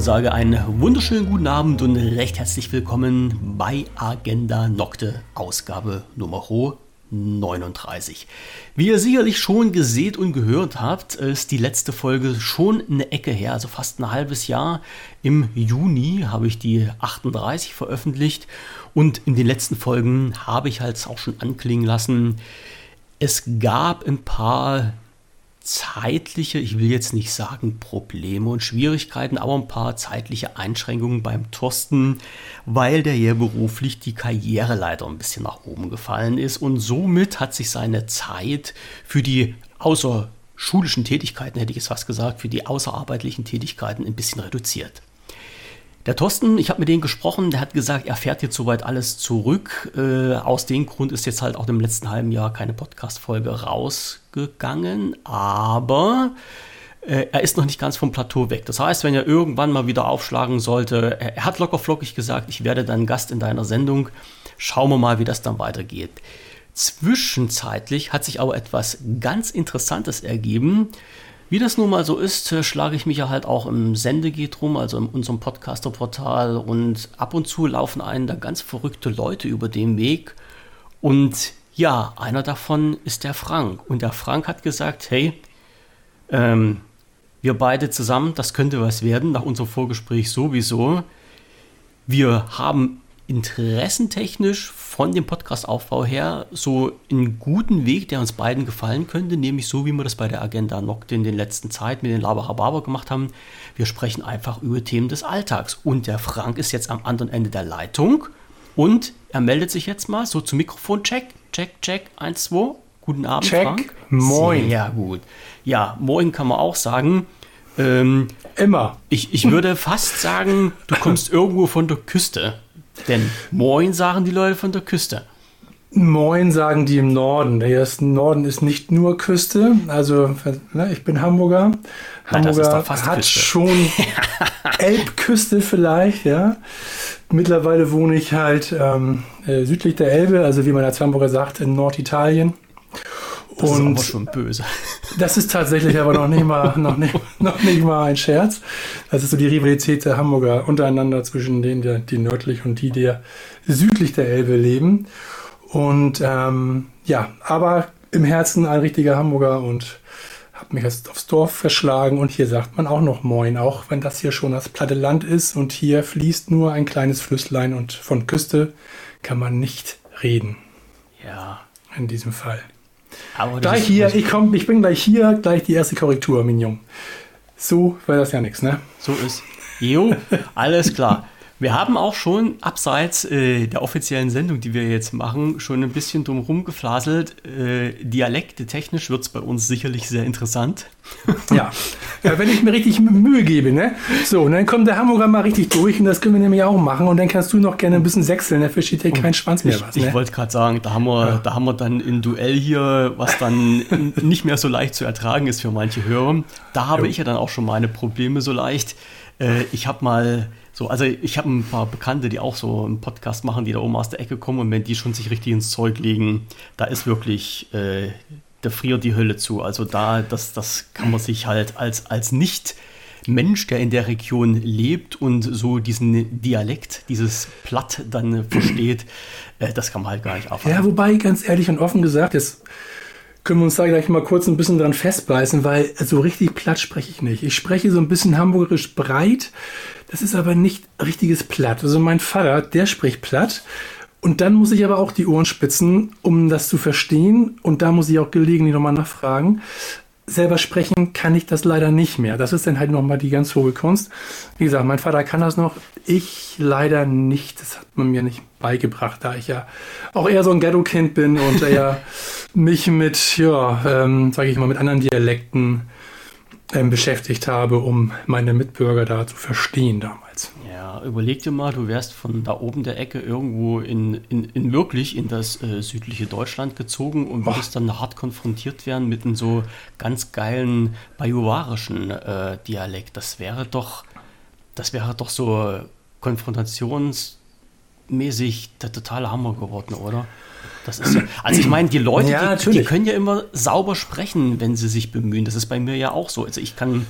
und sage einen wunderschönen guten Abend und recht herzlich willkommen bei Agenda Nocte, Ausgabe Nummer 39. Wie ihr sicherlich schon gesehen und gehört habt, ist die letzte Folge schon eine Ecke her, also fast ein halbes Jahr. Im Juni habe ich die 38 veröffentlicht und in den letzten Folgen habe ich halt auch schon anklingen lassen, es gab ein paar zeitliche, ich will jetzt nicht sagen Probleme und Schwierigkeiten, aber ein paar zeitliche Einschränkungen beim Thorsten, weil der ja beruflich die Karriereleiter ein bisschen nach oben gefallen ist und somit hat sich seine Zeit für die außerschulischen Tätigkeiten, hätte ich es fast gesagt, für die außerarbeitlichen Tätigkeiten ein bisschen reduziert. Der Thorsten, ich habe mit denen gesprochen, der hat gesagt, er fährt jetzt soweit alles zurück. Äh, aus dem Grund ist jetzt halt auch im letzten halben Jahr keine Podcast-Folge rausgegangen, aber äh, er ist noch nicht ganz vom Plateau weg. Das heißt, wenn er irgendwann mal wieder aufschlagen sollte, er, er hat locker flockig gesagt, ich werde dann Gast in deiner Sendung. Schauen wir mal, wie das dann weitergeht. Zwischenzeitlich hat sich aber etwas ganz Interessantes ergeben. Wie das nun mal so ist, äh, schlage ich mich ja halt auch im Sendegeht rum, also in unserem Podcaster-Portal. Und ab und zu laufen einen da ganz verrückte Leute über den Weg. Und ja, einer davon ist der Frank. Und der Frank hat gesagt, hey, ähm, wir beide zusammen, das könnte was werden, nach unserem Vorgespräch sowieso. Wir haben interessentechnisch von dem Podcast-Aufbau her so einen guten Weg, der uns beiden gefallen könnte, nämlich so, wie wir das bei der Agenda Nocte in den letzten Zeit mit den Laberhababer gemacht haben. Wir sprechen einfach über Themen des Alltags. Und der Frank ist jetzt am anderen Ende der Leitung und er meldet sich jetzt mal so zum Mikrofon. Check, check, check, 1, 2. Guten Abend, check. Frank. Moin. Sehr gut. Ja, moin kann man auch sagen. Ähm, Immer. Ich, ich würde fast sagen, du kommst irgendwo von der Küste. Denn Moin sagen die Leute von der Küste. Moin sagen die im Norden. Der Norden ist nicht nur Küste. Also, ne, ich bin Hamburger. Hamburger hat Küste. schon Elbküste vielleicht, ja. Mittlerweile wohne ich halt ähm, äh, südlich der Elbe, also wie man als Hamburger sagt, in Norditalien. Das und ist aber schon böse. Das ist tatsächlich aber noch nicht mal, noch nicht, noch nicht mal ein Scherz. Das ist so die Rivalität der Hamburger untereinander zwischen denen, die, die nördlich und die, die südlich der Elbe leben. Und ähm, ja, aber im Herzen ein richtiger Hamburger und habe mich jetzt aufs Dorf verschlagen und hier sagt man auch noch Moin, auch wenn das hier schon das platte Land ist und hier fließt nur ein kleines Flüsslein und von Küste kann man nicht reden. Ja. In diesem Fall. Aber gleich hier, ich, komm, ich bin gleich hier, gleich die erste Korrektur, Minion. So wäre das ja nichts, ne? So ist. Jo, alles klar. Wir haben auch schon abseits äh, der offiziellen Sendung, die wir jetzt machen, schon ein bisschen drumherum geflaselt. Äh, Dialekte technisch wird es bei uns sicherlich sehr interessant. Ja. ja, wenn ich mir richtig Mühe gebe, ne? So, und dann kommt der Hamburger mal richtig durch und das können wir nämlich auch machen. Und dann kannst du noch gerne ein bisschen sechseln, dafür steht hier kein Schwanz mehr ich, was. Ne? Ich wollte gerade sagen, da haben, wir, ja. da haben wir dann ein Duell hier, was dann nicht mehr so leicht zu ertragen ist für manche Hörer. Da habe jo. ich ja dann auch schon meine Probleme so leicht. Äh, ich habe mal so, also ich habe ein paar Bekannte, die auch so einen Podcast machen, die da oben aus der Ecke kommen und wenn die schon sich richtig ins Zeug legen, da ist wirklich, äh, da friert die Hölle zu. Also da, das, das kann man sich halt als, als nicht Mensch, der in der Region lebt und so diesen Dialekt, dieses Platt dann versteht, äh, das kann man halt gar nicht aufhalten. Ja, wobei, ganz ehrlich und offen gesagt, jetzt können wir uns da gleich mal kurz ein bisschen dran festbeißen, weil so richtig platt spreche ich nicht. Ich spreche so ein bisschen hamburgerisch breit, das ist aber nicht richtiges Platt. Also mein Vater, der spricht platt. Und dann muss ich aber auch die Ohren spitzen, um das zu verstehen. Und da muss ich auch gelegentlich nochmal nachfragen. Selber sprechen kann ich das leider nicht mehr. Das ist dann halt nochmal die ganz hohe Kunst. Wie gesagt, mein Vater kann das noch. Ich leider nicht. Das hat man mir nicht beigebracht, da ich ja auch eher so ein Ghetto-Kind bin und eher mich mit, ja, ähm, sage ich mal, mit anderen Dialekten ähm, beschäftigt habe, um meine Mitbürger da zu verstehen damals. Ja, überleg dir mal, du wärst von da oben der Ecke irgendwo in, in, in wirklich in das äh, südliche Deutschland gezogen und würdest dann hart konfrontiert werden mit einem so ganz geilen bajuwarischen äh, Dialekt. Das wäre doch, das wäre doch so konfrontationsmäßig der totale Hammer geworden, oder? Das ist ja, also ich meine, die Leute, ja, die, die, können ja immer sauber sprechen, wenn sie sich bemühen. Das ist bei mir ja auch so. Also ich kann,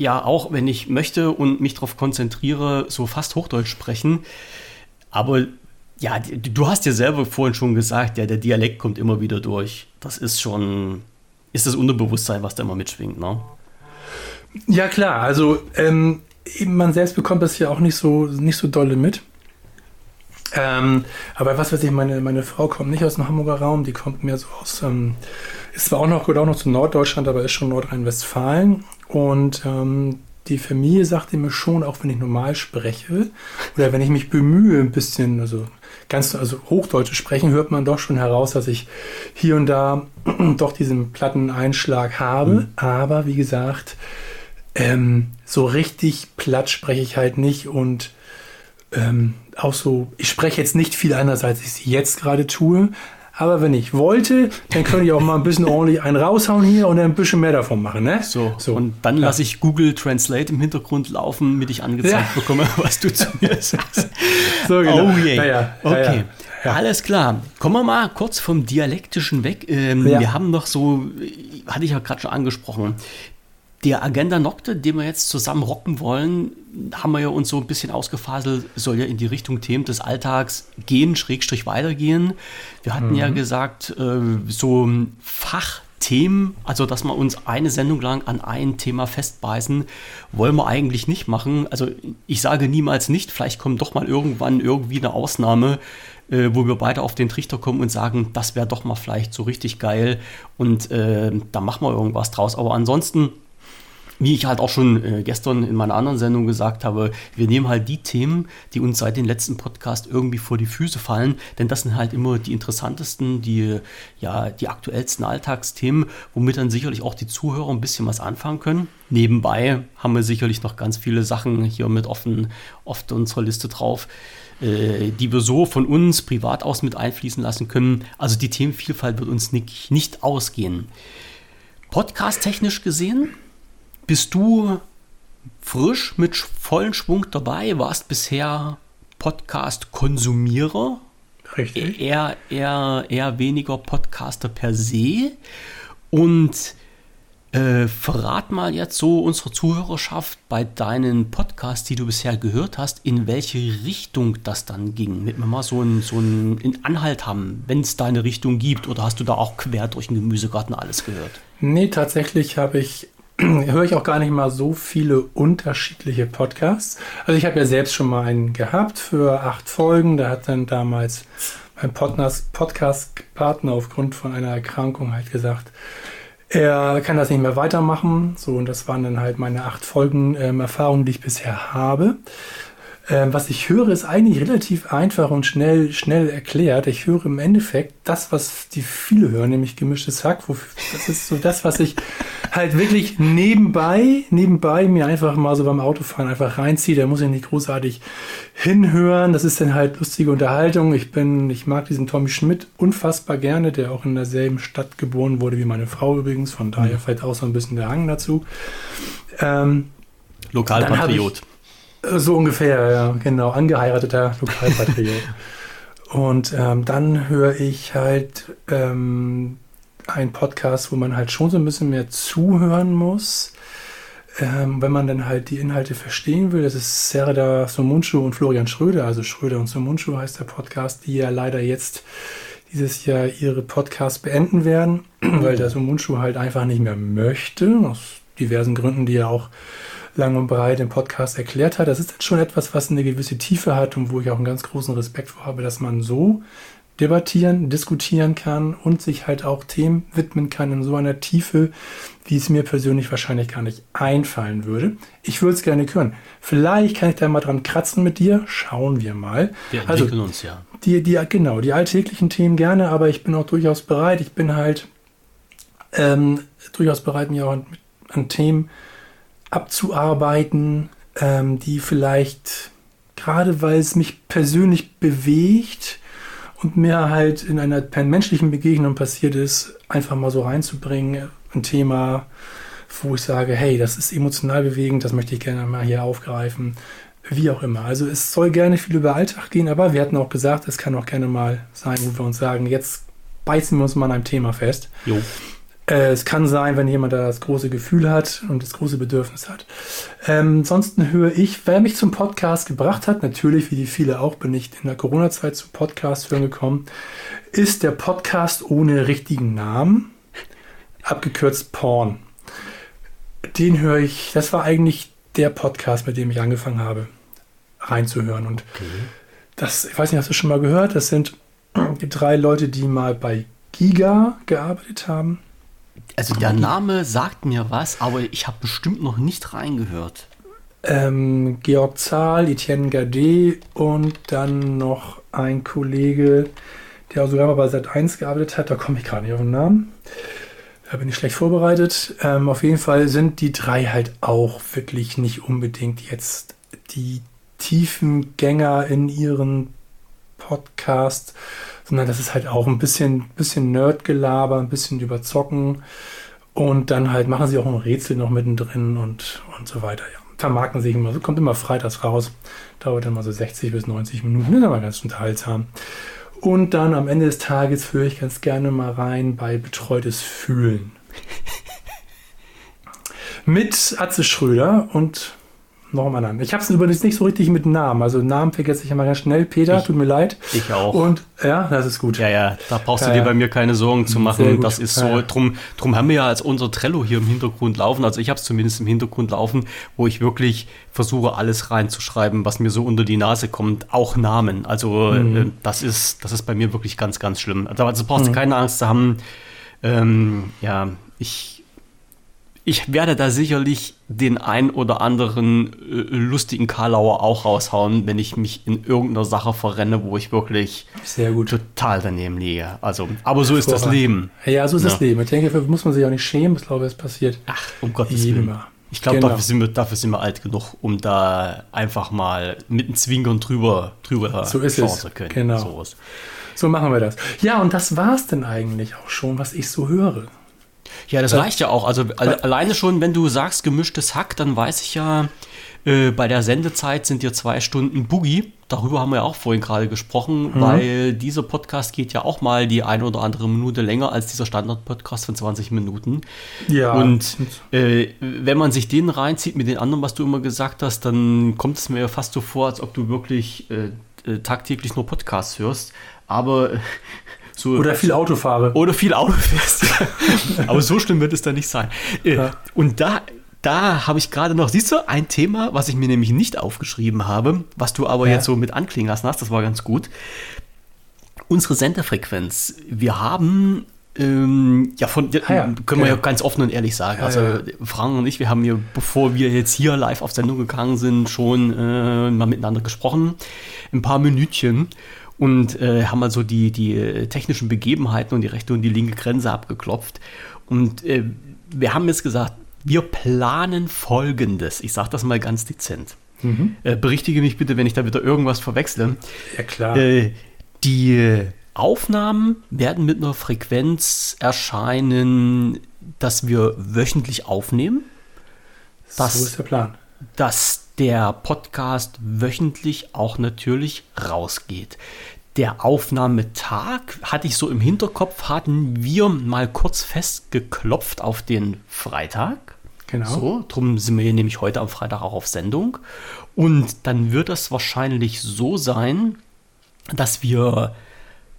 ja auch, wenn ich möchte und mich darauf konzentriere, so fast Hochdeutsch sprechen. Aber ja, du hast ja selber vorhin schon gesagt, ja, der Dialekt kommt immer wieder durch. Das ist schon, ist das Unterbewusstsein, was da immer mitschwingt, ne? Ja, klar. Also, ähm, man selbst bekommt das ja auch nicht so, nicht so dolle mit. Ähm, aber was weiß ich, meine, meine Frau kommt nicht aus dem Hamburger Raum, die kommt mehr so aus, ähm, ist zwar auch noch, gehört auch noch zu Norddeutschland, aber ist schon Nordrhein-Westfalen. Und ähm, die Familie sagte mir schon, auch wenn ich normal spreche oder wenn ich mich bemühe, ein bisschen, also ganz, also Hochdeutsch sprechen, hört man doch schon heraus, dass ich hier und da doch diesen platten Einschlag habe. Mhm. Aber wie gesagt, ähm, so richtig platt spreche ich halt nicht und ähm, auch so, ich spreche jetzt nicht viel anders, als ich es jetzt gerade tue. Aber wenn ich wollte, dann könnte ich auch mal ein bisschen ordentlich einen raushauen hier und ein bisschen mehr davon machen. Ne? So, so. und dann ja. lasse ich Google Translate im Hintergrund laufen, damit ich angezeigt ja. bekomme, was du zu mir sagst. so, genau. Oh je. Ja, okay. Alles klar. Kommen wir mal kurz vom Dialektischen weg. Ähm, wir haben noch so, hatte ich ja gerade schon angesprochen, der Agenda Nocte, den wir jetzt zusammen rocken wollen, haben wir ja uns so ein bisschen ausgefaselt, soll ja in die Richtung Themen des Alltags gehen, Schrägstrich weitergehen. Wir hatten mhm. ja gesagt, äh, so Fachthemen, also dass wir uns eine Sendung lang an ein Thema festbeißen, wollen wir eigentlich nicht machen. Also ich sage niemals nicht, vielleicht kommt doch mal irgendwann irgendwie eine Ausnahme, äh, wo wir beide auf den Trichter kommen und sagen, das wäre doch mal vielleicht so richtig geil und äh, da machen wir irgendwas draus. Aber ansonsten wie ich halt auch schon äh, gestern in meiner anderen Sendung gesagt habe, wir nehmen halt die Themen, die uns seit dem letzten Podcast irgendwie vor die Füße fallen, denn das sind halt immer die interessantesten, die, ja, die aktuellsten Alltagsthemen, womit dann sicherlich auch die Zuhörer ein bisschen was anfangen können. Nebenbei haben wir sicherlich noch ganz viele Sachen hier mit offen, oft unserer Liste drauf äh, die wir so von uns privat aus mit einfließen lassen können. Also die Themenvielfalt wird uns nicht, nicht ausgehen. Podcast-technisch gesehen bist du frisch mit vollem Schwung dabei? Warst bisher Podcast-Konsumierer? Richtig. Eher, eher, eher weniger Podcaster per se. Und äh, verrat mal jetzt so unserer Zuhörerschaft bei deinen Podcasts, die du bisher gehört hast, in welche Richtung das dann ging. Damit wir mal so einen, so einen Anhalt haben, wenn es da eine Richtung gibt. Oder hast du da auch quer durch den Gemüsegarten alles gehört? Nee, tatsächlich habe ich höre ich auch gar nicht mal so viele unterschiedliche Podcasts. Also ich habe ja selbst schon mal einen gehabt für acht Folgen. Da hat dann damals mein Podcast-Partner aufgrund von einer Erkrankung halt gesagt, er kann das nicht mehr weitermachen. So, und das waren dann halt meine acht Folgen ähm, Erfahrungen, die ich bisher habe. Ähm, was ich höre, ist eigentlich relativ einfach und schnell, schnell erklärt. Ich höre im Endeffekt das, was die viele hören, nämlich gemischtes Hack. Das ist so das, was ich halt wirklich nebenbei, nebenbei mir einfach mal so beim Autofahren einfach reinziehe. Da muss ich nicht großartig hinhören. Das ist dann halt lustige Unterhaltung. Ich bin, ich mag diesen Tommy Schmidt unfassbar gerne, der auch in derselben Stadt geboren wurde wie meine Frau übrigens. Von daher mhm. vielleicht auch so ein bisschen der Hang dazu. Ähm, Lokalpatriot. So ungefähr, ja, genau. Angeheirateter Lokalpatriot. und ähm, dann höre ich halt ähm, einen Podcast, wo man halt schon so ein bisschen mehr zuhören muss. Ähm, wenn man dann halt die Inhalte verstehen will, das ist Serda Somuncu und Florian Schröder, also Schröder und Somuncu heißt der Podcast, die ja leider jetzt dieses Jahr ihre Podcasts beenden werden, weil der Somuncu halt einfach nicht mehr möchte, aus diversen Gründen, die er auch lang und breit im Podcast erklärt hat. Das ist jetzt schon etwas, was eine gewisse Tiefe hat und wo ich auch einen ganz großen Respekt vor habe, dass man so debattieren, diskutieren kann und sich halt auch Themen widmen kann in so einer Tiefe, wie es mir persönlich wahrscheinlich gar nicht einfallen würde. Ich würde es gerne hören. Vielleicht kann ich da mal dran kratzen mit dir. Schauen wir mal. Wir also, entwickeln uns ja. Die, die, genau, die alltäglichen Themen gerne, aber ich bin auch durchaus bereit. Ich bin halt ähm, durchaus bereit, mir auch an, an Themen abzuarbeiten, ähm, die vielleicht, gerade weil es mich persönlich bewegt und mir halt in einer menschlichen Begegnung passiert ist, einfach mal so reinzubringen, ein Thema, wo ich sage, hey, das ist emotional bewegend, das möchte ich gerne mal hier aufgreifen, wie auch immer. Also es soll gerne viel über Alltag gehen, aber wir hatten auch gesagt, es kann auch gerne mal sein, wo wir uns sagen, jetzt beißen wir uns mal an einem Thema fest. Jo. Äh, es kann sein, wenn jemand da das große Gefühl hat und das große Bedürfnis hat. Ähm, ansonsten höre ich, wer mich zum Podcast gebracht hat, natürlich, wie die viele auch, bin ich in der Corona-Zeit zum Podcast hören gekommen, ist der Podcast ohne richtigen Namen, abgekürzt Porn. Den höre ich, das war eigentlich der Podcast, mit dem ich angefangen habe, reinzuhören. Und okay. das, ich weiß nicht, hast du schon mal gehört? Das sind die drei Leute, die mal bei Giga gearbeitet haben. Also der Name sagt mir was, aber ich habe bestimmt noch nicht reingehört. Ähm, Georg Zahl, Etienne Gade und dann noch ein Kollege, der sogar mal bei Sat1 gearbeitet hat. Da komme ich gerade nicht auf den Namen. Da bin ich schlecht vorbereitet. Ähm, auf jeden Fall sind die drei halt auch wirklich nicht unbedingt jetzt die tiefen Gänger in ihren Podcast, sondern das ist halt auch ein bisschen, bisschen Nerdgelaber, ein bisschen überzocken. Und dann halt machen sie auch ein Rätsel noch mittendrin und, und so weiter. Ja. Vermarkten sich immer, kommt immer freitags raus. Dauert dann mal so 60 bis 90 Minuten. Ist aber ganz unterhaltsam. Und dann am Ende des Tages höre ich ganz gerne mal rein bei Betreutes Fühlen. Mit Atze Schröder und noch einen anderen. Ich habe es übrigens nicht so richtig mit Namen. Also Namen vergesse ich immer ganz schnell. Peter, ich, tut mir leid. Ich auch. Und ja, das ist gut. Ja, ja, da brauchst du dir bei mir keine Sorgen zu machen. Das ist so. Ja. Drum, drum haben wir ja als unser Trello hier im Hintergrund laufen. Also ich habe es zumindest im Hintergrund laufen, wo ich wirklich versuche, alles reinzuschreiben, was mir so unter die Nase kommt. Auch Namen. Also mhm. äh, das ist, das ist bei mir wirklich ganz, ganz schlimm. Also, also brauchst du mhm. keine Angst zu haben. Ähm, ja, ich ich werde da sicherlich den ein oder anderen äh, lustigen Karlauer auch raushauen, wenn ich mich in irgendeiner Sache verrenne, wo ich wirklich total daneben liege. Also, aber so ist das Leben. Ja, so ist ja. das Leben. Ich denke, dafür muss man sich auch nicht schämen. Ich glaube, es passiert. Ach, um Gottes Willen. Ich glaube, genau. dafür, sind wir, dafür sind wir alt genug, um da einfach mal mit einem Zwinkern drüber, drüber so ist es. zu können. Genau. So, so machen wir das. Ja, und das war es denn eigentlich auch schon, was ich so höre. Ja, das reicht ja auch. Also alleine schon, wenn du sagst gemischtes Hack, dann weiß ich ja, äh, bei der Sendezeit sind dir zwei Stunden Boogie. Darüber haben wir ja auch vorhin gerade gesprochen, mhm. weil dieser Podcast geht ja auch mal die eine oder andere Minute länger als dieser Standard-Podcast von 20 Minuten. Ja. Und äh, wenn man sich den reinzieht mit den anderen, was du immer gesagt hast, dann kommt es mir ja fast so vor, als ob du wirklich äh, äh tagtäglich nur Podcasts hörst. Aber so, oder viel Auto fahre. Oder viel Auto fährst. Aber so schlimm wird es dann nicht sein. Äh, ja. Und da, da habe ich gerade noch, siehst du, ein Thema, was ich mir nämlich nicht aufgeschrieben habe, was du aber ja. jetzt so mit anklingen lassen hast, das war ganz gut. Unsere Senderfrequenz. Wir haben ähm, ja, von, ah, ja. können wir ja. ja. ganz offen und ehrlich sagen. also ja. Frank und ich, wir haben ja, bevor wir jetzt hier live auf Sendung gegangen sind, schon äh, mal miteinander gesprochen. Ein paar Minütchen und äh, haben also die, die äh, technischen Begebenheiten und die rechte und die linke Grenze abgeklopft. Und äh, wir haben jetzt gesagt, wir planen Folgendes. Ich sage das mal ganz dezent. Mhm. Äh, berichtige mich bitte, wenn ich da wieder irgendwas verwechsle. Ja, klar. Äh, die Aufnahmen werden mit einer Frequenz erscheinen, dass wir wöchentlich aufnehmen. Das, so ist der Plan. Dass der Podcast wöchentlich auch natürlich rausgeht. Der Aufnahmetag hatte ich so im Hinterkopf, hatten wir mal kurz festgeklopft auf den Freitag. Genau. So, drum sind wir nämlich heute am Freitag auch auf Sendung. Und dann wird es wahrscheinlich so sein, dass wir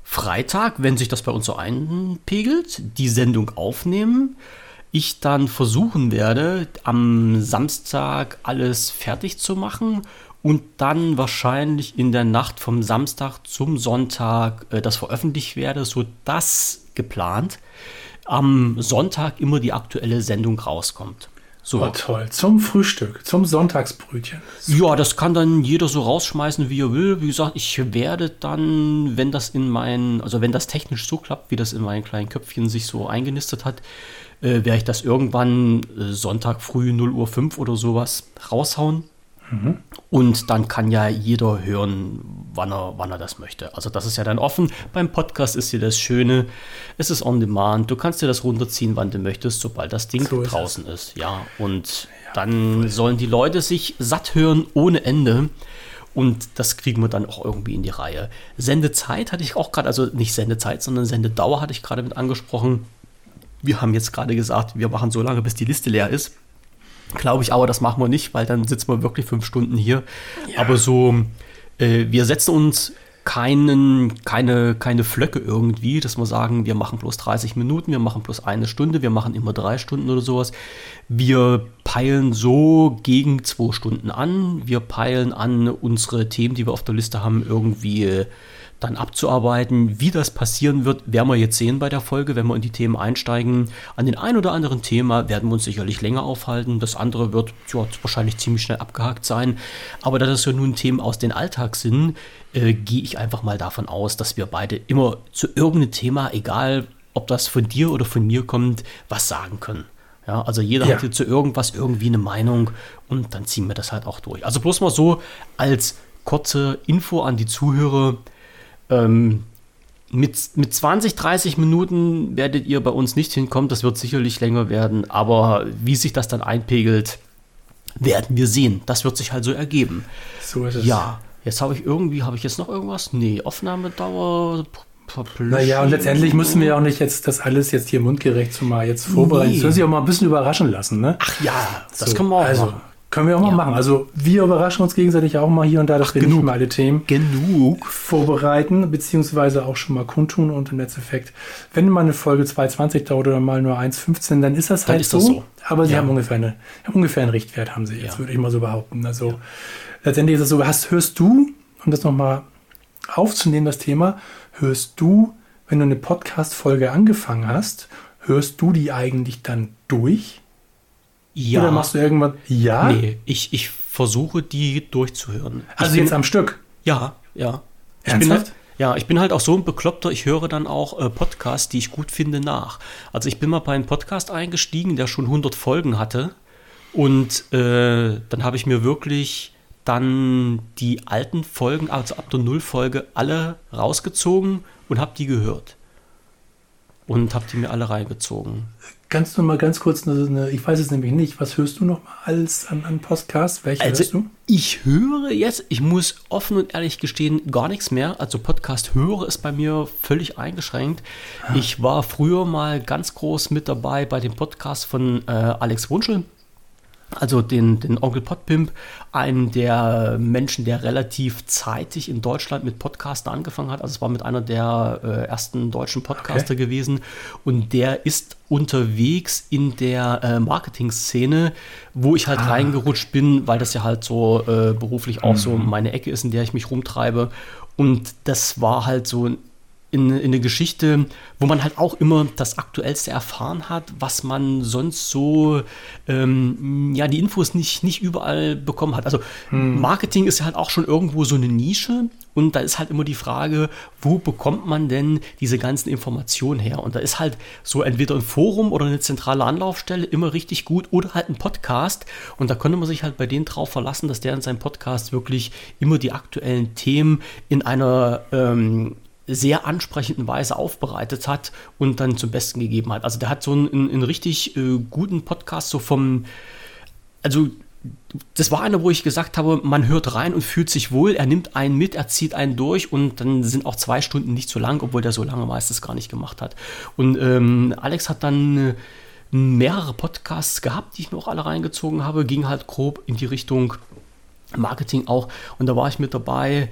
Freitag, wenn sich das bei uns so einpegelt, die Sendung aufnehmen ich dann versuchen werde, am Samstag alles fertig zu machen und dann wahrscheinlich in der Nacht vom Samstag zum Sonntag äh, das veröffentlicht werde, sodass geplant am Sonntag immer die aktuelle Sendung rauskommt. So. Oh, toll. Zum Frühstück, zum Sonntagsbrötchen. Ja, das kann dann jeder so rausschmeißen, wie er will. Wie gesagt, ich werde dann, wenn das in mein, also wenn das technisch so klappt, wie das in meinem kleinen Köpfchen sich so eingenistet hat, äh, werde ich das irgendwann äh, Sonntag früh 0 Uhr 5 oder sowas raushauen. Mhm. Und dann kann ja jeder hören, wann er, wann er das möchte. Also das ist ja dann offen. Beim Podcast ist hier das Schöne, es ist on demand. Du kannst dir das runterziehen, wann du möchtest, sobald das Ding so draußen ist, ist. Ja, und ja, dann sollen die Leute sich satt hören ohne Ende. Und das kriegen wir dann auch irgendwie in die Reihe. Sendezeit hatte ich auch gerade, also nicht Sendezeit, sondern Sendedauer hatte ich gerade mit angesprochen. Wir haben jetzt gerade gesagt, wir machen so lange, bis die Liste leer ist. Glaube ich aber, das machen wir nicht, weil dann sitzen wir wirklich fünf Stunden hier. Ja. Aber so, äh, wir setzen uns keinen, keine, keine Flöcke irgendwie, dass wir sagen, wir machen bloß 30 Minuten, wir machen bloß eine Stunde, wir machen immer drei Stunden oder sowas. Wir peilen so gegen zwei Stunden an. Wir peilen an unsere Themen, die wir auf der Liste haben, irgendwie dann abzuarbeiten. Wie das passieren wird, werden wir jetzt sehen bei der Folge, wenn wir in die Themen einsteigen. An den ein oder anderen Thema werden wir uns sicherlich länger aufhalten. Das andere wird ja, wahrscheinlich ziemlich schnell abgehakt sein. Aber da das ja nun Themen aus dem Alltag sind, äh, gehe ich einfach mal davon aus, dass wir beide immer zu irgendeinem Thema, egal ob das von dir oder von mir kommt, was sagen können. Ja, also jeder ja. hat zu irgendwas irgendwie eine Meinung und dann ziehen wir das halt auch durch. Also bloß mal so als kurze Info an die Zuhörer. Ähm, mit, mit 20, 30 Minuten werdet ihr bei uns nicht hinkommen. Das wird sicherlich länger werden. Aber wie sich das dann einpegelt, werden wir sehen. Das wird sich halt so ergeben. So ist es. Ja. Jetzt habe ich irgendwie, habe ich jetzt noch irgendwas? Nee, Aufnahmedauer. Naja, und letztendlich müssen wir auch nicht jetzt das alles jetzt hier mundgerecht zumal jetzt vorbereiten. Nee. Das soll sich auch mal ein bisschen überraschen lassen, ne? Ach ja, das so, können wir auch also, machen. Können wir auch mal ja. machen. Also wir überraschen uns gegenseitig auch mal hier und da, dass Ach, wir genug. nicht mal alle Themen genug vorbereiten, beziehungsweise auch schon mal kundtun und im Netzeffekt, wenn mal eine Folge 2,20 dauert oder mal nur 1,15, dann ist das dann halt ist so. Das so. Aber sie ja. haben ungefähr, eine, ungefähr einen Richtwert, haben sie jetzt, ja. würde ich mal so behaupten. Also letztendlich ist es so, hast, hörst du, um das nochmal aufzunehmen, das Thema, hörst du, wenn du eine Podcast-Folge angefangen hast, hörst du die eigentlich dann durch? Ja. Oder machst du irgendwann? Ja? Nee, ich, ich versuche die durchzuhören. Also jetzt am Stück? Ja, ja. Ich bin halt, ja, ich bin halt auch so ein Bekloppter, ich höre dann auch äh, Podcasts, die ich gut finde, nach. Also ich bin mal bei einem Podcast eingestiegen, der schon 100 Folgen hatte. Und äh, dann habe ich mir wirklich dann die alten Folgen, also ab der Null-Folge, alle rausgezogen und habe die gehört. Und habe die mir alle reingezogen. Kannst du mal ganz kurz eine, ich weiß es nämlich nicht, was hörst du noch mal als an, an Podcast? Welche also, hörst du? Ich höre jetzt, ich muss offen und ehrlich gestehen, gar nichts mehr. Also Podcast höre ist bei mir völlig eingeschränkt. Ah. Ich war früher mal ganz groß mit dabei bei dem Podcast von äh, Alex Wunschel also den, den Onkel Podpimp, einen der Menschen, der relativ zeitig in Deutschland mit Podcasten angefangen hat. Also es war mit einer der äh, ersten deutschen Podcaster okay. gewesen. Und der ist unterwegs in der äh, Marketing-Szene, wo ich halt ah. reingerutscht bin, weil das ja halt so äh, beruflich auch mhm. so meine Ecke ist, in der ich mich rumtreibe. Und das war halt so ein in, in eine Geschichte, wo man halt auch immer das Aktuellste erfahren hat, was man sonst so, ähm, ja, die Infos nicht, nicht überall bekommen hat. Also hm. Marketing ist ja halt auch schon irgendwo so eine Nische und da ist halt immer die Frage, wo bekommt man denn diese ganzen Informationen her? Und da ist halt so entweder ein Forum oder eine zentrale Anlaufstelle immer richtig gut oder halt ein Podcast. Und da konnte man sich halt bei denen drauf verlassen, dass der in seinem Podcast wirklich immer die aktuellen Themen in einer ähm, sehr ansprechenden Weise aufbereitet hat und dann zum Besten gegeben hat. Also der hat so einen, einen richtig äh, guten Podcast, so vom, also das war einer, wo ich gesagt habe, man hört rein und fühlt sich wohl, er nimmt einen mit, er zieht einen durch und dann sind auch zwei Stunden nicht so lang, obwohl der so lange meistens gar nicht gemacht hat. Und ähm, Alex hat dann äh, mehrere Podcasts gehabt, die ich mir auch alle reingezogen habe, ging halt grob in die Richtung Marketing auch und da war ich mit dabei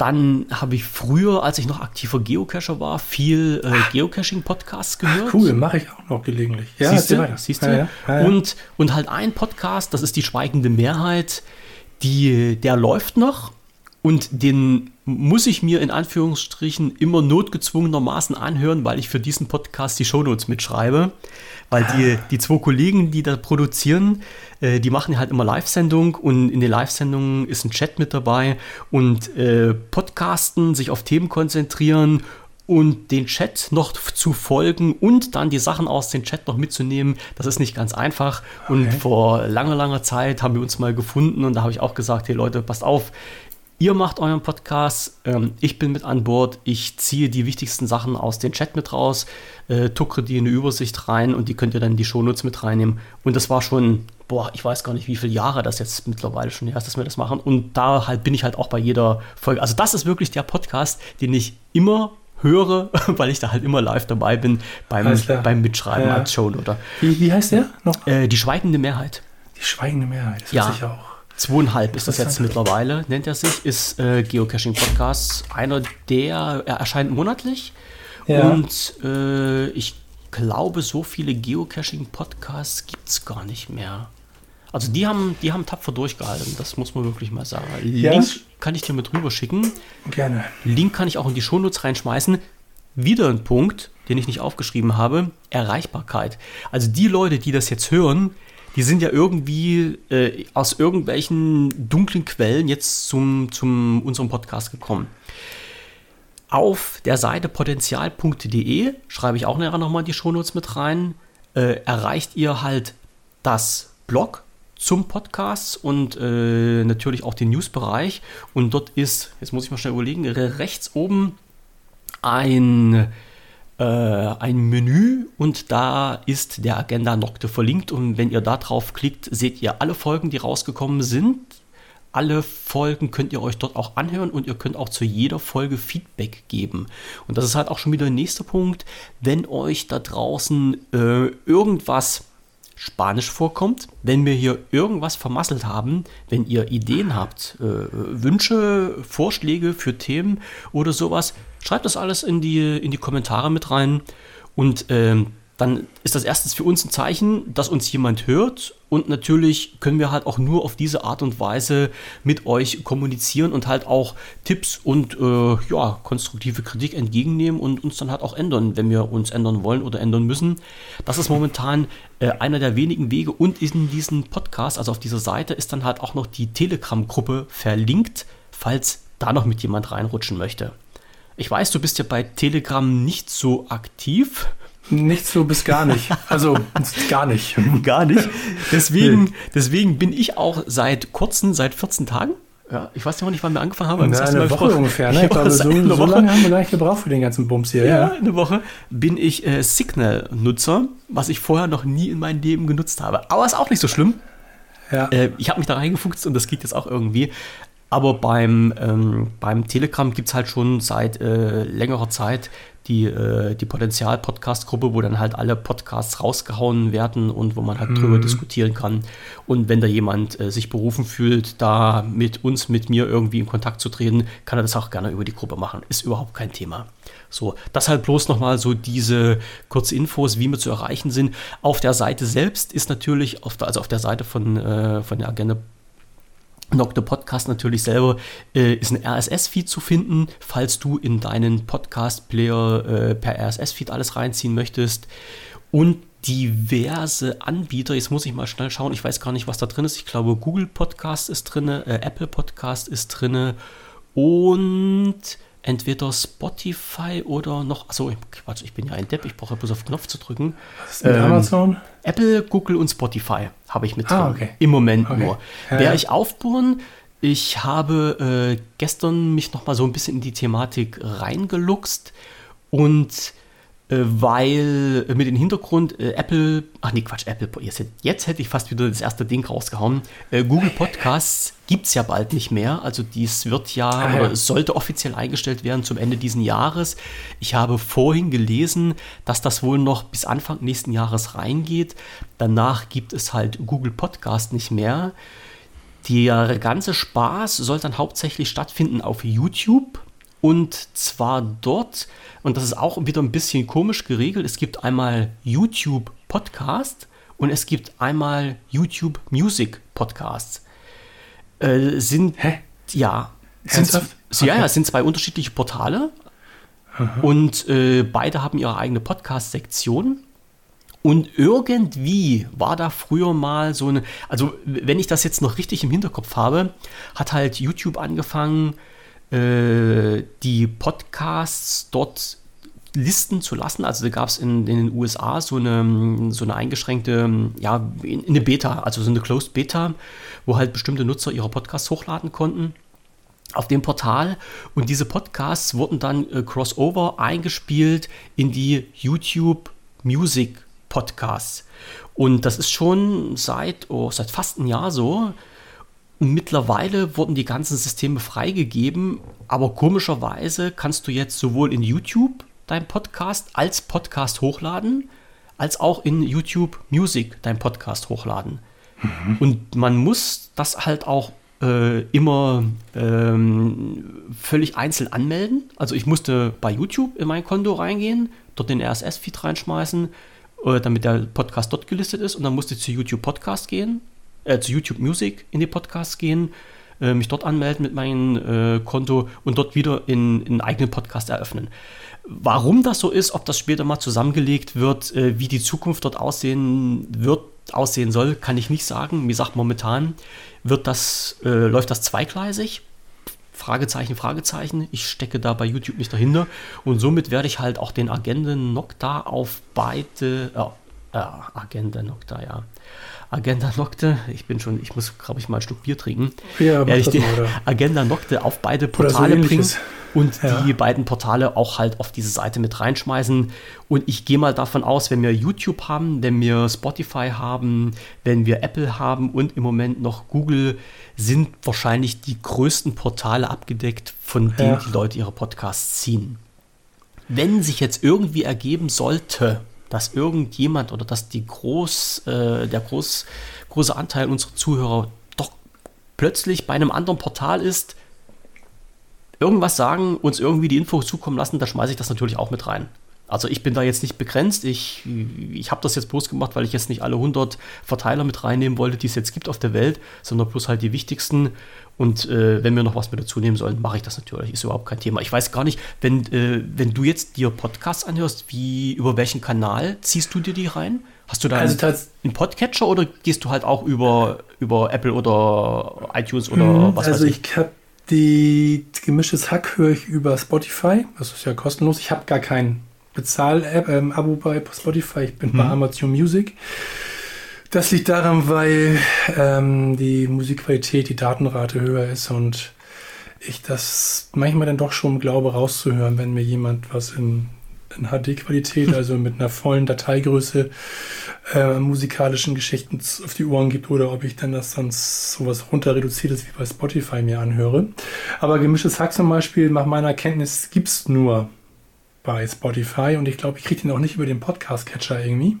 dann habe ich früher, als ich noch aktiver Geocacher war, viel äh, Geocaching-Podcasts gehört. Cool, mache ich auch noch gelegentlich. Ja, siehst du? Siehst du? Ja, ja, ja, und, und halt ein Podcast, das ist die schweigende Mehrheit, die, der läuft noch und den muss ich mir in Anführungsstrichen immer notgezwungenermaßen anhören, weil ich für diesen Podcast die Shownotes mitschreibe. Weil die, die zwei Kollegen, die da produzieren, äh, die machen halt immer Live-Sendung und in den Live-Sendungen ist ein Chat mit dabei und äh, Podcasten, sich auf Themen konzentrieren und den Chat noch zu folgen und dann die Sachen aus dem Chat noch mitzunehmen, das ist nicht ganz einfach. Okay. Und vor langer, langer Zeit haben wir uns mal gefunden und da habe ich auch gesagt, hey Leute, passt auf, Ihr macht euren Podcast, ähm, ich bin mit an Bord, ich ziehe die wichtigsten Sachen aus dem Chat mit raus, äh, tuckere die in eine Übersicht rein und die könnt ihr dann in die Shownotes mit reinnehmen. Und das war schon, boah, ich weiß gar nicht, wie viele Jahre das jetzt mittlerweile schon her ist, dass wir das machen. Und da halt bin ich halt auch bei jeder Folge. Also das ist wirklich der Podcast, den ich immer höre, weil ich da halt immer live dabei bin beim, beim Mitschreiben ja. als Shownoter. Wie, wie heißt der noch? Äh, die schweigende Mehrheit. Die schweigende Mehrheit, das ja. ich auch. Zweieinhalb ist das jetzt mittlerweile, nennt er sich, ist äh, Geocaching Podcast. Einer der, er erscheint monatlich. Ja. Und äh, ich glaube, so viele Geocaching Podcasts gibt es gar nicht mehr. Also die haben, die haben tapfer durchgehalten, das muss man wirklich mal sagen. Ja, Link kann ich dir mit rüber schicken. Gerne. Link kann ich auch in die Shownotes reinschmeißen. Wieder ein Punkt, den ich nicht aufgeschrieben habe, Erreichbarkeit. Also die Leute, die das jetzt hören, die sind ja irgendwie äh, aus irgendwelchen dunklen Quellen jetzt zum, zum unserem Podcast gekommen. Auf der Seite potenzial.de, schreibe ich auch nachher nochmal die Shownotes mit rein, äh, erreicht ihr halt das Blog zum Podcast und äh, natürlich auch den Newsbereich. Und dort ist, jetzt muss ich mal schnell überlegen, rechts oben ein, äh, ein Menü und da ist der Agenda Nocte verlinkt. Und wenn ihr da drauf klickt, seht ihr alle Folgen, die rausgekommen sind. Alle Folgen könnt ihr euch dort auch anhören und ihr könnt auch zu jeder Folge Feedback geben. Und das ist halt auch schon wieder der nächste Punkt. Wenn euch da draußen äh, irgendwas Spanisch vorkommt. Wenn wir hier irgendwas vermasselt haben, wenn ihr Ideen habt, äh, Wünsche, Vorschläge für Themen oder sowas, schreibt das alles in die, in die Kommentare mit rein. Und ähm, dann ist das erstens für uns ein Zeichen, dass uns jemand hört und natürlich können wir halt auch nur auf diese Art und Weise mit euch kommunizieren und halt auch Tipps und äh, ja, konstruktive Kritik entgegennehmen und uns dann halt auch ändern, wenn wir uns ändern wollen oder ändern müssen. Das ist momentan äh, einer der wenigen Wege und in diesem Podcast, also auf dieser Seite, ist dann halt auch noch die Telegram-Gruppe verlinkt, falls da noch mit jemand reinrutschen möchte. Ich weiß, du bist ja bei Telegram nicht so aktiv. Nicht so bis gar nicht. Also gar nicht. Gar nicht. Deswegen, deswegen bin ich auch seit kurzen, seit 14 Tagen. Ja, ich weiß ja noch nicht, wann wir angefangen haben. Na, eine Woche ungefähr. Ne? Ich glaube, so, so lange haben wir gar nicht gebraucht für den ganzen Bums hier. Ja, ja. eine Woche bin ich äh, Signal-Nutzer, was ich vorher noch nie in meinem Leben genutzt habe. Aber ist auch nicht so schlimm. Ja. Äh, ich habe mich da reingefuchst und das geht jetzt auch irgendwie. Aber beim, ähm, beim Telegram gibt es halt schon seit äh, längerer Zeit die, äh, die Potenzial-Podcast-Gruppe, wo dann halt alle Podcasts rausgehauen werden und wo man halt mhm. drüber diskutieren kann. Und wenn da jemand äh, sich berufen fühlt, da mit uns, mit mir irgendwie in Kontakt zu treten, kann er das auch gerne über die Gruppe machen. Ist überhaupt kein Thema. So, das halt bloß nochmal so diese kurze Infos, wie wir zu erreichen sind. Auf der Seite selbst ist natürlich, auf der, also auf der Seite von, äh, von der Agenda Nocte Podcast natürlich selber äh, ist ein RSS-Feed zu finden, falls du in deinen Podcast-Player äh, per RSS-Feed alles reinziehen möchtest. Und diverse Anbieter, jetzt muss ich mal schnell schauen, ich weiß gar nicht, was da drin ist. Ich glaube, Google Podcast ist drin, äh, Apple Podcast ist drin und entweder Spotify oder noch, achso, Quatsch, ich bin ja ein Depp, ich brauche bloß auf Knopf zu drücken. Was ist denn ähm, Amazon? Apple, Google und Spotify habe ich mit ah, drin. Okay. Im Moment okay. nur. Ja, Werde ja. ich aufbohren. Ich habe äh, gestern mich noch mal so ein bisschen in die Thematik reingeluchst und weil äh, mit dem Hintergrund äh, Apple, ach nee, Quatsch, Apple, jetzt, jetzt, hätte ich fast wieder das erste Ding rausgehauen. Äh, Google Podcasts gibt es ja bald nicht mehr. Also dies wird ja, ah, ja. oder sollte offiziell eingestellt werden zum Ende dieses Jahres. Ich habe vorhin gelesen, dass das wohl noch bis Anfang nächsten Jahres reingeht. Danach gibt es halt Google Podcast nicht mehr. Der ganze Spaß soll dann hauptsächlich stattfinden auf YouTube. Und zwar dort, und das ist auch wieder ein bisschen komisch geregelt, es gibt einmal YouTube Podcast und es gibt einmal YouTube Music Podcasts. Äh, sind, Hä? Ja. Sind, okay. Ja, ja, sind zwei unterschiedliche Portale. Aha. Und äh, beide haben ihre eigene Podcast-Sektion. Und irgendwie war da früher mal so eine, also wenn ich das jetzt noch richtig im Hinterkopf habe, hat halt YouTube angefangen, äh, die Podcasts dort listen zu lassen. Also da gab es in, in, den USA so eine, so eine eingeschränkte, ja, eine Beta, also so eine Closed Beta, wo halt bestimmte Nutzer ihre Podcasts hochladen konnten auf dem Portal und diese Podcasts wurden dann äh, crossover eingespielt in die YouTube Music Podcasts. Und das ist schon seit, oh, seit fast einem Jahr so. Mittlerweile wurden die ganzen Systeme freigegeben, aber komischerweise kannst du jetzt sowohl in YouTube deinen Podcast als Podcast hochladen, als auch in YouTube Music deinen Podcast hochladen. Mhm. Und man muss das halt auch äh, immer ähm, völlig einzeln anmelden. Also ich musste bei YouTube in mein Konto reingehen, dort den RSS-Feed reinschmeißen, äh, damit der Podcast dort gelistet ist und dann musste ich zu YouTube Podcast gehen äh, zu YouTube Music in die Podcasts gehen, äh, mich dort anmelden mit meinem äh, Konto und dort wieder in, in einen eigenen Podcast eröffnen. Warum das so ist, ob das später mal zusammengelegt wird, äh, wie die Zukunft dort aussehen wird, aussehen soll, kann ich nicht sagen. Mir sagt momentan, wird das, äh, läuft das zweigleisig. Fragezeichen, Fragezeichen. Ich stecke da bei YouTube nicht dahinter. Und somit werde ich halt auch den Agenden Nocta auf beide, äh, äh, Agenda Nocta, ja, Agenda Nocte, ich bin schon, ich muss, glaube ich, mal ein Stück Bier trinken. Ja, werde ich die mal, Agenda Nocte auf beide Portale so bringen und ja. die beiden Portale auch halt auf diese Seite mit reinschmeißen. Und ich gehe mal davon aus, wenn wir YouTube haben, wenn wir Spotify haben, wenn wir Apple haben und im Moment noch Google, sind wahrscheinlich die größten Portale abgedeckt, von denen ja. die Leute ihre Podcasts ziehen. Wenn sich jetzt irgendwie ergeben sollte, dass irgendjemand oder dass die groß, äh, der groß, große Anteil unserer Zuhörer doch plötzlich bei einem anderen Portal ist, irgendwas sagen, uns irgendwie die Info zukommen lassen, da schmeiße ich das natürlich auch mit rein. Also ich bin da jetzt nicht begrenzt. Ich, ich habe das jetzt bloß gemacht, weil ich jetzt nicht alle 100 Verteiler mit reinnehmen wollte, die es jetzt gibt auf der Welt, sondern bloß halt die wichtigsten. Und äh, wenn wir noch was mit dazu nehmen sollen, mache ich das natürlich. Ist überhaupt kein Thema. Ich weiß gar nicht, wenn, äh, wenn du jetzt dir Podcasts anhörst, wie über welchen Kanal ziehst du dir die rein? Hast du da also einen, einen Podcatcher oder gehst du halt auch über, über Apple oder iTunes oder hm, was also weiß ich? Also ich habe die gemischtes Hack höre ich über Spotify. Das ist ja kostenlos. Ich habe gar kein Bezahl-Abo ähm, bei Spotify. Ich bin hm. bei Amazon Music. Das liegt daran, weil ähm, die Musikqualität, die Datenrate höher ist und ich das manchmal dann doch schon glaube rauszuhören, wenn mir jemand was in, in HD-Qualität, also mit einer vollen Dateigröße äh, musikalischen Geschichten auf die Ohren gibt oder ob ich dann das sonst sowas runter reduziert ist wie bei Spotify mir anhöre. Aber gemischtes Hack zum Beispiel, nach meiner Kenntnis, gibt es nur bei Spotify und ich glaube, ich kriege den auch nicht über den Podcast-Catcher irgendwie.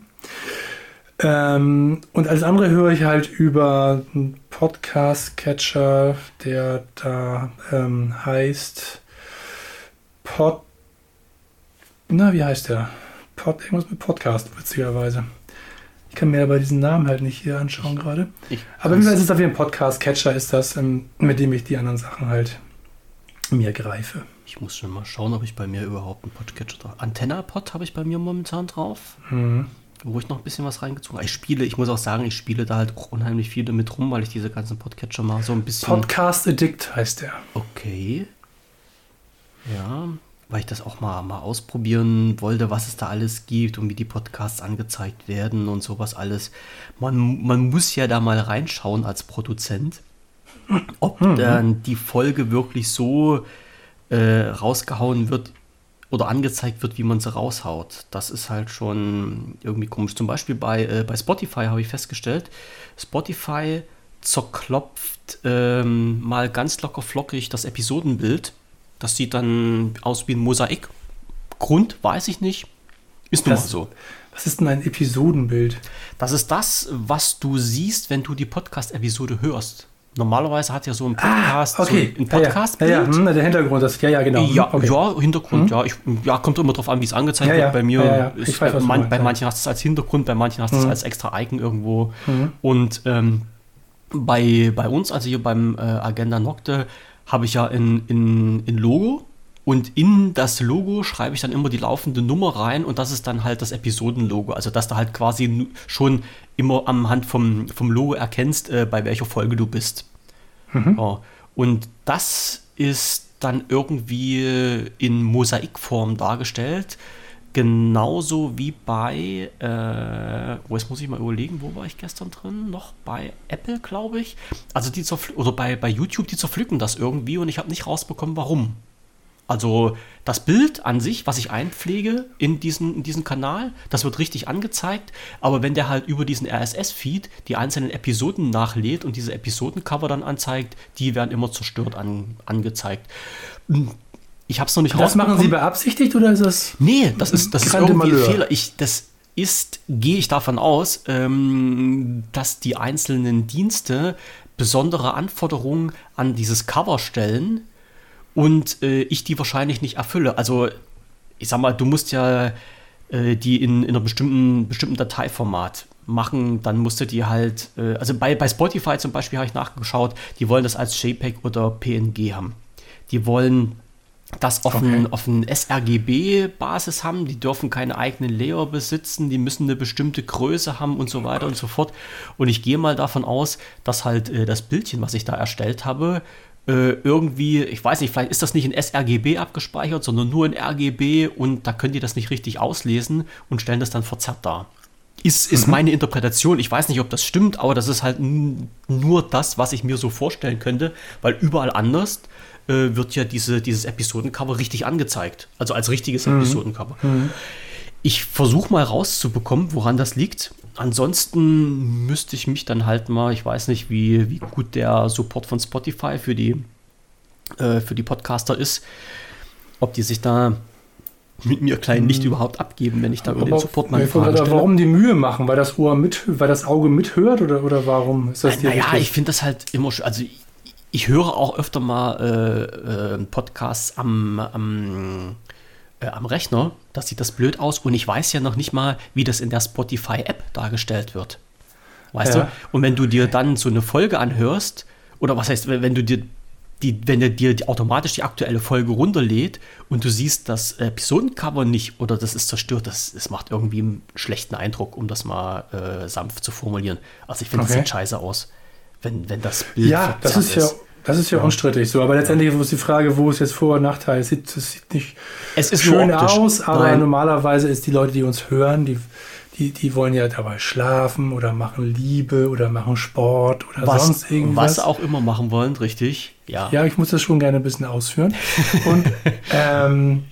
Ähm, und alles andere höre ich halt über einen Podcast-Catcher, der da ähm, heißt Pod. Na, wie heißt der? Pod, irgendwas mit Podcast, witzigerweise. Ich kann mir aber diesen Namen halt nicht hier anschauen gerade. Aber wie ist es wie ein Podcast-Catcher, ist das, ähm, mit dem ich die anderen Sachen halt mir greife. Ich muss schon mal schauen, ob ich bei mir überhaupt einen Podcatcher drauf Antenna-Pod habe ich bei mir momentan drauf. Mhm wo ich noch ein bisschen was reingezogen habe. Ich spiele, ich muss auch sagen, ich spiele da halt unheimlich viel damit rum, weil ich diese ganzen Podcatcher mal so ein bisschen. Podcast Addict heißt der. Okay. Ja, weil ich das auch mal, mal ausprobieren wollte, was es da alles gibt und wie die Podcasts angezeigt werden und sowas alles. Man, man muss ja da mal reinschauen als Produzent, ob mhm. dann die Folge wirklich so äh, rausgehauen wird, oder angezeigt wird, wie man sie raushaut. Das ist halt schon irgendwie komisch. Zum Beispiel bei, äh, bei Spotify habe ich festgestellt, Spotify zerklopft ähm, mal ganz locker flockig das Episodenbild. Das sieht dann aus wie ein Mosaik. Grund weiß ich nicht. Ist nun mal so. Was ist denn ein Episodenbild? Das ist das, was du siehst, wenn du die Podcast-Episode hörst. Normalerweise hat ja so ein Podcast, ah, okay. so ein Podcast ja, ja. ja, hm, der Hintergrund, das, ja, ja, genau. Ja, okay. ja Hintergrund, hm. ja, ich, ja, kommt immer drauf an, wie es angezeigt wird. Bei mir ist, weiß, man, bei manchen hast du es als Hintergrund, bei manchen hast du es hm. als extra Icon irgendwo. Hm. Und ähm, bei, bei uns, also hier beim äh, Agenda Nocte, habe ich ja ein in, in Logo und in das Logo schreibe ich dann immer die laufende Nummer rein und das ist dann halt das Episodenlogo. Also, dass du halt quasi schon immer am Hand vom, vom Logo erkennst, äh, bei welcher Folge du bist. Mhm. Ja. Und das ist dann irgendwie in Mosaikform dargestellt. Genauso wie bei, äh, wo jetzt muss ich mal überlegen, wo war ich gestern drin? Noch bei Apple, glaube ich. Also die oder bei, bei YouTube, die zerpflücken das irgendwie und ich habe nicht rausbekommen, warum. Also das Bild an sich, was ich einpflege in diesen, in diesen Kanal, das wird richtig angezeigt. Aber wenn der halt über diesen RSS-Feed die einzelnen Episoden nachlädt und diese Episodencover dann anzeigt, die werden immer zerstört an, angezeigt. Ich habe es noch nicht Das machen Sie beabsichtigt oder ist das? Nee, das ist, das ist irgendwie ein Fehler. Ich, das ist, gehe ich davon aus, ähm, dass die einzelnen Dienste besondere Anforderungen an dieses Cover stellen und äh, ich die wahrscheinlich nicht erfülle. Also, ich sag mal, du musst ja äh, die in, in einem bestimmten, bestimmten Dateiformat machen, dann musst du die halt, äh, also bei, bei Spotify zum Beispiel habe ich nachgeschaut, die wollen das als JPEG oder PNG haben. Die wollen das auf, okay. auf ein sRGB-Basis haben, die dürfen keine eigenen Layer besitzen, die müssen eine bestimmte Größe haben und so weiter oh und so fort. Und ich gehe mal davon aus, dass halt äh, das Bildchen, was ich da erstellt habe, äh, irgendwie, ich weiß nicht, vielleicht ist das nicht in sRGB abgespeichert, sondern nur in RGB und da können die das nicht richtig auslesen und stellen das dann verzerrt dar. Ist, ist mhm. meine Interpretation. Ich weiß nicht, ob das stimmt, aber das ist halt nur das, was ich mir so vorstellen könnte, weil überall anders äh, wird ja diese, dieses Episodencover richtig angezeigt. Also als richtiges mhm. Episodencover. Mhm. Ich versuche mal rauszubekommen, woran das liegt. Ansonsten müsste ich mich dann halt mal, ich weiß nicht, wie, wie gut der Support von Spotify für die, äh, für die Podcaster ist, ob die sich da mit mir klein nicht mhm. überhaupt abgeben, wenn ich da über den Support mal Frage stelle. Warum die Mühe machen? Weil das Ohr mit, weil das Auge mithört oder, oder warum ist das äh, Naja, ich finde das halt immer, also ich, ich höre auch öfter mal äh, äh, Podcasts am, am äh, am Rechner, das sieht das blöd aus und ich weiß ja noch nicht mal, wie das in der Spotify-App dargestellt wird. Weißt ja. du? Und wenn du dir dann so eine Folge anhörst, oder was heißt, wenn du dir die, wenn er dir die, automatisch die aktuelle Folge runterlädt und du siehst das Episodencover nicht oder das ist zerstört, das, das macht irgendwie einen schlechten Eindruck, um das mal äh, sanft zu formulieren. Also ich finde, okay. das sieht scheiße aus, wenn, wenn das Bild Ja, das ist, ist ja das ist ja, ja, unstrittig so, aber letztendlich ist die Frage, wo ist jetzt Vor- und Nachteil? Es sieht, es sieht nicht es ist schön aus, aber Nein. normalerweise ist die Leute, die uns hören, die, die, die wollen ja dabei schlafen oder machen Liebe oder machen Sport oder was, sonst irgendwas. Was auch immer machen wollen, richtig? Ja. Ja, ich muss das schon gerne ein bisschen ausführen. und, ähm,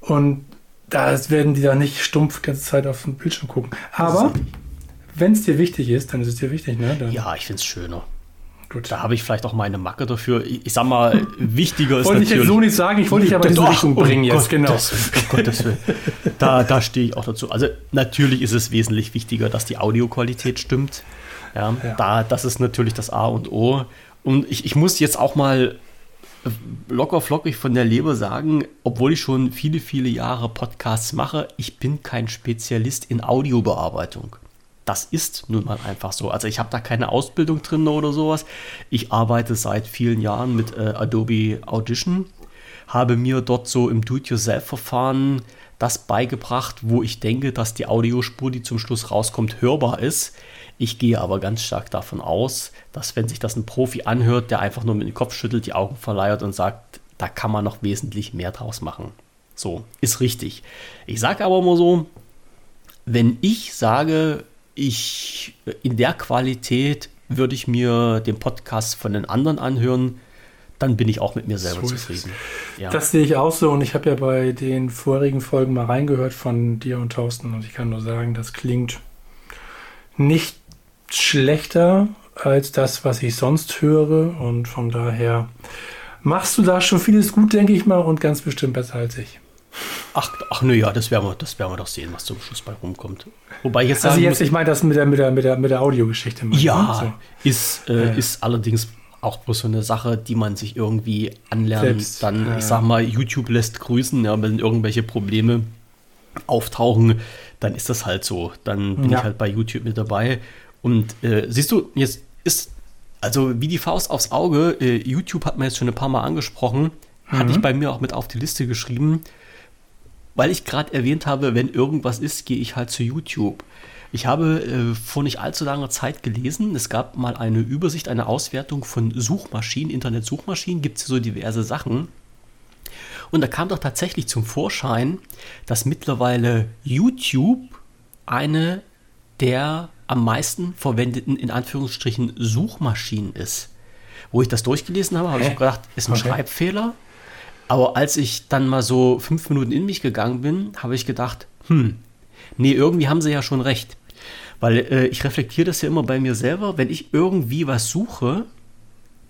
und da werden die da nicht stumpf die ganze Zeit auf den Bildschirm gucken. Aber wenn es dir wichtig ist, dann ist es dir wichtig, ne? Dann ja, ich finde es schöner. Gut. Da habe ich vielleicht auch meine Macke dafür. Ich, sag mal, wichtiger ist wollte natürlich... Wollte ich jetzt so nicht sagen, ich wollte dich aber in diese Richtung bringen jetzt, Gott, genau. Das, oh Gottes Willen. Da, da stehe ich auch dazu. Also natürlich ist es wesentlich wichtiger, dass die Audioqualität stimmt. Ja, ja. Da, das ist natürlich das A und O. Und ich, ich muss jetzt auch mal locker flockig von der Leber sagen, obwohl ich schon viele, viele Jahre Podcasts mache, ich bin kein Spezialist in Audiobearbeitung das ist nun mal einfach so. Also ich habe da keine Ausbildung drin oder sowas. Ich arbeite seit vielen Jahren mit äh, Adobe Audition, habe mir dort so im Do-it-yourself-Verfahren das beigebracht, wo ich denke, dass die Audiospur, die zum Schluss rauskommt, hörbar ist. Ich gehe aber ganz stark davon aus, dass wenn sich das ein Profi anhört, der einfach nur mit dem Kopf schüttelt, die Augen verleiert und sagt, da kann man noch wesentlich mehr draus machen. So, ist richtig. Ich sage aber immer so, wenn ich sage, ich in der Qualität würde ich mir den Podcast von den anderen anhören, dann bin ich auch mit mir selber so zufrieden. Ja. Das sehe ich auch so und ich habe ja bei den vorigen Folgen mal reingehört von dir und Thorsten und ich kann nur sagen, das klingt nicht schlechter als das, was ich sonst höre und von daher machst du da schon vieles gut, denke ich mal und ganz bestimmt besser als ich. Ach, ach nö, ja, das werden wir, das werden wir doch sehen, was zum Schluss bei rumkommt. Wobei ich jetzt Also jetzt, muss, ich meine das mit der, mit der, mit der, mit der Audiogeschichte. Ja, ne? so. ist, äh, ja. ist allerdings auch bloß so eine Sache, die man sich irgendwie anlernt. Selbst, dann, ja. ich sag mal, YouTube lässt grüßen, ja, wenn irgendwelche Probleme auftauchen, dann ist das halt so. Dann bin ja. ich halt bei YouTube mit dabei. Und äh, siehst du, jetzt ist, also wie die Faust aufs Auge, äh, YouTube hat man jetzt schon ein paar Mal angesprochen, mhm. hatte ich bei mir auch mit auf die Liste geschrieben weil ich gerade erwähnt habe, wenn irgendwas ist, gehe ich halt zu YouTube. Ich habe äh, vor nicht allzu langer Zeit gelesen, es gab mal eine Übersicht, eine Auswertung von Suchmaschinen, Internetsuchmaschinen, gibt es so diverse Sachen. Und da kam doch tatsächlich zum Vorschein, dass mittlerweile YouTube eine der am meisten verwendeten, in Anführungsstrichen, Suchmaschinen ist. Wo ich das durchgelesen habe, habe ich gedacht, ist ein okay. Schreibfehler Aber als ich dann mal so fünf Minuten in mich gegangen bin, habe ich gedacht, hm, nee, irgendwie haben sie ja schon recht. Weil äh, ich reflektiere das ja immer bei mir selber. Wenn ich irgendwie was suche,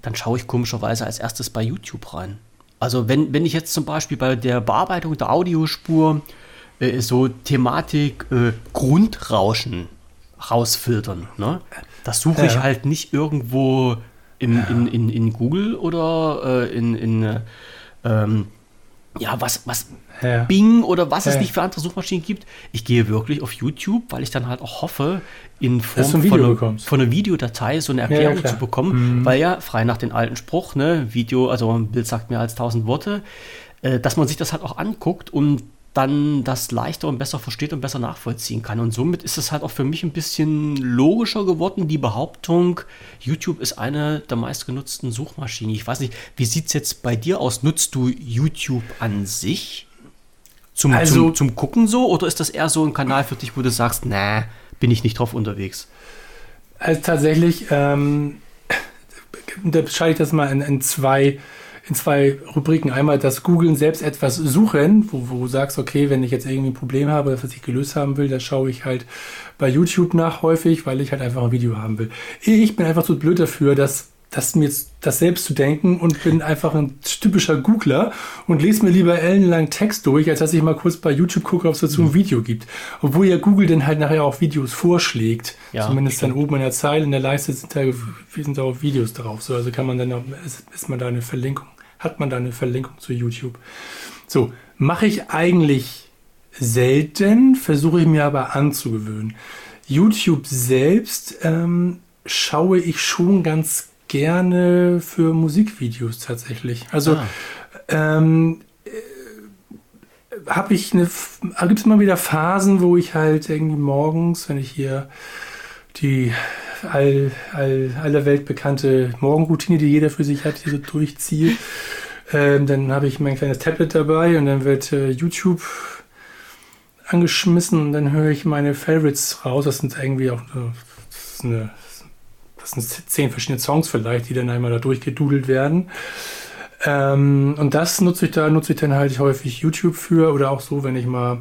dann schaue ich komischerweise als erstes bei YouTube rein. Also wenn, wenn ich jetzt zum Beispiel bei der Bearbeitung der Audiospur äh, so Thematik äh, Grundrauschen rausfiltern, ne? das suche ja. ich halt nicht irgendwo im, in, in, in Google oder äh, in, in äh, ähm, ja, was, was ja. Bing oder was ja. es nicht für andere Suchmaschinen gibt. Ich gehe wirklich auf YouTube, weil ich dann halt auch hoffe, in Form von, eine, von, einer Videodatei so eine Erklärung ja, zu bekommen, mhm. weil ja, frei nach dem alten Spruch, ne, Video, also ein Bild sagt mehr als tausend Worte, äh, dass man sich das halt auch anguckt und dann das leichter und besser versteht und besser nachvollziehen kann. Und somit ist es halt auch für mich ein bisschen logischer geworden, die Behauptung, YouTube ist eine der meistgenutzten Suchmaschinen. Ich weiß nicht, wie sieht es jetzt bei dir aus? Nutzt du YouTube an sich zum, also, zum, zum Gucken so oder ist das eher so ein Kanal für dich, wo du sagst, na, bin ich nicht drauf unterwegs? Also tatsächlich, ähm, da scheide ich das mal in, in zwei in zwei Rubriken. Einmal das Googlen selbst etwas suchen, wo, wo du sagst, okay, wenn ich jetzt irgendwie ein Problem habe, was ich gelöst haben will, da schaue ich halt bei YouTube nach häufig, weil ich halt einfach ein Video haben will. Ich bin einfach zu blöd dafür, dass das mir jetzt das selbst zu denken und bin einfach ein typischer Googler und lese mir lieber ellenlang Text durch, als dass ich mal kurz bei YouTube gucke, ob es dazu ein mhm. Video gibt. Obwohl ja Google dann halt nachher auch Videos vorschlägt. Ja, Zumindest stimmt. dann oben in der Zeile, in der Leiste sind da, sind da auch Videos drauf. So, also kann man dann auch, ist, ist man da eine Verlinkung hat man da eine Verlinkung zu YouTube. So, mache ich eigentlich selten, versuche ich mir aber anzugewöhnen. YouTube selbst ähm, schaue ich schon ganz gerne für Musikvideos tatsächlich. Also ah. ähm, äh, habe ich eine, gibt es mal wieder Phasen, wo ich halt irgendwie morgens, wenn ich hier die all, all, aller Welt bekannte Morgenroutine, die jeder für sich hat, hier so durchziehe. Ähm, dann habe ich mein kleines Tablet dabei und dann wird äh, YouTube angeschmissen und dann höre ich meine Favorites raus. Das sind irgendwie auch eine, das, eine, das sind zehn verschiedene Songs vielleicht, die dann einmal da durchgedudelt werden. Ähm, und das nutze ich da, nutze ich dann halt häufig YouTube für oder auch so, wenn ich mal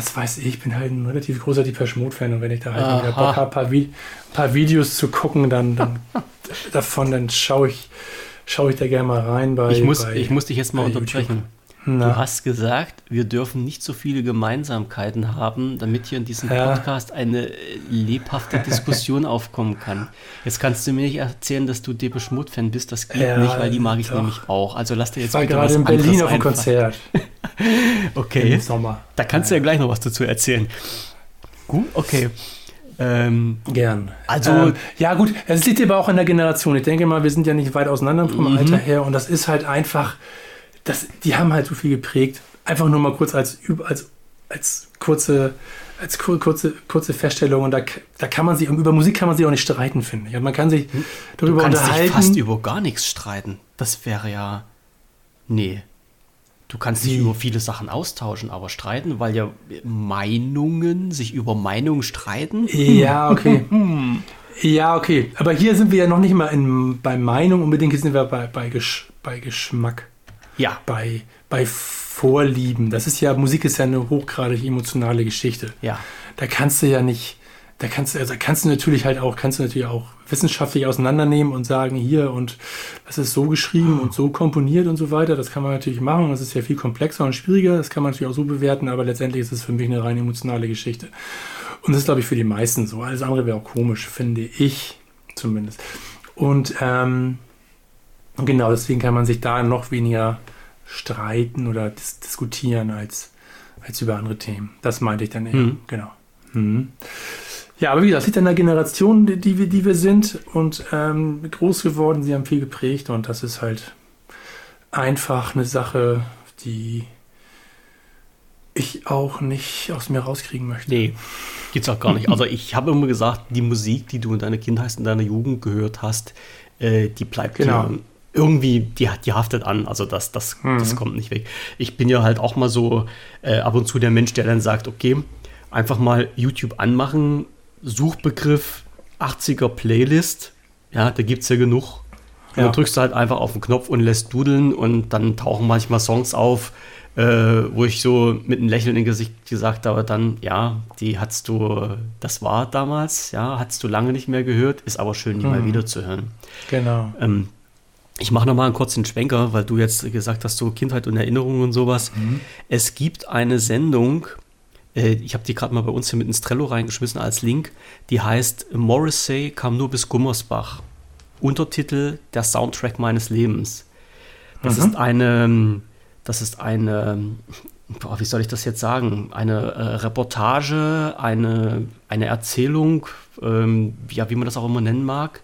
was weiß ich, ich bin halt ein relativ großer Deepesh Mode-Fan und wenn ich da halt wieder Bock habe, ein paar, Vi paar, Videos zu gucken, dann, dann davon, dann schaue ich, schaue ich da gerne mal rein bei. Ich muss, bei, ich muss dich jetzt mal unterbrechen. YouTube. Na. Du hast gesagt, wir dürfen nicht so viele Gemeinsamkeiten haben, damit hier in diesem ja. Podcast eine lebhafte Diskussion aufkommen kann. Jetzt kannst du mir nicht erzählen, dass du Depeche Mode Fan bist. Das geht ja, nicht, weil die mag ich doch. nämlich auch. Also lass dir jetzt ich war gerade in Berlin auf einem Konzert. okay. Im Sommer. Da kannst du ja gleich noch was dazu erzählen. Gut, okay. Ähm, Gern. Also, ähm, ja, gut, es liegt aber auch in der Generation. Ich denke mal, wir sind ja nicht weit auseinander vom mhm. Alter her und das ist halt einfach das, die haben halt so viel geprägt. Einfach nur mal kurz als, als, als kurze, als kurze, kurze Feststellung. Und da, da kann man sich, über Musik kann man sich auch nicht streiten, finde ich. Und man kann sich darüber du kannst unterhalten. Dich fast über gar nichts streiten. Das wäre ja. Nee. Du kannst dich über viele Sachen austauschen, aber streiten, weil ja Meinungen sich über Meinungen streiten. Ja, okay. ja, okay. Aber hier sind wir ja noch nicht mal in, bei Meinung unbedingt, hier sind wir bei, bei, Gesch, bei Geschmack ja. bei, bei Vorlieben. Das ist ja, Musik ist ja eine hochgradig emotionale Geschichte. Ja. Da kannst du ja nicht, da kannst du, also kannst du natürlich halt auch, kannst du natürlich auch wissenschaftlich auseinandernehmen und sagen, hier und das ist so geschrieben und so komponiert und so weiter. Das kann man natürlich machen. Das ist ja viel komplexer und schwieriger. Das kann man natürlich auch so bewerten, aber letztendlich ist es für mich eine rein emotionale Geschichte. Und das ist, glaube ich, für die meisten so. Alles andere wäre auch komisch, finde ich zumindest. Und ähm, genau, deswegen kann man sich da noch weniger streiten oder dis diskutieren als, als über andere Themen. Das meinte ich dann eher. Mhm. Genau. Mhm. Ja, aber wie gesagt, es liegt an der Generation, die, die, wir, die wir sind und ähm, groß geworden. Sie haben viel geprägt und das ist halt einfach eine Sache, die ich auch nicht aus mir rauskriegen möchte. Nee, geht's auch gar nicht. Also ich habe immer gesagt, die Musik, die du in deiner Kindheit, in deiner Jugend gehört hast, äh, die bleibt genau. dir irgendwie, die, die haftet an. Also das, das, mhm. das kommt nicht weg. Ich bin ja halt auch mal so äh, ab und zu der Mensch, der dann sagt, okay, einfach mal YouTube anmachen, Suchbegriff 80er Playlist. Ja, da gibt es ja genug. Ja. dann drückst du halt einfach auf den Knopf und lässt dudeln und dann tauchen manchmal Songs auf, äh, wo ich so mit einem Lächeln im Gesicht gesagt habe, dann, ja, die hattest du, das war damals, ja, hattest du lange nicht mehr gehört, ist aber schön, die mhm. mal wieder zu hören. Genau. Ähm, ich mache nochmal einen kurzen Schwenker, weil du jetzt gesagt hast, so Kindheit und Erinnerungen und sowas. Mhm. Es gibt eine Sendung, äh, ich habe die gerade mal bei uns hier mit ins Trello reingeschmissen als Link, die heißt Morrissey kam nur bis Gummersbach. Untertitel Der Soundtrack meines Lebens. Das mhm. ist eine, das ist eine, boah, wie soll ich das jetzt sagen? Eine äh, Reportage, eine, eine Erzählung, ähm, ja, wie man das auch immer nennen mag.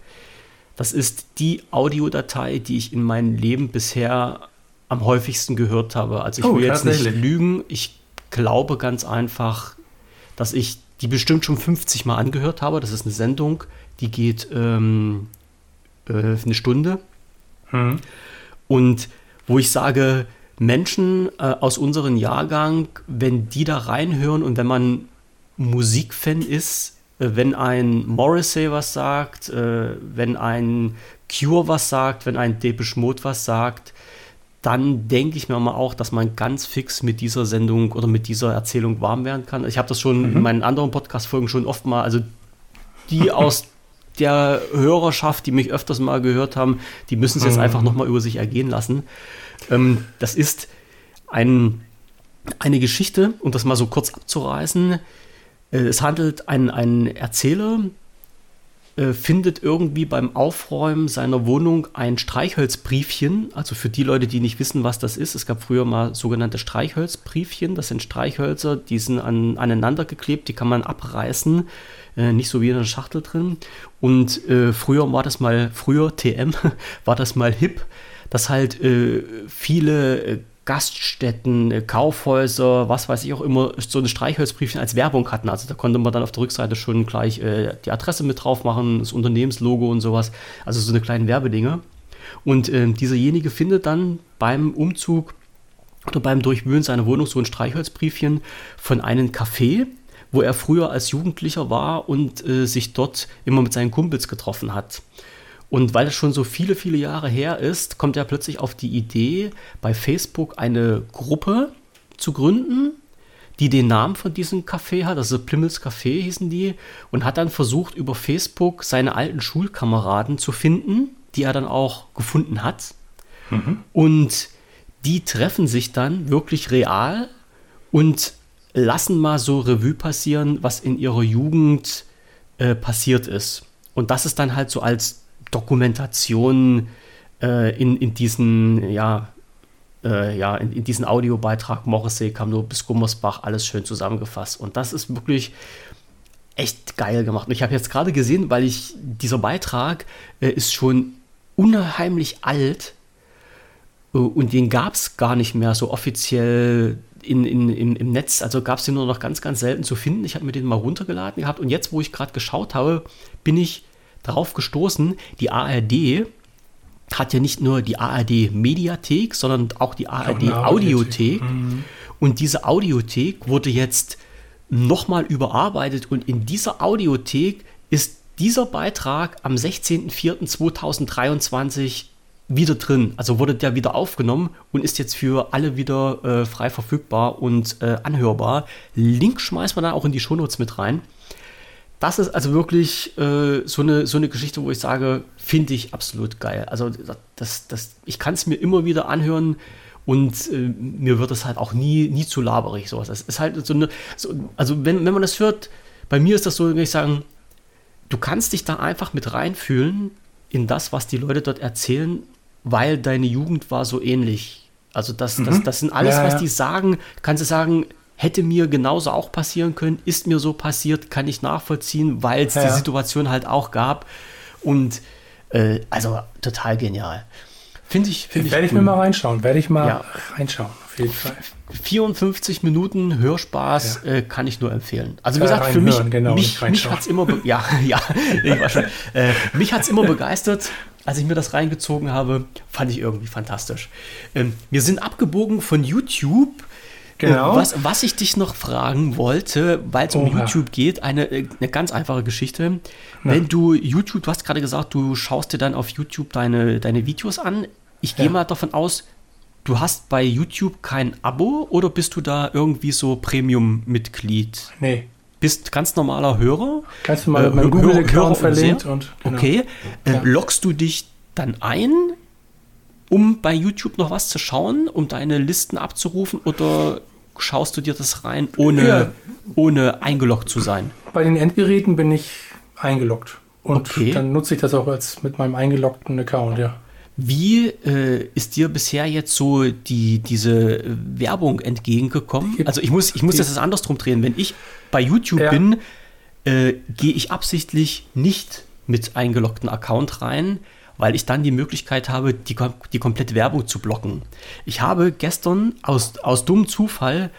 Das ist die Audiodatei, die ich in meinem Leben bisher am häufigsten gehört habe. Also ich oh, will jetzt nicht lügen. Ich glaube ganz einfach, dass ich die bestimmt schon 50 Mal angehört habe. Das ist eine Sendung, die geht ähm, äh, eine Stunde. Mhm. Und wo ich sage, Menschen äh, aus unserem Jahrgang, wenn die da reinhören und wenn man Musikfan ist, wenn ein Morrissey was sagt, äh, wenn ein Cure was sagt, wenn ein Depeche Mode was sagt, dann denke ich mir mal auch, dass man ganz fix mit dieser Sendung oder mit dieser Erzählung warm werden kann. Ich habe das schon mhm. in meinen anderen Podcast-Folgen schon oft mal, also die aus der Hörerschaft, die mich öfters mal gehört haben, die müssen es jetzt mhm. einfach nochmal über sich ergehen lassen. Ähm, das ist ein, eine Geschichte, um das mal so kurz abzureißen. Äh, es handelt ein, ein Erzähler, äh, findet irgendwie beim Aufräumen seiner Wohnung ein Streichholzbriefchen. Also für die Leute, die nicht wissen, was das ist, es gab früher mal sogenannte Streichholzbriefchen. Das sind Streichhölzer, die sind an, aneinander geklebt, die kann man abreißen. Äh, nicht so wie in einer Schachtel drin. Und äh, früher war das mal, früher TM, war das mal hip, dass halt äh, viele Gaststätten, äh, Kaufhäuser, was weiß ich auch immer, so eine Streichholzbriefchen als Werbung hatten. Also da konnte man dann auf der Rückseite schon gleich äh, die Adresse mit drauf machen, das Unternehmenslogo und sowas. Also so eine kleine Werbedinge. Und äh, dieserjenige findet dann beim Umzug oder beim Durchwühlen seiner Wohnung so ein Streichholzbriefchen von einem Café, wo er früher als Jugendlicher war und äh, sich dort immer mit seinen Kumpels getroffen hat. Und weil es schon so viele, viele Jahre her ist, kommt er plötzlich auf die Idee, bei Facebook eine Gruppe zu gründen, die den Namen von diesem Café hat, also Plimmels Café hießen die, und hat dann versucht, über Facebook seine alten Schulkameraden zu finden, die er dann auch gefunden hat. Mhm. Und die treffen sich dann wirklich real und lassen mal so Revue passieren, was in ihrer Jugend äh, passiert ist. Und das ist dann halt so als Dokumentation äh, in, in diesen, ja, äh, ja, in, in, diesen Audiobeitrag Morrissey kam nur bis Gummersbach, alles schön zusammengefasst. Und das ist wirklich echt geil gemacht. Und ich habe jetzt gerade gesehen, weil ich, dieser Beitrag äh, ist schon unheimlich alt äh, und den gab es gar nicht mehr so offiziell in, in, im, im Netz. Also gab es den nur noch ganz, ganz selten zu finden. Ich habe mir den mal runtergeladen gehabt und jetzt, wo ich gerade geschaut habe, bin ich darauf gestoßen, die ARD hat ja nicht nur die ARD Mediathek, sondern auch die ARD auch Audiothek. Mhm. Und diese Audiothek wurde jetzt nochmal überarbeitet und in dieser Audiothek ist dieser Beitrag am 16.04.2023 wieder drin. Also wurde der wieder aufgenommen und ist jetzt für alle wieder äh, frei verfügbar und äh, anhörbar. Link schmeißt man da auch in die Shownotes mit rein. Das ist also wirklich äh, so, eine, so eine Geschichte, wo ich sage, finde ich absolut geil. Also das, das, ich kann es mir immer wieder anhören und äh, mir wird es halt auch nie, nie zu laberig. Sowas. Das ist halt so eine, so, also wenn, wenn man das hört, bei mir ist das so, wenn ich sagen, du kannst dich da einfach mit reinfühlen in das, was die Leute dort erzählen weil deine Jugend war so ähnlich. Also das, mhm. das, das sind alles, ja, was die sagen, kannst du sagen, hätte mir genauso auch passieren können, ist mir so passiert, kann ich nachvollziehen, weil es ja, die Situation halt auch gab. Und äh, also total genial. Finde ich, finde ich. Werde ich mir mal reinschauen, werde ich mal reinschauen, auf jeden Fall. 54 Minuten Hörspaß äh, kann ich nur empfehlen. Also wie gesagt, für mich, genau, mich, mich hat es immer, ja, ja, schon, äh, mich immer begeistert als ich mir das reingezogen habe, fand ich irgendwie fantastisch. Ähm, wir sind abgebogen von YouTube Genau. Was, was ich dich noch fragen wollte, weil es um Oha. YouTube geht, eine, äh, eine ganz einfache Geschichte. Wenn du YouTube, du hast gerade gesagt, du schaust dir dann auf YouTube deine, deine Videos an. Ich gehe Ja. mal davon aus, du hast bei YouTube kein Abo oder bist du da irgendwie so Premium-Mitglied? Nee. Bist ganz normaler Hörer? Kannst du mal Äh, meinen Google-Account und verlinkt und. genau. Okay. Äh, Ja. Loggst du dich dann ein, um bei YouTube noch was zu schauen, um deine Listen abzurufen oder schaust du dir das rein, ohne, Ja. ohne eingeloggt zu sein? Bei den Endgeräten bin ich eingeloggt. Und Okay. dann nutze ich das auch als mit meinem eingeloggten Account, ja. Wie äh, ist dir bisher jetzt so die, diese Werbung entgegengekommen? Die Also ich muss, ich muss die- das jetzt andersrum drehen. Wenn ich bei YouTube Ja. bin, äh, gehe ich absichtlich nicht mit eingeloggten Account rein, weil ich dann die Möglichkeit habe, die, die komplette Werbung zu blocken. Ich habe gestern aus, aus dummem Zufall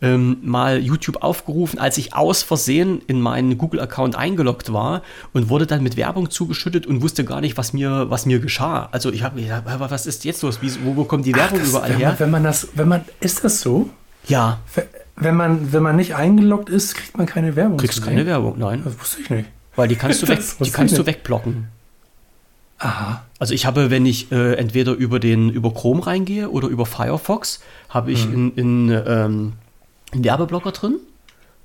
ähm, mal YouTube aufgerufen, als ich aus Versehen in meinen Google-Account eingeloggt war und wurde dann mit Werbung zugeschüttet und wusste gar nicht, was mir, was mir geschah. Also ich habe gedacht, "Aber was ist jetzt los? Wie, wo, wo kommt die Werbung Das- überall wenn her? Man, wenn man das, wenn man, ist das so? ja, Wenn man, wenn man nicht eingeloggt ist, kriegt man keine Werbung. kriegst keine? Werbung, nein. Das wusste ich nicht. Weil die kannst du, weg, die kannst du wegblocken. Aha. Also ich habe, wenn ich äh, entweder über den über Chrome reingehe oder über Firefox, habe ich in, in ähm, einen Werbeblocker drin.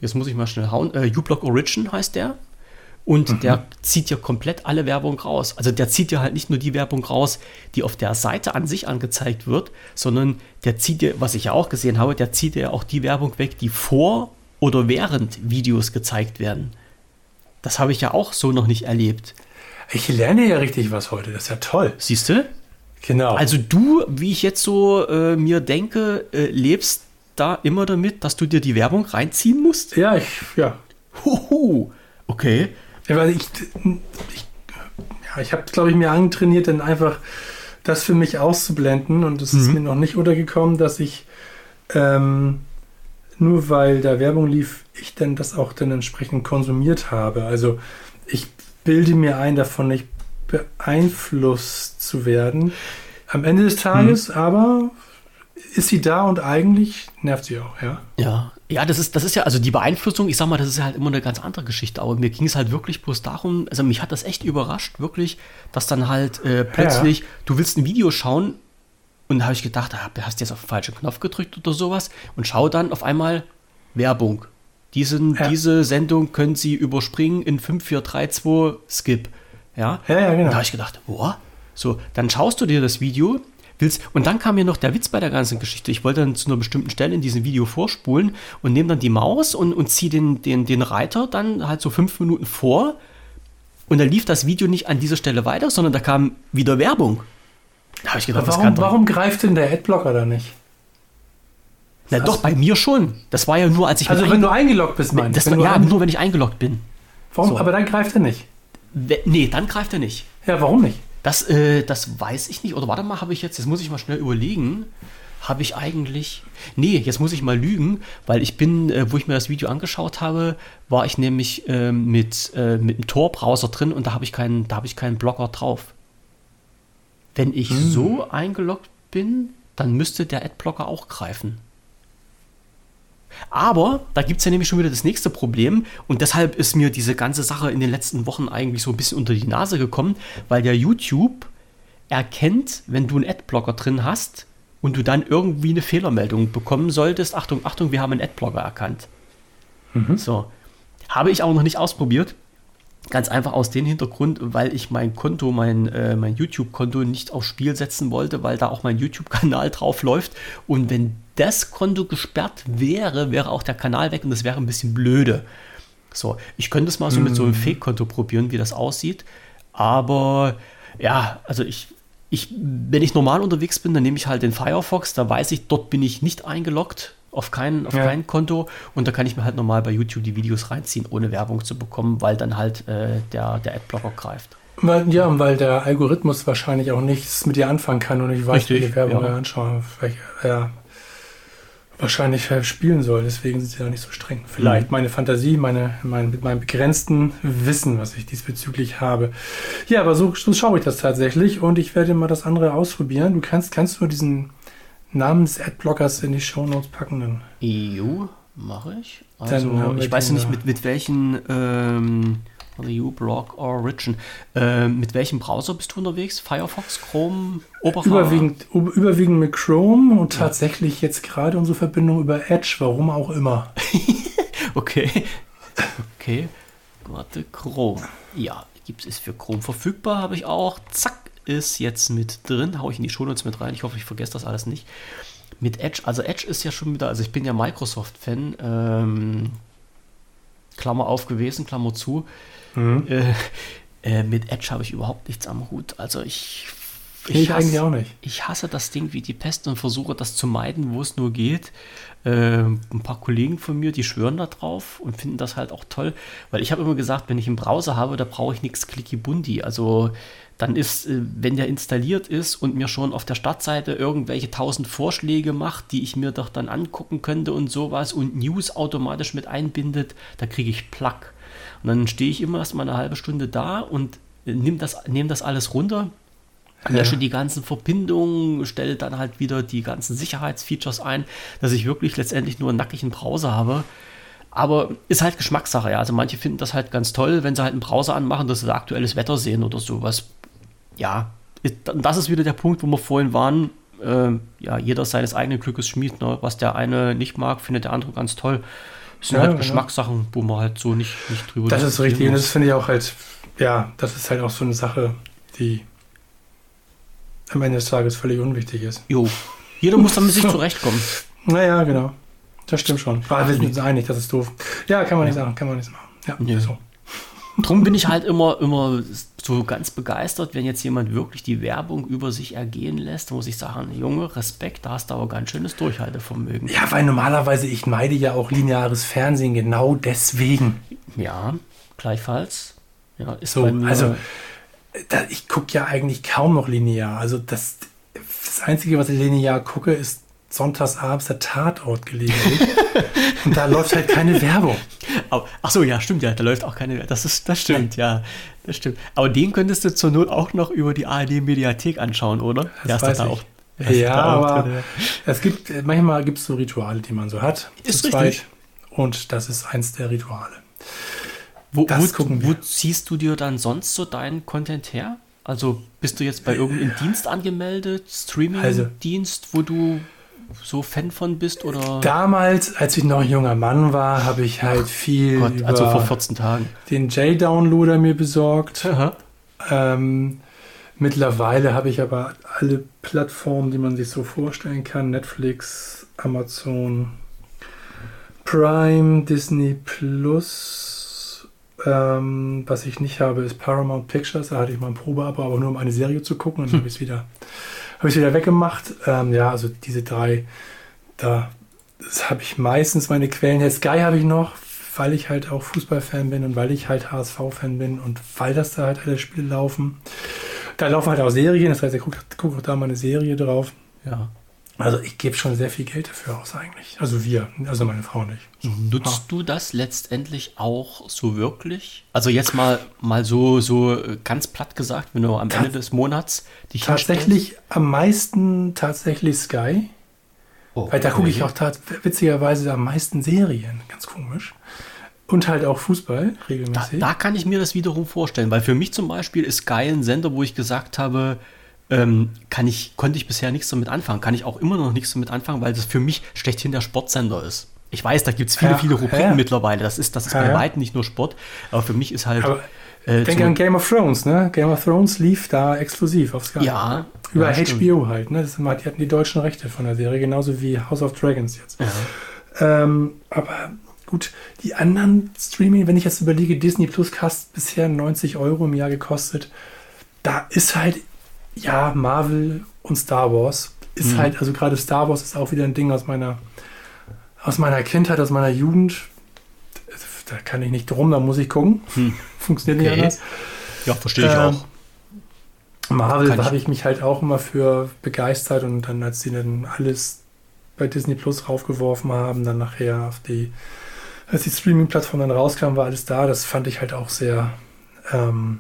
Jetzt muss ich mal schnell hauen. Äh, uBlock Origin heißt der. Und der zieht ja komplett alle Werbung raus. Also der zieht ja halt nicht nur die Werbung raus, die auf der Seite an sich angezeigt wird, sondern der zieht ja, was ich ja auch gesehen habe, der zieht ja auch die Werbung weg, die vor oder während Videos gezeigt werden. Das habe ich ja auch so noch nicht erlebt. Ich lerne ja richtig was heute. Das ist ja toll. Siehst du? Genau. Also du, wie ich jetzt so äh, mir denke, äh, lebst da immer damit, dass du dir die Werbung reinziehen musst? ja, ich, ja. Huhu. Okay. Weil ich, ich, ja, ich habe, glaube ich, mir angetrainiert, dann einfach das für mich auszublenden. Und es ist Mhm. mir noch nicht untergekommen, dass ich ähm, nur weil da Werbung lief, ich dann das auch dann entsprechend konsumiert habe. Also ich bilde mir ein, davon nicht beeinflusst zu werden. Am Ende des Tages Mhm. aber ist sie da und eigentlich nervt sie auch, ja. Ja. Ja, das ist, das ist ja, also die Beeinflussung, ich sag mal, das ist ja halt immer eine ganz andere Geschichte. Aber mir ging es halt wirklich bloß darum, also mich hat das echt überrascht, wirklich, dass dann halt äh, plötzlich, du willst ein Video schauen und da habe ich gedacht, ah, hast du jetzt auf den falschen Knopf gedrückt oder sowas und schau dann auf einmal Werbung. Diesen, Ja. Diese Sendung können Sie überspringen in 5432 Skip. Ja, Ja, ja, genau. Und da habe ich gedacht, boah, so, dann schaust du dir das Video, willst, und dann kam mir noch der Witz bei der ganzen Geschichte. Ich wollte dann zu einer bestimmten Stelle in diesem Video vorspulen und nehme dann die Maus und, und ziehe den, den, den Reiter dann halt so fünf Minuten vor. Und dann lief das Video nicht an dieser Stelle weiter, sondern da kam wieder Werbung. Da habe ich gedacht, warum, warum greift denn der Adblocker da nicht? Na doch, bei mir schon. Das war ja nur, als ich Also wenn du eingeloggt bist, meinst das wenn war, du ja, nur wenn ich eingeloggt bin. warum, so. Aber dann greift er nicht. Nee, dann greift er nicht. Ja, warum nicht? Das, äh, das weiß ich nicht. Oder warte mal, habe ich jetzt, jetzt muss ich mal schnell überlegen. Habe ich eigentlich. Nee, jetzt muss ich mal lügen, weil ich bin, äh, wo ich mir das Video angeschaut habe, war ich nämlich ähm, mit, äh, mit einem Tor-Browser drin und da habe ich keinen, da habe ich keinen Blocker drauf. Wenn ich so eingeloggt bin, dann müsste der Adblocker auch greifen. Aber da gibt es ja nämlich schon wieder das nächste Problem und deshalb ist mir diese ganze Sache in den letzten Wochen eigentlich so ein bisschen unter die Nase gekommen, weil der YouTube erkennt, wenn du einen Adblocker drin hast und du dann irgendwie eine Fehlermeldung bekommen solltest. Achtung, Achtung, wir haben einen Adblocker erkannt. So. Habe ich auch noch nicht ausprobiert. Ganz einfach aus dem Hintergrund, weil ich mein Konto, mein, äh, mein YouTube-Konto nicht aufs Spiel setzen wollte, weil da auch mein YouTube-Kanal drauf läuft. Und wenn das Konto gesperrt wäre, wäre auch der Kanal weg und das wäre ein bisschen blöde. So, ich könnte es mal so mit so einem Fake-Konto probieren, wie das aussieht. Aber ja, also ich, ich, wenn ich normal unterwegs bin, dann nehme ich halt den Firefox, da weiß ich, dort bin ich nicht eingeloggt, auf kein, auf Ja. kein Konto und da kann ich mir halt normal bei YouTube die Videos reinziehen, ohne Werbung zu bekommen, weil dann halt äh, der, der Adblocker greift. Weil, ja, und weil der Algorithmus wahrscheinlich auch nichts mit dir anfangen kann und ich weiß, Richtig, welche Werbung ja. anschauen, er wahrscheinlich spielen soll. Deswegen sind sie da nicht so streng. Vielleicht Mhm. meine Fantasie, meine, mein, mit meinem begrenzten Wissen, was ich diesbezüglich habe. Ja, aber so, so schaue ich das tatsächlich und ich werde mal das andere ausprobieren. Du kannst, kannst du diesen Namen des Adblockers in die Shownotes packen? Dann? EU mache ich. Also, ich weiß nicht, mit, mit welchen ähm, EU-Blog Origin. Äh, mit welchem Browser bist du unterwegs? Firefox, Chrome, Opera? Überwiegend, überwiegend mit Chrome und ja. tatsächlich jetzt gerade unsere Verbindung über Edge, warum auch immer. okay. Okay. Warte, Chrome. Ja, gibt es für Chrome verfügbar, habe ich auch. Zack, ist jetzt mit drin. Hau ich in die Shownotes mit rein. Ich hoffe, ich vergesse das alles nicht. Mit Edge, also Edge ist ja schon wieder, also ich bin ja Microsoft-Fan. Ähm, Klammer auf gewesen, Klammer zu. Mhm. Äh, äh, mit Edge habe ich überhaupt nichts am Hut. Also ich. Ich, ich hasse, eigentlich auch nicht. Ich hasse das Ding wie die Pest und versuche das zu meiden, wo es nur geht. Äh, ein paar Kollegen von mir, die schwören da drauf und finden das halt auch toll, weil ich habe immer gesagt, wenn ich einen Browser habe, da brauche ich nichts Clicky-Bundi. Also dann ist, äh, wenn der installiert ist und mir schon auf der Startseite irgendwelche tausend Vorschläge macht, die ich mir doch dann angucken könnte und sowas und News automatisch mit einbindet, da kriege ich Plack. Und dann stehe ich immer erst mal eine halbe Stunde da und nehme das, nehm das alles runter, lösche ja. die ganzen Verbindungen, stelle dann halt wieder die ganzen Sicherheitsfeatures ein, dass ich wirklich letztendlich nur einen nackigen Browser habe. Aber ist halt Geschmackssache, ja. Also manche finden das halt ganz toll, wenn sie halt einen Browser anmachen, dass sie da aktuelles Wetter sehen oder sowas. Ja, das ist wieder der Punkt, wo wir vorhin waren. Äh, ja, jeder seines eigenen Glückes Schmied. Ne? Was der eine nicht mag, findet der andere ganz toll. Das sind ja, halt genau. Geschmackssachen, wo man halt so nicht, nicht drüber Das ist richtig. Und das finde ich auch halt, ja, das ist halt auch so eine Sache, die am Ende des Tages völlig unwichtig ist. Jo. Jeder muss damit sich zurechtkommen. Naja, genau. Das stimmt schon. Aber wir sind uns einig, das ist doof. Ja, kann man nicht sagen, kann man nicht machen. Ja, ja. so. Drum bin ich halt immer, immer so ganz begeistert, wenn jetzt jemand wirklich die Werbung über sich ergehen lässt. Muss ich sagen, Junge, Respekt, da hast du aber ganz schönes Durchhaltevermögen. Ja, weil normalerweise, ich meide ja auch lineares Fernsehen genau deswegen. Ja, gleichfalls. Ja, ist so, also da, ich gucke ja eigentlich kaum noch linear. Also das, das Einzige, was ich linear gucke, ist sonntagsabends der Tatort gelegentlich. und da läuft halt keine Werbung. Ach so, ja, stimmt ja, da läuft auch keine Werbung. Das, ist, das stimmt, ja. ja. Das stimmt. Aber den könntest du zur Not auch noch über die ARD-Mediathek anschauen, oder? Das weiß da ich. Auch, ja, aber drin, es gibt, manchmal gibt es so Rituale, die man so hat. Ist richtig. und das ist eins der Rituale. Wo, wo, wo ziehst du dir dann sonst so deinen Content her? Also bist du jetzt bei irgendeinem äh, Dienst angemeldet, Streaming-Dienst, also, wo du so Fan von bist? Oder? Damals, als ich noch ein junger Mann war, habe ich halt viel. Gott, also vor 14 Tagen. Den J-Downloader mir besorgt. Ähm, mittlerweile habe ich aber alle Plattformen, die man sich so vorstellen kann: Netflix, Amazon, Prime, Disney Plus. Ähm, was ich nicht habe, ist Paramount Pictures. Da hatte ich mal ein Probeabo, aber nur um eine Serie zu gucken. Und dann habe ich es wieder habe ich wieder weggemacht. Ähm, ja, also diese drei, da habe ich meistens meine Quellen. Her. Sky habe ich noch, weil ich halt auch Fußballfan bin und weil ich halt HSV-Fan bin und weil das da halt alle Spiele laufen. Da laufen halt auch Serien, das heißt, ich gucke guck auch da mal eine Serie drauf. Ja. Also ich gebe schon sehr viel Geld dafür aus eigentlich. Also wir, also meine Frau nicht. So. Nutzt ah. du das letztendlich auch so wirklich? Also jetzt mal mal so so ganz platt gesagt, wenn du am Ta Ende des Monats dich tatsächlich hinstellst? am meisten tatsächlich Sky. Oh, Weil da gucke ich auch witzigerweise am meisten Serien, ganz komisch. Und halt auch Fußball regelmäßig. Da, da kann ich mir das wiederum vorstellen, weil für mich zum Beispiel ist Sky ein Sender, wo ich gesagt habe, ähm, kann ich, konnte ich bisher nichts damit anfangen. Kann ich auch immer noch nichts damit anfangen, weil das für mich schlechthin der Sportsender ist. Ich weiß, da gibt es viele, ja, viele Rubriken ja. mittlerweile. Das ist, das ist ja, bei weitem nicht nur Sport, aber für mich ist halt. Aber äh, denke an Game of Thrones, ne? Game of Thrones lief da exklusiv auf Sky. Ja. Über HBO stimmt. halt, ne? Das, die hatten die deutschen Rechte von der Serie, genauso wie House of Dragons jetzt. Ähm, aber gut, die anderen Streaming, wenn ich jetzt überlege, Disney Plus kostet bisher 90 Euro im Jahr gekostet. Da ist halt ja, Marvel und Star Wars ist mhm. halt, also gerade Star Wars ist auch wieder ein Ding aus meiner, aus meiner Kindheit, aus meiner Jugend. Da kann ich nicht drum, da muss ich gucken. Hm. Funktioniert okay. nicht anders. Ja, verstehe ich ähm, auch. Marvel habe ich mich halt auch immer für begeistert und dann, als sie dann alles bei Disney Plus raufgeworfen haben, dann nachher auf die, als die Streaming-Plattform dann rauskam, war alles da. Das fand ich halt auch sehr, ähm,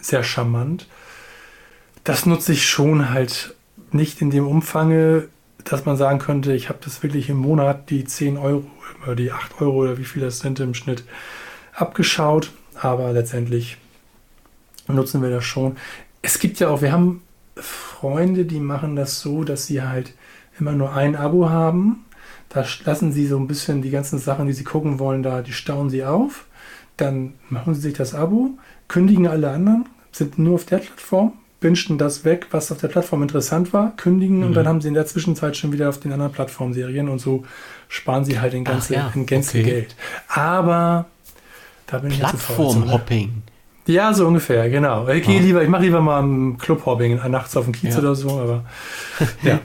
sehr charmant das nutze ich schon halt nicht in dem Umfange. dass man sagen könnte, ich habe das wirklich im Monat die 10 Euro, oder die 8 Euro oder wie viel das sind im Schnitt abgeschaut. Aber letztendlich nutzen wir das schon. Es gibt ja auch, wir haben Freunde, die machen das so, dass sie halt immer nur ein Abo haben. Da lassen sie so ein bisschen die ganzen Sachen, die sie gucken wollen, da, die stauen sie auf. Dann machen sie sich das Abo, kündigen alle anderen, sind nur auf der Plattform, wünschen das weg, was auf der Plattform interessant war, kündigen mhm. und dann haben sie in der Zwischenzeit schon wieder auf den anderen Plattformen Serien und so sparen sie halt in Gänze, ja, in Gänze okay. Geld. Aber da bin ich Plattform-Hopping. Ja, so ungefähr, genau. Ich gehe oh. lieber, ich mache lieber mal ein Clubhopping nachts auf dem Kiez ja. oder so, aber ja.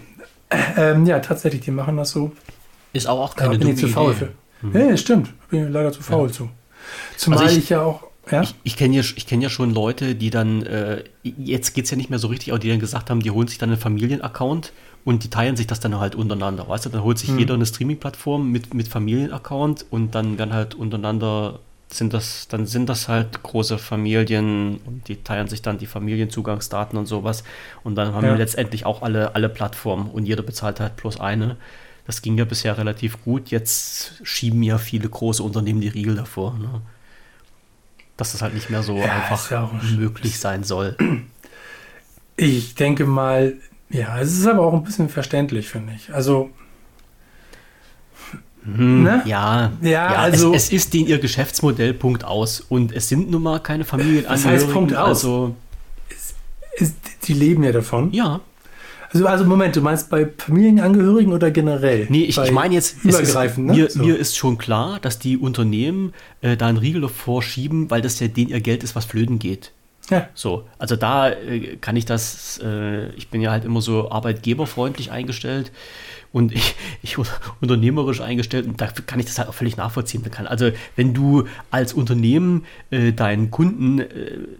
ähm, ja, tatsächlich, die machen das so. Ist auch, auch keine dumme zu faul für. Mhm. Ja, stimmt. Bin ich leider zu faul ja. zu. Zumal also ich, ich, ja auch. Ja? Ich, ich kenne ja, kenn ja schon Leute, die dann, äh, jetzt geht es ja nicht mehr so richtig, aber die dann gesagt haben, die holen sich dann einen Familienaccount und die teilen sich das dann halt untereinander. Weißt du, dann holt sich hm. jeder eine Streaming-Plattform mit, mit Familienaccount und dann werden halt untereinander sind das, dann sind das halt große Familien und die teilen sich dann die Familienzugangsdaten und sowas. Und dann haben ja. wir letztendlich auch alle, alle Plattformen und jeder bezahlt halt bloß eine. Das ging ja bisher relativ gut. Jetzt schieben ja viele große Unternehmen die Riegel davor. Ne? Dass das halt nicht mehr so ja, einfach ja möglich sein soll. Ich denke mal, ja, es ist aber auch ein bisschen verständlich, finde ich. Also hm, ne? Ja, ja, ja, also es, es ist den ihr Geschäftsmodell Punkt aus und es sind nun mal keine Familienangehörigen. Das heißt Punkt aus. Also, es, es, die leben ja davon. Ja. Also, also Moment, du meinst bei Familienangehörigen oder generell? Nee, ich, ich meine jetzt, übergreifend, ist, ne? mir, so. mir, ist schon klar, dass die Unternehmen äh, da einen Riegel vorschieben, weil das ja den ihr Geld ist, was flöten geht. Ja. So, also da äh, kann ich das, äh, ich bin ja halt immer so arbeitgeberfreundlich eingestellt und ich, ich unternehmerisch eingestellt und da kann ich das halt auch völlig nachvollziehen. Kann. Also wenn du als Unternehmen äh, deinen Kunden äh,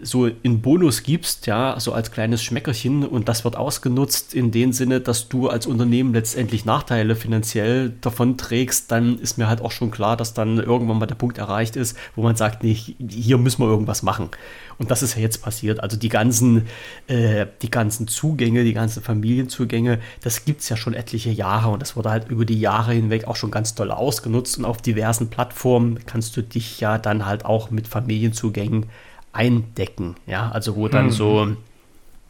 so in Bonus gibst, ja, so als kleines Schmeckerchen und das wird ausgenutzt in dem Sinne, dass du als Unternehmen letztendlich Nachteile finanziell davon trägst, dann ist mir halt auch schon klar, dass dann irgendwann mal der Punkt erreicht ist, wo man sagt, nee, hier müssen wir irgendwas machen. Und das ist ja jetzt passiert. Also die ganzen, äh, die ganzen Zugänge, die ganzen Familienzugänge, das gibt es ja schon etliche Jahre und das wurde halt über die Jahre hinweg auch schon ganz toll ausgenutzt. Und auf diversen Plattformen kannst du dich ja dann halt auch mit Familienzugängen eindecken. Ja, also wo dann mhm. so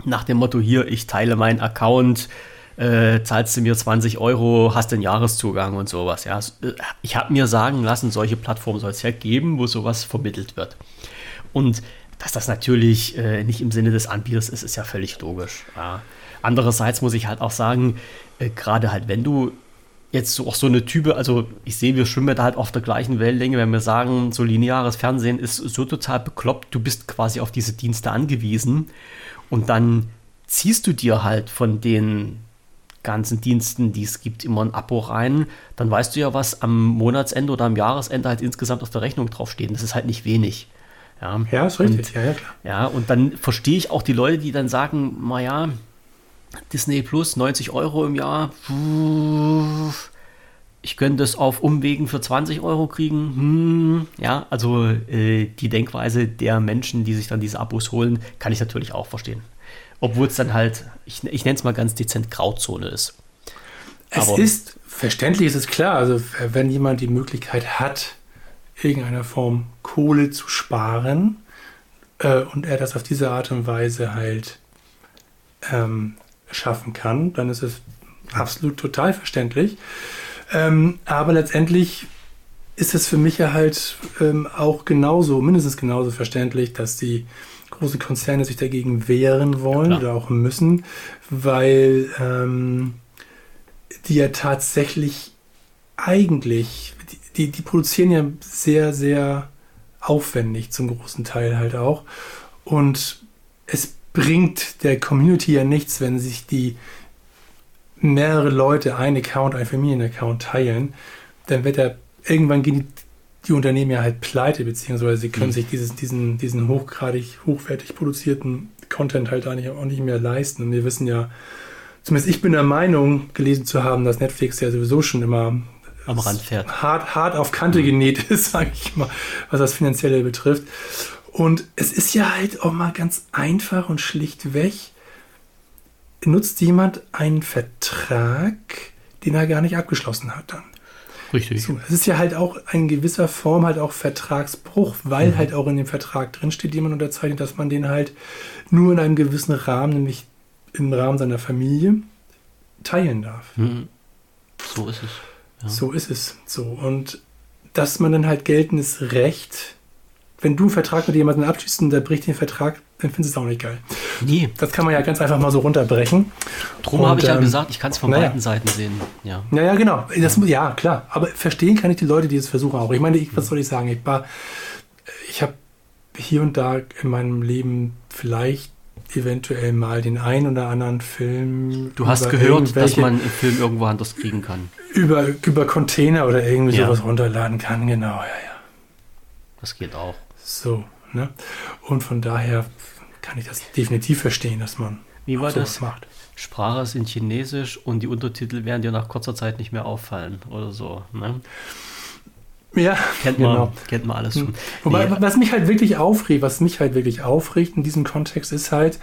nach dem Motto hier, ich teile meinen Account, äh, zahlst du mir 20 Euro, hast den Jahreszugang und sowas. Ja, äh, ich habe mir sagen lassen, solche Plattformen soll es ja geben, wo sowas vermittelt wird. Und dass das natürlich äh, nicht im Sinne des Anbieters ist, ist ja völlig logisch. Ja. Andererseits muss ich halt auch sagen, äh, gerade halt, wenn du jetzt auch so eine Type, also ich sehe, wir schwimmen da halt auf der gleichen Wellenlänge, wenn wir sagen, so lineares Fernsehen ist so total bekloppt, du bist quasi auf diese Dienste angewiesen und dann ziehst du dir halt von den ganzen Diensten, die es gibt, immer ein Abo rein, dann weißt du ja, was am Monatsende oder am Jahresende halt insgesamt auf der Rechnung draufsteht. Das ist halt nicht wenig. Ja, ja ist richtig. Und, ja, ja, klar. Ja, und dann verstehe ich auch die Leute, die dann sagen, naja, Disney Plus, 90 Euro im Jahr, ich könnte es auf Umwegen für 20 Euro kriegen. Hm, ja, also äh, die Denkweise der Menschen, die sich dann diese Abos holen, kann ich natürlich auch verstehen. Obwohl es dann halt, ich, ich nenne es mal ganz dezent Grauzone ist. Es Aber, ist, verständlich ist es klar, also wenn jemand die Möglichkeit hat, irgendeiner Form Kohle zu sparen äh, und er das auf diese Art und Weise halt ähm, schaffen kann, dann ist es absolut total verständlich. Ähm, aber letztendlich ist es für mich ja halt ähm, auch genauso, mindestens genauso verständlich, dass die großen Konzerne sich dagegen wehren wollen ja, oder auch müssen, weil ähm, die ja tatsächlich eigentlich die, die produzieren ja sehr, sehr aufwendig zum großen Teil halt auch. Und es bringt der Community ja nichts, wenn sich die mehrere Leute einen Account, einen Familienaccount teilen. Dann wird er irgendwann gehen die, die Unternehmen ja halt pleite, beziehungsweise sie können mhm. sich dieses, diesen, diesen hochgradig, hochwertig produzierten Content halt auch nicht, auch nicht mehr leisten. Und wir wissen ja, zumindest ich bin der Meinung, gelesen zu haben, dass Netflix ja sowieso schon immer am Rand fährt. Hart, hart auf Kante genäht ist, sage ich mal, was das Finanzielle betrifft. Und es ist ja halt auch mal ganz einfach und schlichtweg, nutzt jemand einen Vertrag, den er gar nicht abgeschlossen hat dann. Richtig. So, es ist ja halt auch in gewisser Form halt auch Vertragsbruch, weil mhm. halt auch in dem Vertrag drinsteht, den man unterzeichnet, dass man den halt nur in einem gewissen Rahmen, nämlich im Rahmen seiner Familie, teilen darf. Mhm. So ist es. Ja. So ist es. So. Und dass man dann halt geltendes Recht, wenn du einen Vertrag mit jemandem abschließt und der bricht den Vertrag, dann findest du es auch nicht geil. Nee. Das kann man ja ganz einfach mal so runterbrechen. Drum habe ich ja ähm, gesagt, ich kann es von naja. beiden Seiten sehen. Ja, naja, genau. Das, ja, klar. Aber verstehen kann ich die Leute, die es versuchen auch. Ich meine, ich, was soll ich sagen? Ich ich habe hier und da in meinem Leben vielleicht eventuell mal den einen oder anderen Film. Du hast gehört, dass man einen Film irgendwo anders kriegen kann. Über, über Container oder irgendwie ja. sowas runterladen kann, genau, ja, ja. Das geht auch. So, ne? Und von daher kann ich das definitiv verstehen, dass man Wie war das? macht. Sprache ist in Chinesisch und die Untertitel werden dir nach kurzer Zeit nicht mehr auffallen oder so, ne? Ja, kennt man, genau. kennt man alles schon. Wobei, nee. was mich halt wirklich aufregt, was mich halt wirklich aufregt in diesem Kontext ist halt,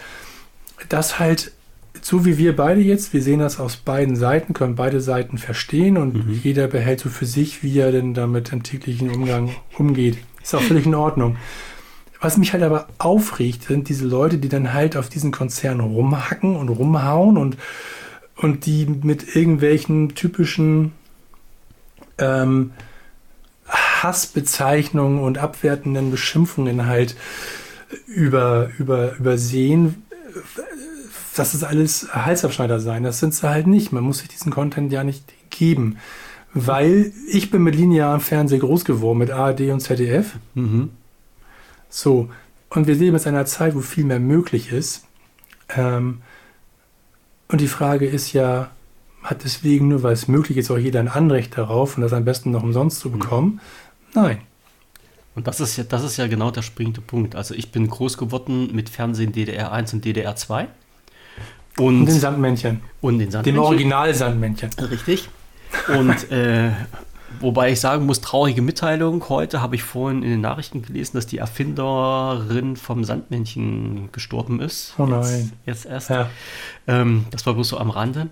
dass halt, so wie wir beide jetzt, wir sehen das aus beiden Seiten, können beide Seiten verstehen und mhm. jeder behält so für sich, wie er denn damit im täglichen Umgang umgeht. Ist auch völlig in Ordnung. Was mich halt aber aufregt, sind diese Leute, die dann halt auf diesen Konzern rumhacken und rumhauen und, und die mit irgendwelchen typischen ähm, Hassbezeichnungen und abwertenden Beschimpfungen halt über, über, übersehen. Das ist alles Halsabschneider sein. Das sind sie halt nicht. Man muss sich diesen Content ja nicht geben. Weil ich bin mit linearem Fernsehen groß geworden, mit ARD und ZDF. Mhm. So. Und wir leben jetzt in einer Zeit, wo viel mehr möglich ist. Ähm, und die Frage ist ja, hat deswegen nur, weil es möglich ist, auch jeder ein Anrecht darauf und das am besten noch umsonst zu bekommen? Nein. Und das ist ja, das ist ja genau der springende Punkt. Also ich bin groß geworden mit Fernsehen DDR 1 und DDR 2. Und, und den Sandmännchen. Und den Sandmännchen. Dem Original-Sandmännchen. Richtig. Und äh, wobei ich sagen muss, traurige Mitteilung. Heute habe ich vorhin in den Nachrichten gelesen, dass die Erfinderin vom Sandmännchen gestorben ist. Oh nein. Jetzt, jetzt erst. Ja. Ähm, das war bloß so am Rande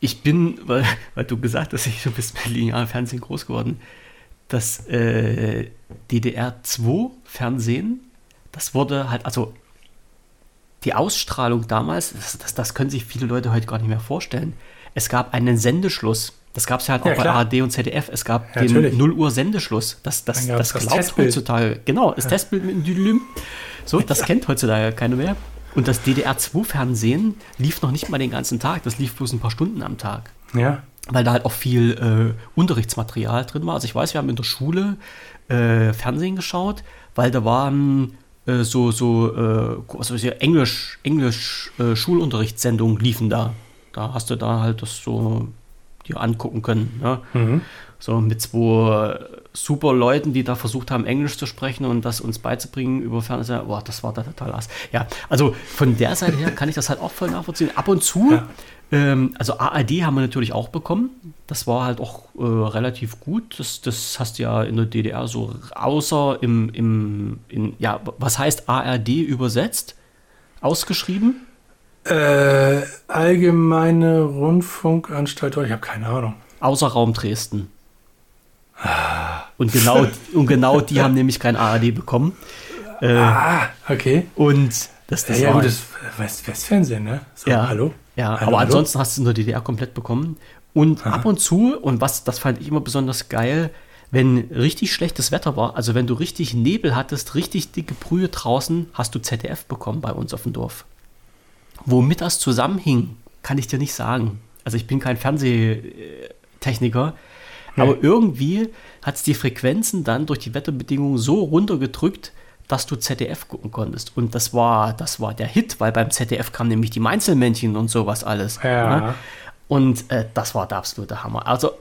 ich bin, weil, weil du gesagt hast, ich, du bist mit linearem Fernsehen groß geworden, das äh, DDR2-Fernsehen, das wurde halt, also die Ausstrahlung damals, das, das, das, können sich viele Leute heute gar nicht mehr vorstellen. Es gab einen Sendeschluss. Das gab es ja halt ja, auch klar. bei ARD und ZDF. Es gab ja, den natürlich. 0 Uhr Sendeschluss. Das, das, das, das glaubt heutzutage. Genau, das ja. Testbild mit dem Dülüm. So, das kennt heutzutage keiner mehr. Und das DDR2-Fernsehen lief noch nicht mal den ganzen Tag, das lief bloß ein paar Stunden am Tag. Ja. Weil da halt auch viel äh, Unterrichtsmaterial drin war. Also ich weiß, wir haben in der Schule äh, Fernsehen geschaut, weil da waren äh, so, so äh, was weiß ich, Englisch, Englisch äh, Schulunterrichtssendungen liefen da. Da hast du da halt das so dir angucken können. Ne? Mhm. So mit zwei super Leuten, die da versucht haben, Englisch zu sprechen und das uns beizubringen über Fernseher. Boah, das war da total ass. Ja, also von der Seite her kann ich das halt auch voll nachvollziehen. Ab und zu, ja. ähm, also ARD haben wir natürlich auch bekommen. Das war halt auch äh, relativ gut. Das, das hast du ja in der DDR so, außer im, im in, ja, was heißt ARD übersetzt? Ausgeschrieben? Äh, Allgemeine Rundfunkanstalt, ich habe keine Ahnung. Außer Raum Dresden. Und genau, und genau die haben nämlich kein ARD bekommen. Äh, ah, okay. Und das, das ja, ja, gut, das West Westfernsehen, ne? So, ja, hallo? Ja, hallo, aber hallo? ansonsten hast du der DDR komplett bekommen. Und Aha. ab und zu, und was, das fand ich immer besonders geil, wenn richtig schlechtes Wetter war, also wenn du richtig Nebel hattest, richtig dicke Brühe draußen, hast du ZDF bekommen bei uns auf dem Dorf. Womit das zusammenhing, kann ich dir nicht sagen. Also ich bin kein Fernsehtechniker, aber irgendwie hat es die Frequenzen dann durch die Wetterbedingungen so runtergedrückt, dass du ZDF gucken konntest. Und das war, das war der Hit, weil beim ZDF kamen nämlich die Mainzelmännchen und sowas alles. Ja. Ne? Und äh, das war der absolute Hammer. Also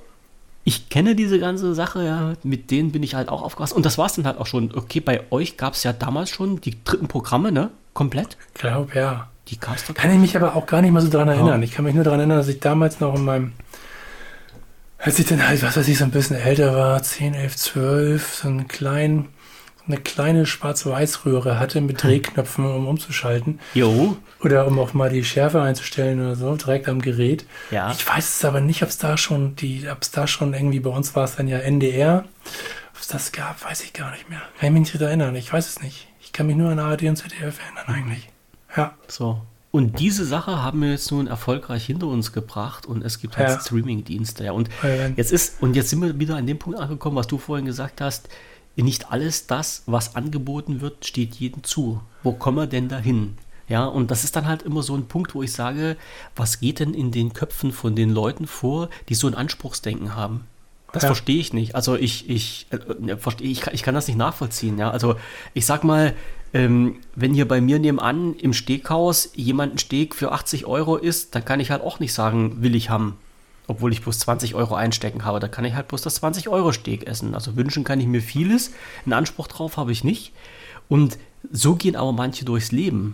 ich kenne diese ganze Sache, ja, mit denen bin ich halt auch aufgewachsen. Und das war es dann halt auch schon. Okay, bei euch gab es ja damals schon die dritten Programme, ne? Komplett? Ich glaube, ja. Die Caster. Kann ich mich aber auch gar nicht mehr so daran erinnern. Oh. Ich kann mich nur daran erinnern, dass ich damals noch in meinem als ich dann halt, was weiß ich, so ein bisschen älter war, 10, 11, 12, so einen kleinen, eine kleine Schwarz-Weiß-Röhre hatte mit Drehknöpfen, um umzuschalten. Jo. Oder um auch mal die Schärfe einzustellen oder so, direkt am Gerät. Ja. Ich weiß es aber nicht, ob es da schon die, ob es da schon irgendwie, bei uns war es dann ja NDR. Ob es das gab, weiß ich gar nicht mehr. Kann ich mich nicht erinnern, ich weiß es nicht. Ich kann mich nur an ARD und ZDF erinnern eigentlich. Ja. So. Und diese Sache haben wir jetzt nun erfolgreich hinter uns gebracht und es gibt halt Ja. Streaming-Dienste. Ja. Und jetzt ist, und jetzt sind wir wieder an dem Punkt angekommen, was du vorhin gesagt hast. Nicht alles das, was angeboten wird, steht jedem zu. Wo kommen wir denn dahin? Ja, und das ist dann halt immer so ein Punkt, wo ich sage, was geht denn in den Köpfen von den Leuten vor, die so ein Anspruchsdenken haben? Das Ja. verstehe ich nicht. Also ich, ich, äh, verstehe, ich, kann, ich kann das nicht nachvollziehen. Ja? Also ich sag mal, ähm, wenn hier bei mir nebenan im Steakhaus jemand ein Steak für 80 Euro isst, dann kann ich halt auch nicht sagen, will ich haben. Obwohl ich bloß 20 Euro einstecken habe. Da kann ich halt bloß das 20 Euro Steak essen. Also wünschen kann ich mir vieles. Einen Anspruch drauf habe ich nicht. Und so gehen aber manche durchs Leben.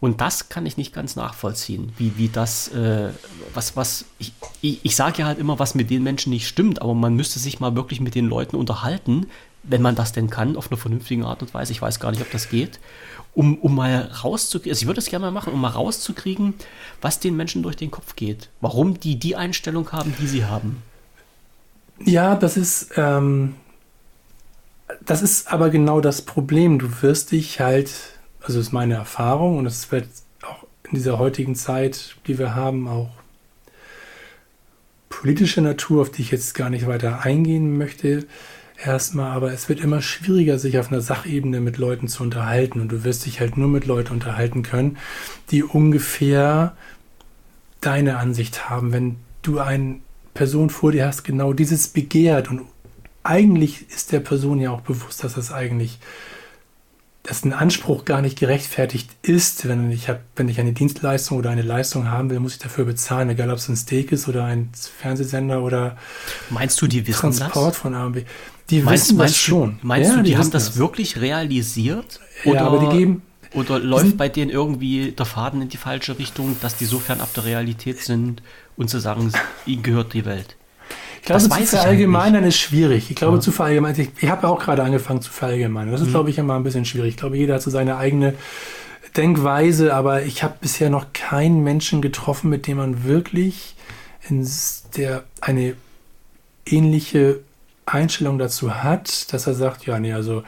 Und das kann ich nicht ganz nachvollziehen, wie, wie das, äh, was, was, ich, ich, ich sage ja halt immer, was mit den Menschen nicht stimmt, aber man müsste sich mal wirklich mit den Leuten unterhalten, wenn man das denn kann, auf eine vernünftige Art und Weise. Ich weiß gar nicht, ob das geht, um, um mal rauszukriegen, also ich würde es gerne mal machen, um mal rauszukriegen, was den Menschen durch den Kopf geht. Warum die die Einstellung haben, die sie haben. Ja, das ist, ähm, das ist aber genau das Problem. Du wirst dich halt, also ist meine Erfahrung und es wird auch in dieser heutigen Zeit, die wir haben, auch politische Natur, auf die ich jetzt gar nicht weiter eingehen möchte, erstmal, aber es wird immer schwieriger, sich auf einer Sachebene mit Leuten zu unterhalten und du wirst dich halt nur mit Leuten unterhalten können, die ungefähr deine Ansicht haben. Wenn du eine Person vor dir hast, genau dieses begehrt und eigentlich ist der Person ja auch bewusst, dass das eigentlich dass ein Anspruch gar nicht gerechtfertigt ist, wenn ich, hab, wenn ich eine Dienstleistung oder eine Leistung haben will, muss ich dafür bezahlen, egal ob es ein Steak ist oder ein Fernsehsender oder Meinst du, die wissen Transport das? von A und B. Die Meinst, wissen meinst das schon. Du, meinst Ja, du, die, haben wissen das, wirklich realisiert? Ja, aber die geben- Oder läuft bei denen irgendwie der Faden in die falsche Richtung, dass die so fernab der Realität sind und zu sagen, ihnen gehört die Welt? Ich glaube, Das zu halt verallgemeinern ist schwierig. Ich glaube, Ja. zu verallgemeinern, ich, ich habe ja auch gerade angefangen zu verallgemeinern. Das ist, Mhm. glaube ich, immer ein bisschen schwierig. Ich glaube, jeder hat so seine eigene Denkweise, aber ich habe bisher noch keinen Menschen getroffen, mit dem man wirklich in der eine ähnliche Einstellung dazu hat, dass er sagt, ja, nee, also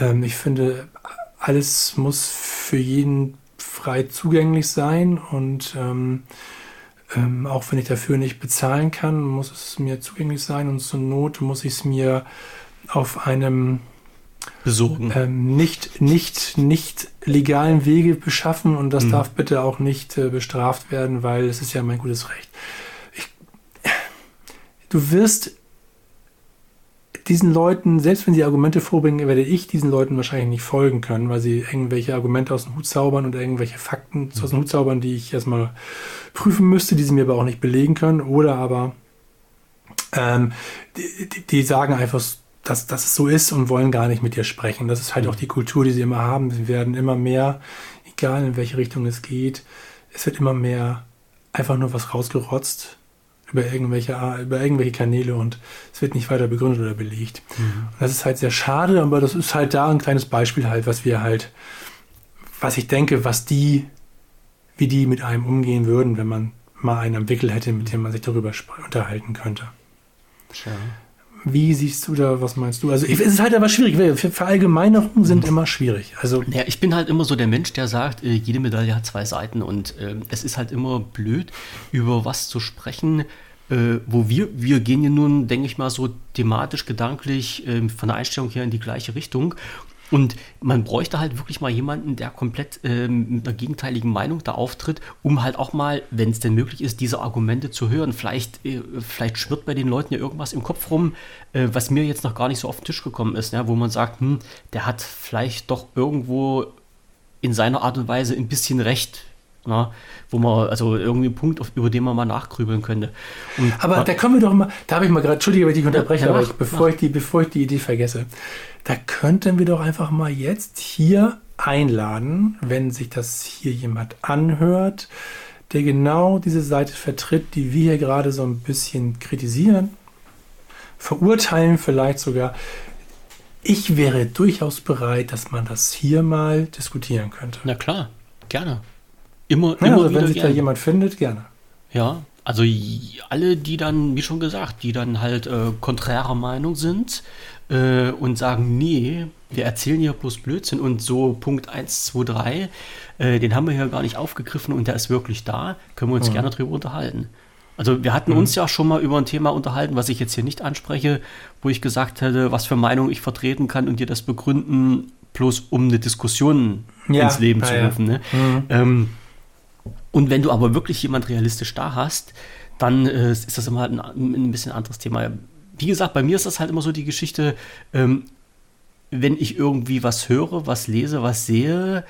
ähm, ich finde, alles muss für jeden frei zugänglich sein und ähm, ähm, auch wenn ich dafür nicht bezahlen kann, muss es mir zugänglich sein und zur Not muss ich es mir auf einem Besorgen. ähm, nicht, nicht, nicht legalen Wege beschaffen und das Mhm. darf bitte auch nicht äh, bestraft werden, weil es ist ja mein gutes Recht. Ich, du wirst diesen Leuten, selbst wenn sie Argumente vorbringen, werde ich diesen Leuten wahrscheinlich nicht folgen können, weil sie irgendwelche Argumente aus dem Hut zaubern oder irgendwelche Fakten aus dem Hut zaubern, die ich erstmal prüfen müsste, die sie mir aber auch nicht belegen können. Oder aber ähm, die, die, die sagen einfach, dass, dass es so ist und wollen gar nicht mit dir sprechen. Das ist halt auch die Kultur, die sie immer haben. Sie werden immer mehr, egal in welche Richtung es geht, es wird immer mehr einfach nur was rausgerotzt über irgendwelche, über irgendwelche Kanäle und es wird nicht weiter begründet oder belegt. Und das ist halt sehr schade, aber das ist halt da ein kleines Beispiel halt, was wir halt, was ich denke, was die, wie die mit einem umgehen würden, wenn man mal einen am Wickel hätte, mit dem man sich darüber unterhalten könnte. Tja. Wie siehst du da, was meinst du? Also es ist halt aber schwierig, weil Verallgemeinerungen sind immer schwierig. Also Ja, ich bin halt immer so der Mensch, der sagt, äh, jede Medaille hat zwei Seiten und ähm, es ist halt immer blöd, über was zu sprechen, äh, wo wir, wir gehen ja nun, denke ich mal, so thematisch, gedanklich ähm, von der Einstellung her in die gleiche Richtung. Und man bräuchte halt wirklich mal jemanden, der komplett ähm, mit einer gegenteiligen Meinung da auftritt, um halt auch mal, wenn es denn möglich ist, diese Argumente zu hören. Vielleicht, äh, vielleicht schwirrt bei den Leuten ja irgendwas im Kopf rum, äh, was mir jetzt noch gar nicht so auf den Tisch gekommen ist, ja, wo man sagt, hm, der hat vielleicht doch irgendwo in seiner Art und Weise ein bisschen recht. Na, wo man, also irgendwie ein Punkt, auf, über den man mal nachgrübeln könnte. Und Aber da können wir doch mal, da habe ich mal gerade, Entschuldige, wenn ich dich unterbreche, ja, aber ich, bevor, ich die, bevor ich die Idee vergesse, da könnten wir doch einfach mal jetzt hier einladen, wenn sich das hier jemand anhört, der genau diese Seite vertritt, die wir hier gerade so ein bisschen kritisieren, verurteilen vielleicht sogar. ich wäre durchaus bereit, dass man das hier mal diskutieren könnte. Na klar, gerne. Immer, ja, immer also wenn sich gerne. da jemand findet, gerne. Ja, also alle, die dann, wie schon gesagt, die dann halt äh, konträrer Meinung sind äh, und sagen, nee, wir erzählen hier bloß Blödsinn und so Punkt 1, 2, 3, äh, den haben wir hier gar nicht aufgegriffen und der ist wirklich da, können wir uns gerne drüber unterhalten. Also wir hatten uns ja schon mal über ein Thema unterhalten, was ich jetzt hier nicht anspreche, wo ich gesagt hätte, was für Meinung ich vertreten kann und dir das begründen, bloß um eine Diskussion Ja, ins Leben ja, zu ja. rufen. Ne? Ähm, und wenn du aber wirklich jemand realistisch da hast, dann äh, ist das immer halt ein, ein bisschen anderes Thema. Wie gesagt, bei mir ist das halt immer so die Geschichte, ähm, wenn ich irgendwie was höre, was lese, was sehe,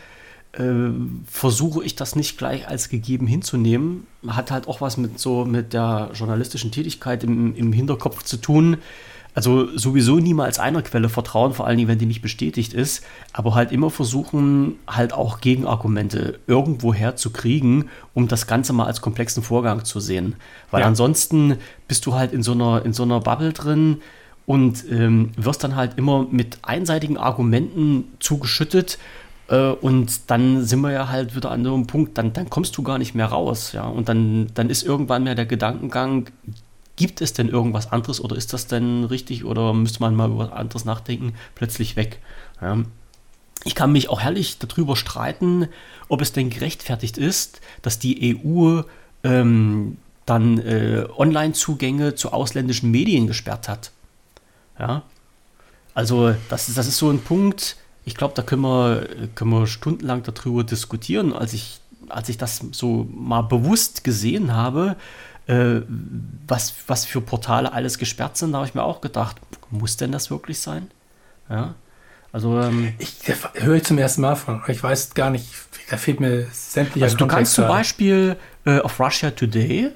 äh, versuche ich das nicht gleich als gegeben hinzunehmen. Hat halt auch was mit so mit der journalistischen Tätigkeit im, im Hinterkopf zu tun. Also sowieso niemals einer Quelle vertrauen, vor allen Dingen, wenn die nicht bestätigt ist, aber halt immer versuchen, halt auch Gegenargumente irgendwo herzukriegen, um das Ganze mal als komplexen Vorgang zu sehen. Weil Ja. ansonsten bist du halt in so einer, in so einer Bubble drin und ähm, wirst dann halt immer mit einseitigen Argumenten zugeschüttet. Äh, und dann sind wir ja halt wieder an so einem Punkt, dann, dann kommst du gar nicht mehr raus. Ja? Und dann, dann ist irgendwann mehr der Gedankengang, gibt es denn irgendwas anderes oder ist das denn richtig oder müsste man mal über was anderes nachdenken, plötzlich weg. Ja. Ich kann mich auch herrlich darüber streiten, ob es denn gerechtfertigt ist, dass die EU ähm, dann äh, Online-Zugänge zu ausländischen Medien gesperrt hat. Ja. Also, das ist, das ist so ein Punkt, ich glaube, da können wir, können wir stundenlang darüber diskutieren. Als ich, als ich das so mal bewusst gesehen habe, äh, was, was für Portale alles gesperrt sind, da habe ich mir auch gedacht, muss denn das wirklich sein? Ja. Also, ähm, Ich höre ich zum ersten Mal von. Ich weiß gar nicht, da fehlt mir sämtlicher also du kannst zum. Beispiel äh, auf Russia Today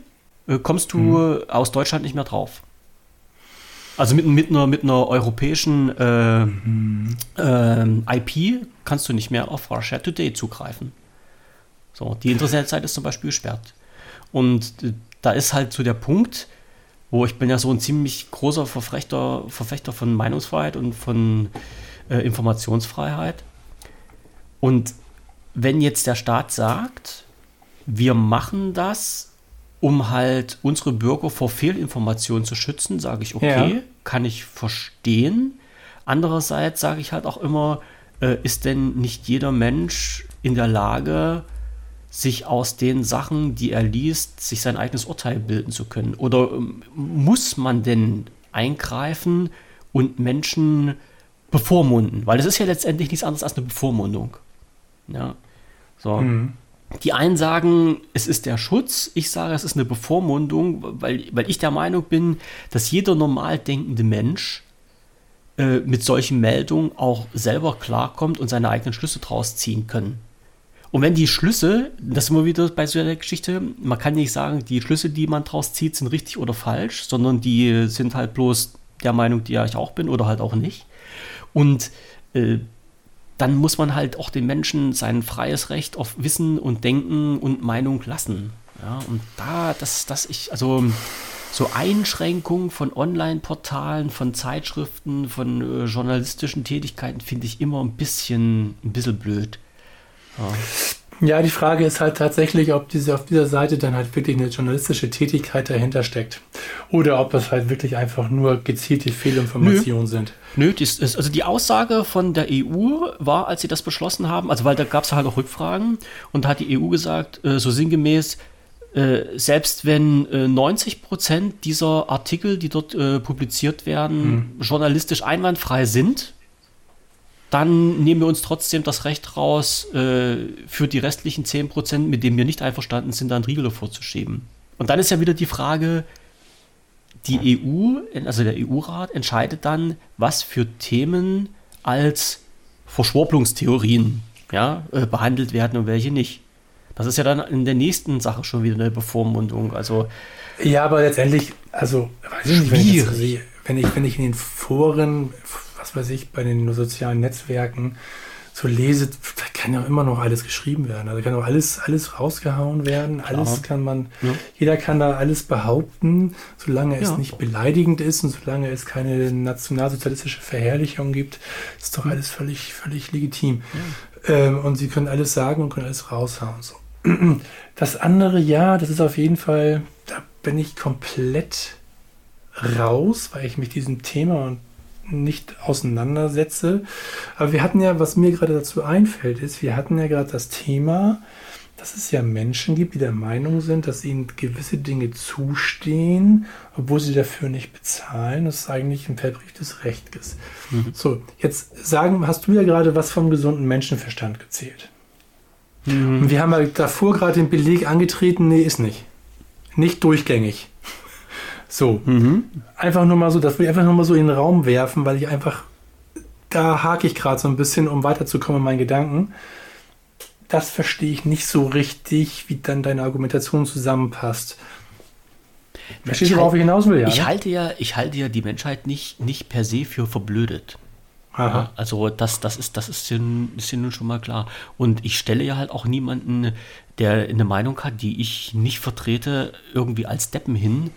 äh, kommst du äh, aus Deutschland nicht mehr drauf. Also mit, mit, einer, mit einer europäischen äh, ähm, IP kannst du nicht mehr auf Russia Today zugreifen. So, die Internetseite ist zum Beispiel gesperrt. Und äh, da ist halt so der Punkt, wo ich bin ja so ein ziemlich großer Verfechter, Verfechter von Meinungsfreiheit und von äh, Informationsfreiheit. Und wenn jetzt der Staat sagt, wir machen das, um halt unsere Bürger vor Fehlinformationen zu schützen, sage ich, okay, Ja. kann ich verstehen. Andererseits sage ich halt auch immer, äh, ist denn nicht jeder Mensch in der Lage, sich aus den Sachen, die er liest, sich sein eigenes Urteil bilden zu können? Oder ähm, muss man denn eingreifen und Menschen bevormunden? Weil es ist ja letztendlich nichts anderes als eine Bevormundung. Ja. So. Die einen sagen, es ist der Schutz, ich sage, es ist eine Bevormundung, weil, weil ich der Meinung bin, dass jeder normal denkende Mensch äh, mit solchen Meldungen auch selber klarkommt und seine eigenen Schlüsse draus ziehen können. Und wenn die Schlüsse, das sind wir wieder bei so einer Geschichte, man kann nicht sagen, die Schlüsse, die man draus zieht, sind richtig oder falsch, sondern die sind halt bloß der Meinung, die ja ich auch bin oder halt auch nicht. Und äh, dann muss man halt auch den Menschen sein freies Recht auf Wissen und Denken und Meinung lassen. Ja, und da, das, das ich, also so Einschränkungen von Online-Portalen, von Zeitschriften, von äh, journalistischen Tätigkeiten finde ich immer ein bisschen, ein bisschen blöd. Ja, die Frage ist halt tatsächlich, ob diese auf dieser Seite dann halt wirklich eine journalistische Tätigkeit dahinter steckt. Oder ob es halt wirklich einfach nur gezielte Fehlinformationen sind. Nö, ist, also die Aussage von der EU war, als sie das beschlossen haben, also weil da gab es halt auch Rückfragen und da hat die EU gesagt, äh, so sinngemäß, äh, selbst wenn äh, 90 Prozent dieser Artikel, die dort äh, publiziert werden, journalistisch einwandfrei sind, dann nehmen wir uns trotzdem das Recht raus, äh, für die restlichen 10 Prozent, mit denen wir nicht einverstanden sind, da einen Riegel vorzuschieben. Und dann ist ja wieder die Frage, die EU, also der EU-Rat, entscheidet dann, was für Themen als Verschwurbelungstheorien ja, äh, behandelt werden und welche nicht. Das ist ja dann in der nächsten Sache schon wieder eine Bevormundung. Also, Ja, aber letztendlich, also, weiß ich nicht, wenn ich, sehe, wenn ich, wenn ich in den Foren, was weiß ich, bei den sozialen Netzwerken so lese, da kann ja immer noch alles geschrieben werden. Also kann auch alles, alles rausgehauen werden. Klar. Alles kann man, Ja. jeder kann da alles behaupten, solange es Ja. nicht beleidigend ist und solange es keine nationalsozialistische Verherrlichung gibt, ist doch alles völlig, völlig legitim. Ähm, und sie können alles sagen und können alles raushauen. So. Das andere, ja, das ist auf jeden Fall, da bin ich komplett raus, weil ich mich diesem Thema nicht auseinandersetze. Aber wir hatten ja, was mir gerade dazu einfällt, ist, wir hatten ja gerade das Thema, dass es ja Menschen gibt, die der Meinung sind, dass ihnen gewisse Dinge zustehen, obwohl sie dafür nicht bezahlen. Das ist eigentlich ein verbrieftes Recht ist. So, jetzt sagen, hast du ja gerade was vom gesunden Menschenverstand gezählt. Und wir haben ja davor gerade den Beleg angetreten, nee, ist nicht. Nicht durchgängig. So, Mhm. einfach nur mal so, das will ich einfach nur mal so in den Raum werfen, weil ich einfach, da hake ich gerade so ein bisschen, um weiterzukommen in meinen Gedanken. Das verstehe ich nicht so richtig, wie dann deine Argumentation zusammenpasst. Verstehst du, worauf ich hinaus will? Ja, Ich ne? halte ja, ich halte ja die Menschheit nicht, nicht per se für verblödet. Aha. Ja, also das, das ist, das ist nun- ist ja nun schon mal klar. Und ich stelle ja halt auch niemanden, der eine Meinung hat, die ich nicht vertrete, irgendwie als Deppen hin,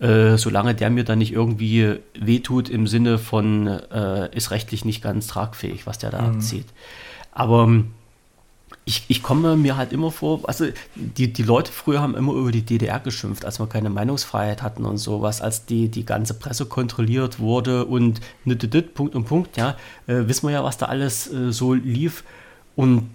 äh, solange der mir dann nicht irgendwie wehtut im Sinne von, äh, ist rechtlich nicht ganz tragfähig, was der da abzieht. Aber ähm, ich, ich komme mir halt immer vor, also die, die Leute früher haben immer über die DDR geschimpft, als wir keine Meinungsfreiheit hatten und sowas, als die, die ganze Presse kontrolliert wurde und nüttedüt, Punkt und Punkt, ja, äh, wissen wir ja, was da alles äh, so lief. Und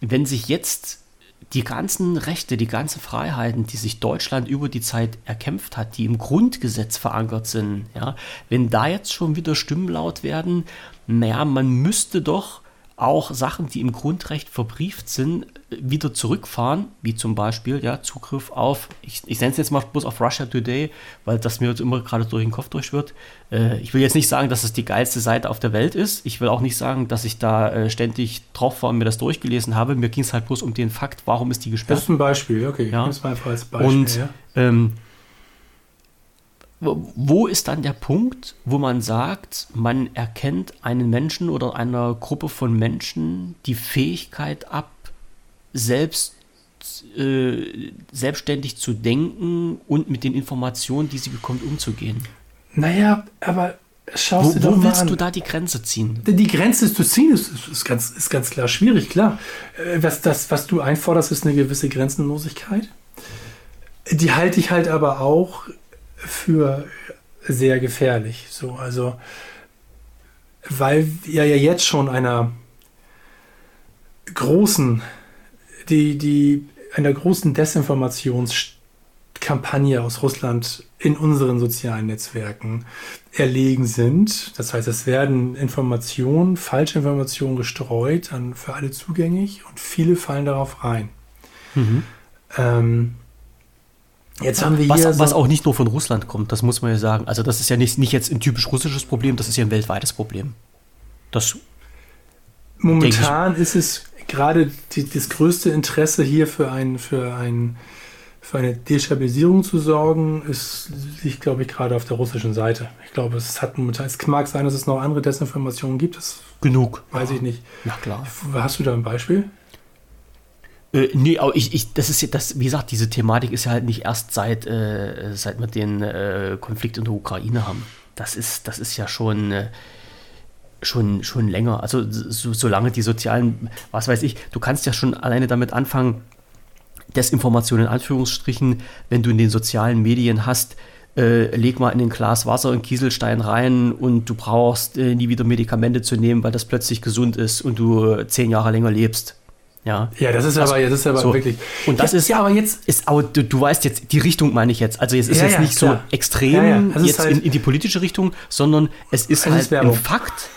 wenn sich jetzt die ganzen Rechte, die ganzen Freiheiten, die sich Deutschland über die Zeit erkämpft hat, die im Grundgesetz verankert sind, ja, wenn da jetzt schon wieder Stimmen laut werden, naja, man müsste doch auch Sachen, die im Grundrecht verbrieft sind, wieder zurückfahren, wie zum Beispiel ja, Zugriff auf, ich, ich nenne es jetzt mal bloß auf Russia Today, weil das mir jetzt immer gerade durch den Kopf durchschwirrt. Äh, ich will jetzt nicht sagen, dass es die geilste Seite auf der Welt ist. Ich will auch nicht sagen, dass ich da äh, ständig drauf war und mir das durchgelesen habe. Mir ging es halt bloß um den Fakt, warum ist die Das gesperrt. ist ein Beispiel, okay. Ja. Nimm's mal einfach als Beispiel. Und ja. ähm, wo ist dann der Punkt, wo man sagt, man erkennt einen Menschen oder einer Gruppe von Menschen die Fähigkeit ab, selbst äh, selbstständig zu denken und mit den Informationen, die sie bekommt, umzugehen. Naja, aber schaust Wo, wo willst an. du da die Grenze ziehen? Die Grenze zu ziehen ist, ist, ist, ganz, ist ganz klar schwierig, klar. Äh, Was, das, was du einforderst, ist eine gewisse Grenzenlosigkeit. Die halte ich halt aber auch für sehr gefährlich. So, also, weil wir ja jetzt schon einer großen, die, die, einer großen Desinformationskampagne aus Russland in unseren sozialen Netzwerken erlegen sind. Das heißt, es werden Informationen, falsche Informationen gestreut, an, für alle zugänglich und viele fallen darauf rein. Ähm, jetzt haben wir Was, hier was so, auch nicht nur von Russland kommt, das muss man ja sagen. Also das ist ja nicht, nicht jetzt ein typisch russisches Problem, das ist ja ein weltweites Problem. Das momentan ist es gerade die, das größte Interesse hier für ein, für ein für eine Destabilisierung zu sorgen, ist, liegt, glaube ich, gerade auf der russischen Seite. Ich glaube, es hat momentan, es mag sein, dass es noch andere Desinformationen gibt, das genug. weiß ich nicht. Na klar. Hast du da ein Beispiel? Äh, nee, aber ich, ich, das ist ja das, wie gesagt, diese Thematik ist ja halt nicht erst seit, äh, seit wir den äh, Konflikt in der Ukraine haben. Das ist, das ist ja schon, äh, schon, schon länger. Also so, solange die sozialen, was weiß ich, du kannst ja schon alleine damit anfangen, Desinformation in Anführungsstrichen, wenn du in den sozialen Medien hast, äh, leg mal in ein Glas Wasser und Kieselstein rein und du brauchst äh, nie wieder Medikamente zu nehmen, weil das plötzlich gesund ist und du äh, zehn Jahre länger lebst. Ja. Ja, das ist aber, das ist aber So. wirklich. Und das ja, ist, ja, aber jetzt ist aber du, du weißt jetzt, die Richtung meine ich jetzt. Also es ist Ja, jetzt ja, nicht klar. so extrem jetzt halt- in, in die politische Richtung, sondern es ist Es halt ist ein Fakt.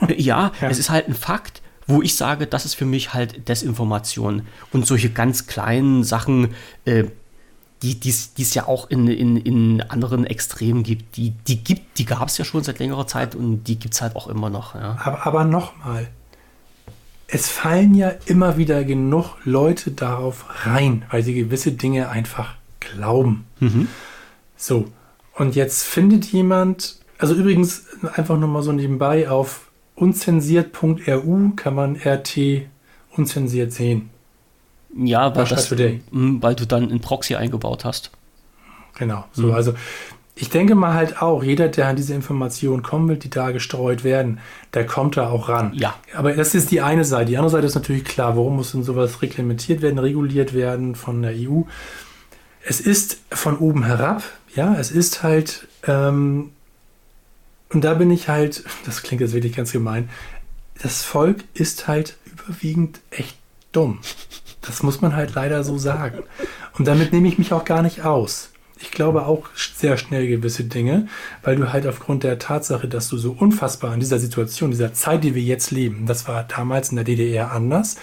ja, es ist halt ein Fakt, wo ich sage, das ist für mich halt Desinformation. Und solche ganz kleinen Sachen, äh, die es ja auch in, in, in anderen Extremen gibt, die, die gibt, die gab es ja schon seit längerer Zeit und die gibt es halt auch immer noch. Aber, aber nochmal, es fallen ja immer wieder genug Leute darauf rein, weil sie gewisse Dinge einfach glauben. So, und jetzt findet jemand, also übrigens einfach nochmal so nebenbei auf unzensiert.ru kann man RT unzensiert sehen. Ja, weil, das, weil du dann ein Proxy eingebaut hast. Genau. So, mhm. also ich denke mal halt auch, jeder, der an diese Informationen kommen will, die da gestreut werden, der kommt da auch ran. Ja. Aber das ist die eine Seite. Die andere Seite ist natürlich klar, warum muss denn sowas reglementiert werden, reguliert werden von der EU? Es ist von oben herab, ja, es ist halt, ähm, und da bin ich halt, das klingt jetzt wirklich ganz gemein, das Volk ist halt überwiegend echt dumm. Das muss man halt leider so sagen. Und damit nehme ich mich auch gar nicht aus. Ich glaube auch sehr schnell gewisse Dinge, weil du halt aufgrund der Tatsache, dass du so unfassbar in dieser Situation, dieser Zeit, die wir jetzt leben, das war damals in der DDR anders,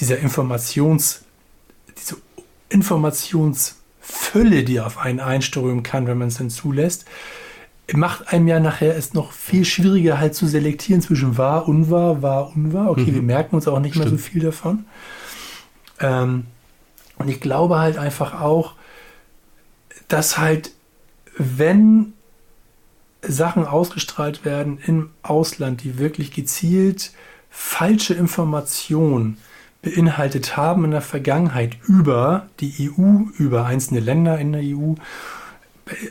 dieser Informations, diese Informationsfülle, die auf einen einströmen kann, wenn man es denn zulässt, macht einem ja nachher es noch viel schwieriger halt zu selektieren zwischen wahr, unwahr, wahr, unwahr. Okay, mhm. wir merken uns auch nicht Stimmt. mehr so viel davon. Ähm, und ich glaube halt einfach auch, dass halt, wenn Sachen ausgestrahlt werden im Ausland, die wirklich gezielt falsche Informationen beinhaltet haben in der Vergangenheit über die EU, über einzelne Länder in der EU,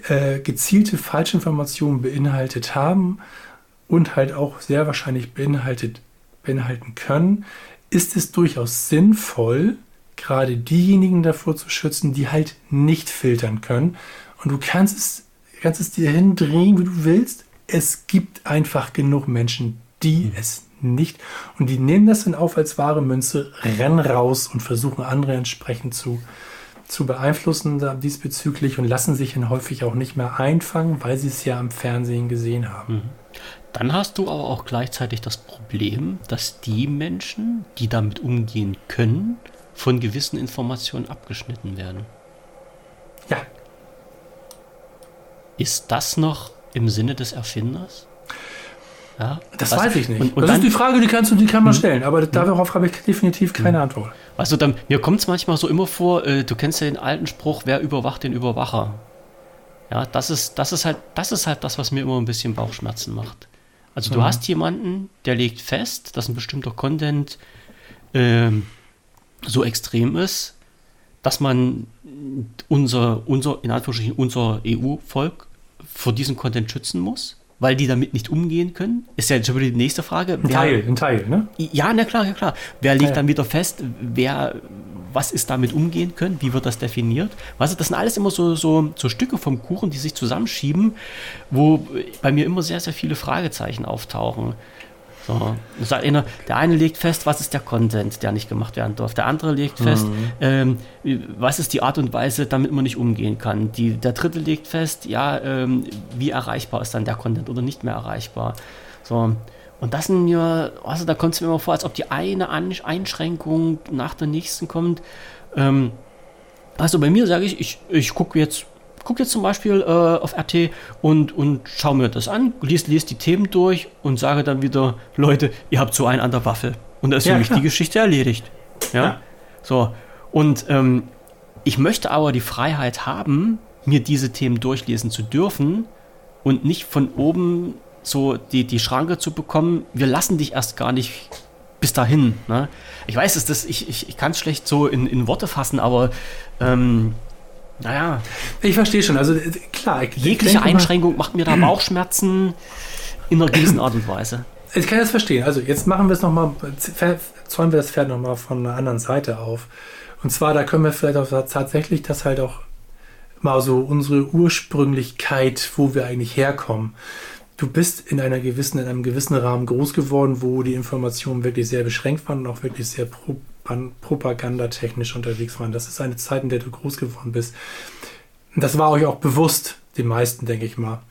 äh, gezielte Falschinformationen beinhaltet haben und halt auch sehr wahrscheinlich beinhaltet, beinhalten können, ist es durchaus sinnvoll, gerade diejenigen davor zu schützen, die halt nicht filtern können. Und du kannst es, kannst es dir hindrehen, wie du willst. Es gibt einfach genug Menschen, die mhm. es nicht. Und die nehmen das dann auf als wahre Münze, rennen raus und versuchen andere entsprechend zu, zu beeinflussen diesbezüglich und lassen sich dann häufig auch nicht mehr einfangen, weil sie es ja am Fernsehen gesehen haben. Mhm. Dann hast du aber auch gleichzeitig das Problem, dass die Menschen, die damit umgehen können, von gewissen Informationen abgeschnitten werden. Ja. Ist das noch im Sinne des Erfinders? Ja, das weiß ich nicht. Und, und das dann, ist die Frage, die kannst du, die kann man hm? stellen, aber hm? darauf habe ich definitiv keine hm. Antwort. Also dann, mir kommt es manchmal so immer vor, äh, du kennst ja den alten Spruch, wer überwacht den Überwacher. Ja, das ist, das ist halt, das ist halt das, was mir immer ein bisschen Bauchschmerzen macht. Also du mhm. hast jemanden, der legt fest, dass ein bestimmter Content ähm, so extrem ist, dass man unser, unser in Anführungsstrichen, unser EU-Volk vor diesem Content schützen muss, weil die damit nicht umgehen können? Ist ja schon wieder die nächste Frage. Ein wer, Teil, ein Teil, ne? Ja, na klar, ja klar. Wer legt ja, dann wieder fest, wer, was ist damit umgehen können? Wie wird das definiert? Du, das sind alles immer so, so, so Stücke vom Kuchen, die sich zusammenschieben, wo bei mir immer sehr, sehr viele Fragezeichen auftauchen. So. Einer, der eine legt fest, was ist der Content, der nicht gemacht werden darf. Der andere legt fest, mhm. ähm, was ist die Art und Weise, damit man nicht umgehen kann. Die, der dritte legt fest, ja, ähm, wie erreichbar ist dann der Content oder nicht mehr erreichbar. So. Und das sind mir, also da kommt es mir immer vor, als ob die eine Einschränkung nach der nächsten kommt. Ähm, also bei mir sage ich, ich, ich gucke jetzt gucke jetzt zum Beispiel äh, auf RT und, und schaue mir das an, lese, lese die Themen durch und sage dann wieder, Leute, ihr habt so einen an der Waffe. Und da ist ja, für mich klar. die Geschichte erledigt. Ja. ja. So. Und ähm, ich möchte aber die Freiheit haben, mir diese Themen durchlesen zu dürfen und nicht von oben so die, die Schranke zu bekommen, wir lassen dich erst gar nicht bis dahin. Ne? Ich weiß es, das, ich, ich, ich kann es schlecht so in, in Worte fassen, aber ähm, naja. Ich verstehe schon. Also klar. Ich Jegliche Einschränkung mal, macht mir da Bauchschmerzen in einer gewissen Art und Weise. Ich kann das verstehen. Also jetzt machen wir es nochmal, zäumen wir das Pferd nochmal von einer anderen Seite auf. Und zwar, da können wir vielleicht auch tatsächlich das halt auch mal so unsere Ursprünglichkeit, wo wir eigentlich herkommen. Du bist in einer gewissen, in einem gewissen Rahmen groß geworden, wo die Informationen wirklich sehr beschränkt waren und auch wirklich sehr pro propagandatechnisch unterwegs waren. Das ist eine Zeit, in der du groß geworden bist. Das war euch auch bewusst, die meisten, denke ich mal.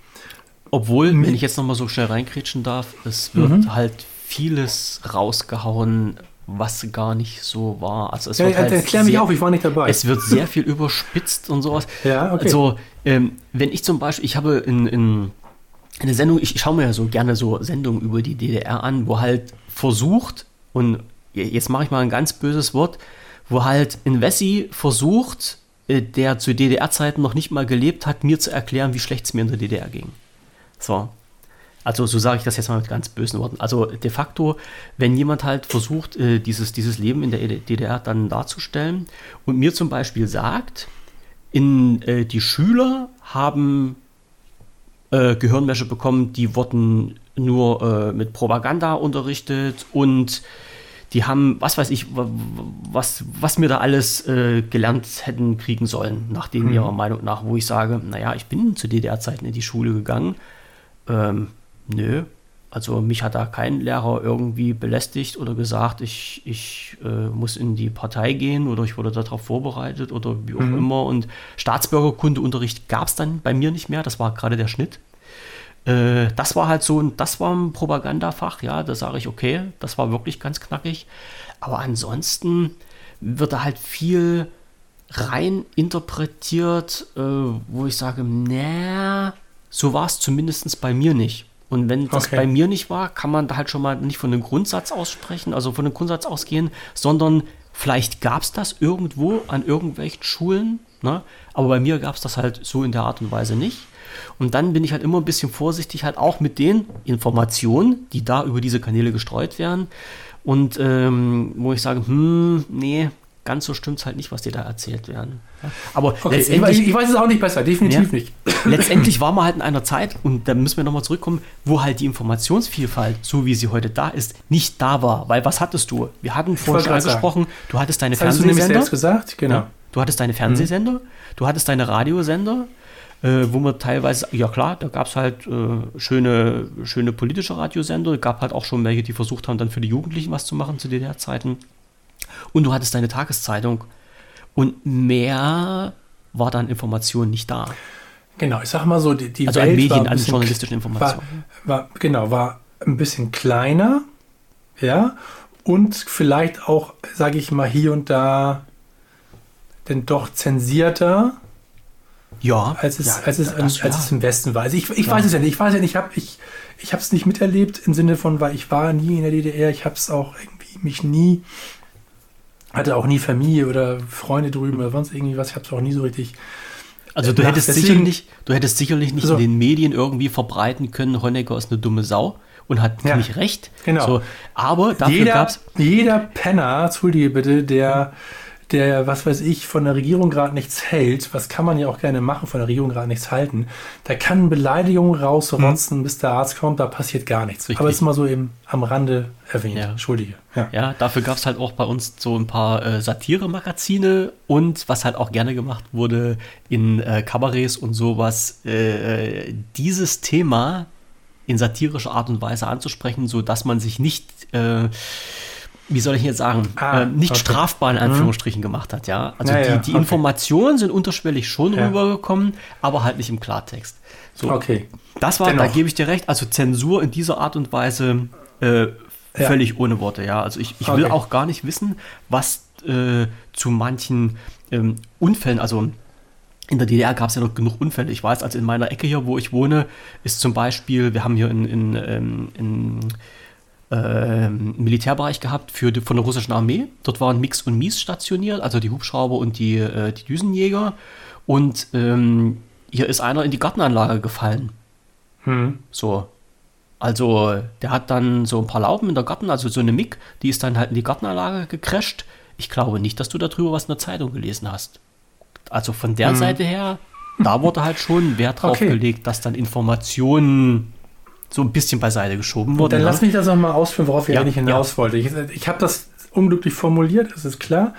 Obwohl, wenn ich jetzt nochmal so schnell reinkrätschen darf, es wird mhm. halt vieles rausgehauen, was gar nicht so war. Also es ja, wird halt erklär mich auf, ich war nicht dabei. Es wird sehr viel überspitzt und sowas. Ja, okay. Also, ähm, wenn ich zum Beispiel, ich habe in, in eine Sendung, ich, ich schaue mir ja so gerne so Sendungen über die DDR an, wo halt versucht und jetzt mache ich mal ein ganz böses Wort, wo halt ein Wessi versucht, äh, der zu DDR-Zeiten noch nicht mal gelebt hat, mir zu erklären, wie schlecht es mir in der DDR ging. So. Also so sage ich das jetzt mal mit ganz bösen Worten. Also de facto, wenn jemand halt versucht, äh, dieses, dieses Leben in der DDR dann darzustellen und mir zum Beispiel sagt, in, äh, die Schüler haben äh, Gehirnwäsche bekommen, die wurden nur äh, mit Propaganda unterrichtet und die haben, was weiß ich, was, was mir da alles äh, gelernt hätten kriegen sollen, nach denen mhm. ihrer Meinung nach, wo ich sage, naja, ich bin zu DDR-Zeiten in die Schule gegangen. Ähm, Nö. Also mich hat da kein Lehrer irgendwie belästigt oder gesagt, ich, ich äh, muss in die Partei gehen oder ich wurde darauf vorbereitet oder wie auch mhm. immer. Und Staatsbürgerkundeunterricht gab es dann bei mir nicht mehr. Das war gerade der Schnitt. Äh, das war halt so ein, das war ein Propagandafach, ja, da sage ich, okay, das war wirklich ganz knackig. Aber ansonsten wird da halt viel rein interpretiert, äh, wo ich sage, naja, so war es zumindest bei mir nicht. Und wenn das okay. bei mir nicht war, kann man da halt schon mal nicht von einem Grundsatz aussprechen, also von einem Grundsatz ausgehen, sondern vielleicht gab es das irgendwo an irgendwelchen Schulen, ne? aber bei mir gab es das halt so in der Art und Weise nicht. Und dann bin ich halt immer ein bisschen vorsichtig, halt auch mit den Informationen, die da über diese Kanäle gestreut werden. Und ähm, wo ich sage, hm, nee, ganz so stimmt es halt nicht, was dir da erzählt werden. Aber okay, letztendlich, ich, ich, weiß es auch nicht besser, definitiv ja, nicht. Letztendlich war man halt in einer Zeit, und da müssen wir nochmal zurückkommen, wo halt die Informationsvielfalt, so wie sie heute da ist, nicht da war. Weil was hattest du? Wir hatten vorhin schon angesprochen, du hattest deine das Fernsehsender. Du gesagt, genau. Ja, du hattest deine Fernsehsender, mhm. du hattest deine Radiosender, äh, wo man teilweise, ja klar, da gab es halt äh, schöne, schöne politische Radiosender, gab halt auch schon welche, die versucht haben, dann für die Jugendlichen was zu machen zu DDR-Zeiten. Und du hattest deine Tageszeitung. Und mehr war dann Information nicht da. Genau, ich sag mal so, die, die also Welt an Medien, an journalistischen Informationen. War, war, genau, war ein bisschen kleiner, ja, und vielleicht auch, sage ich mal, hier und da denn doch zensierter. Ja, als es, ja, als es, das, als ja. es im Westen war. Also ich, ich weiß es ja nicht. Ich weiß ja nicht, ich habe ich, ich es nicht miterlebt im Sinne von, weil ich war nie in der DDR. Ich habe es auch irgendwie mich nie hatte auch nie Familie oder Freunde drüben oder sonst irgendwie was. Ich habe es auch nie so richtig. Also du hättest, sicherlich, du hättest sicherlich nicht also, in den Medien irgendwie verbreiten können, Honecker ist eine dumme Sau und hat ja, nicht recht. Genau. So, aber dafür gab es. Jeder Penner, entschuldige bitte, der der, was weiß ich, von der Regierung gerade nichts hält, was kann man ja auch gerne machen, von der Regierung gerade nichts halten, der kann Beleidigungen rausrotzen, mhm. bis der Arzt kommt, da passiert gar nichts. Richtig. Aber ist mal so eben am Rande erwähnt. Ja. Entschuldige. Ja, ja dafür gab es halt auch bei uns so ein paar äh, Satire-Magazine und was halt auch gerne gemacht wurde in äh, Kabarets und sowas, äh, dieses Thema in satirischer Art und Weise anzusprechen, so dass man sich nicht äh, wie soll ich jetzt sagen, ah, äh, nicht okay. strafbar in mhm. Anführungsstrichen mhm. gemacht hat, ja. Also ja, die, ja, die okay. Informationen sind unterschwellig schon ja. rübergekommen, aber halt nicht im Klartext. So, okay. Das war, Dennoch. da gebe ich dir recht, also Zensur in dieser Art und Weise äh, völlig ohne Worte, ja. Also ich, ich okay. will auch gar nicht wissen, was äh, zu manchen ähm, Unfällen, also in der DDR gab es ja noch genug Unfälle. Ich weiß, also in meiner Ecke hier, wo ich wohne, ist zum Beispiel, wir haben hier in, in, ähm, in, in äh, Militärbereich gehabt für die, von der russischen Armee. Dort waren Mix und Mies stationiert, also die Hubschrauber und die, äh, die Düsenjäger. Und ähm, hier ist einer in die Gartenanlage gefallen. Hm. So. Also, der hat dann so ein paar Lauben in der Garten, also so eine MIG, die ist dann halt in die Gartenanlage gecrasht. Ich glaube nicht, dass du darüber was in der Zeitung gelesen hast. Also von der hm. Seite her, da wurde halt schon Wert drauf okay. gelegt, dass dann Informationen so ein bisschen beiseite geschoben wurde. Dann lass mich das nochmal ausführen, worauf ich ja, eigentlich hinaus wollte. Ich, ich habe das unglücklich formuliert, das ist klar.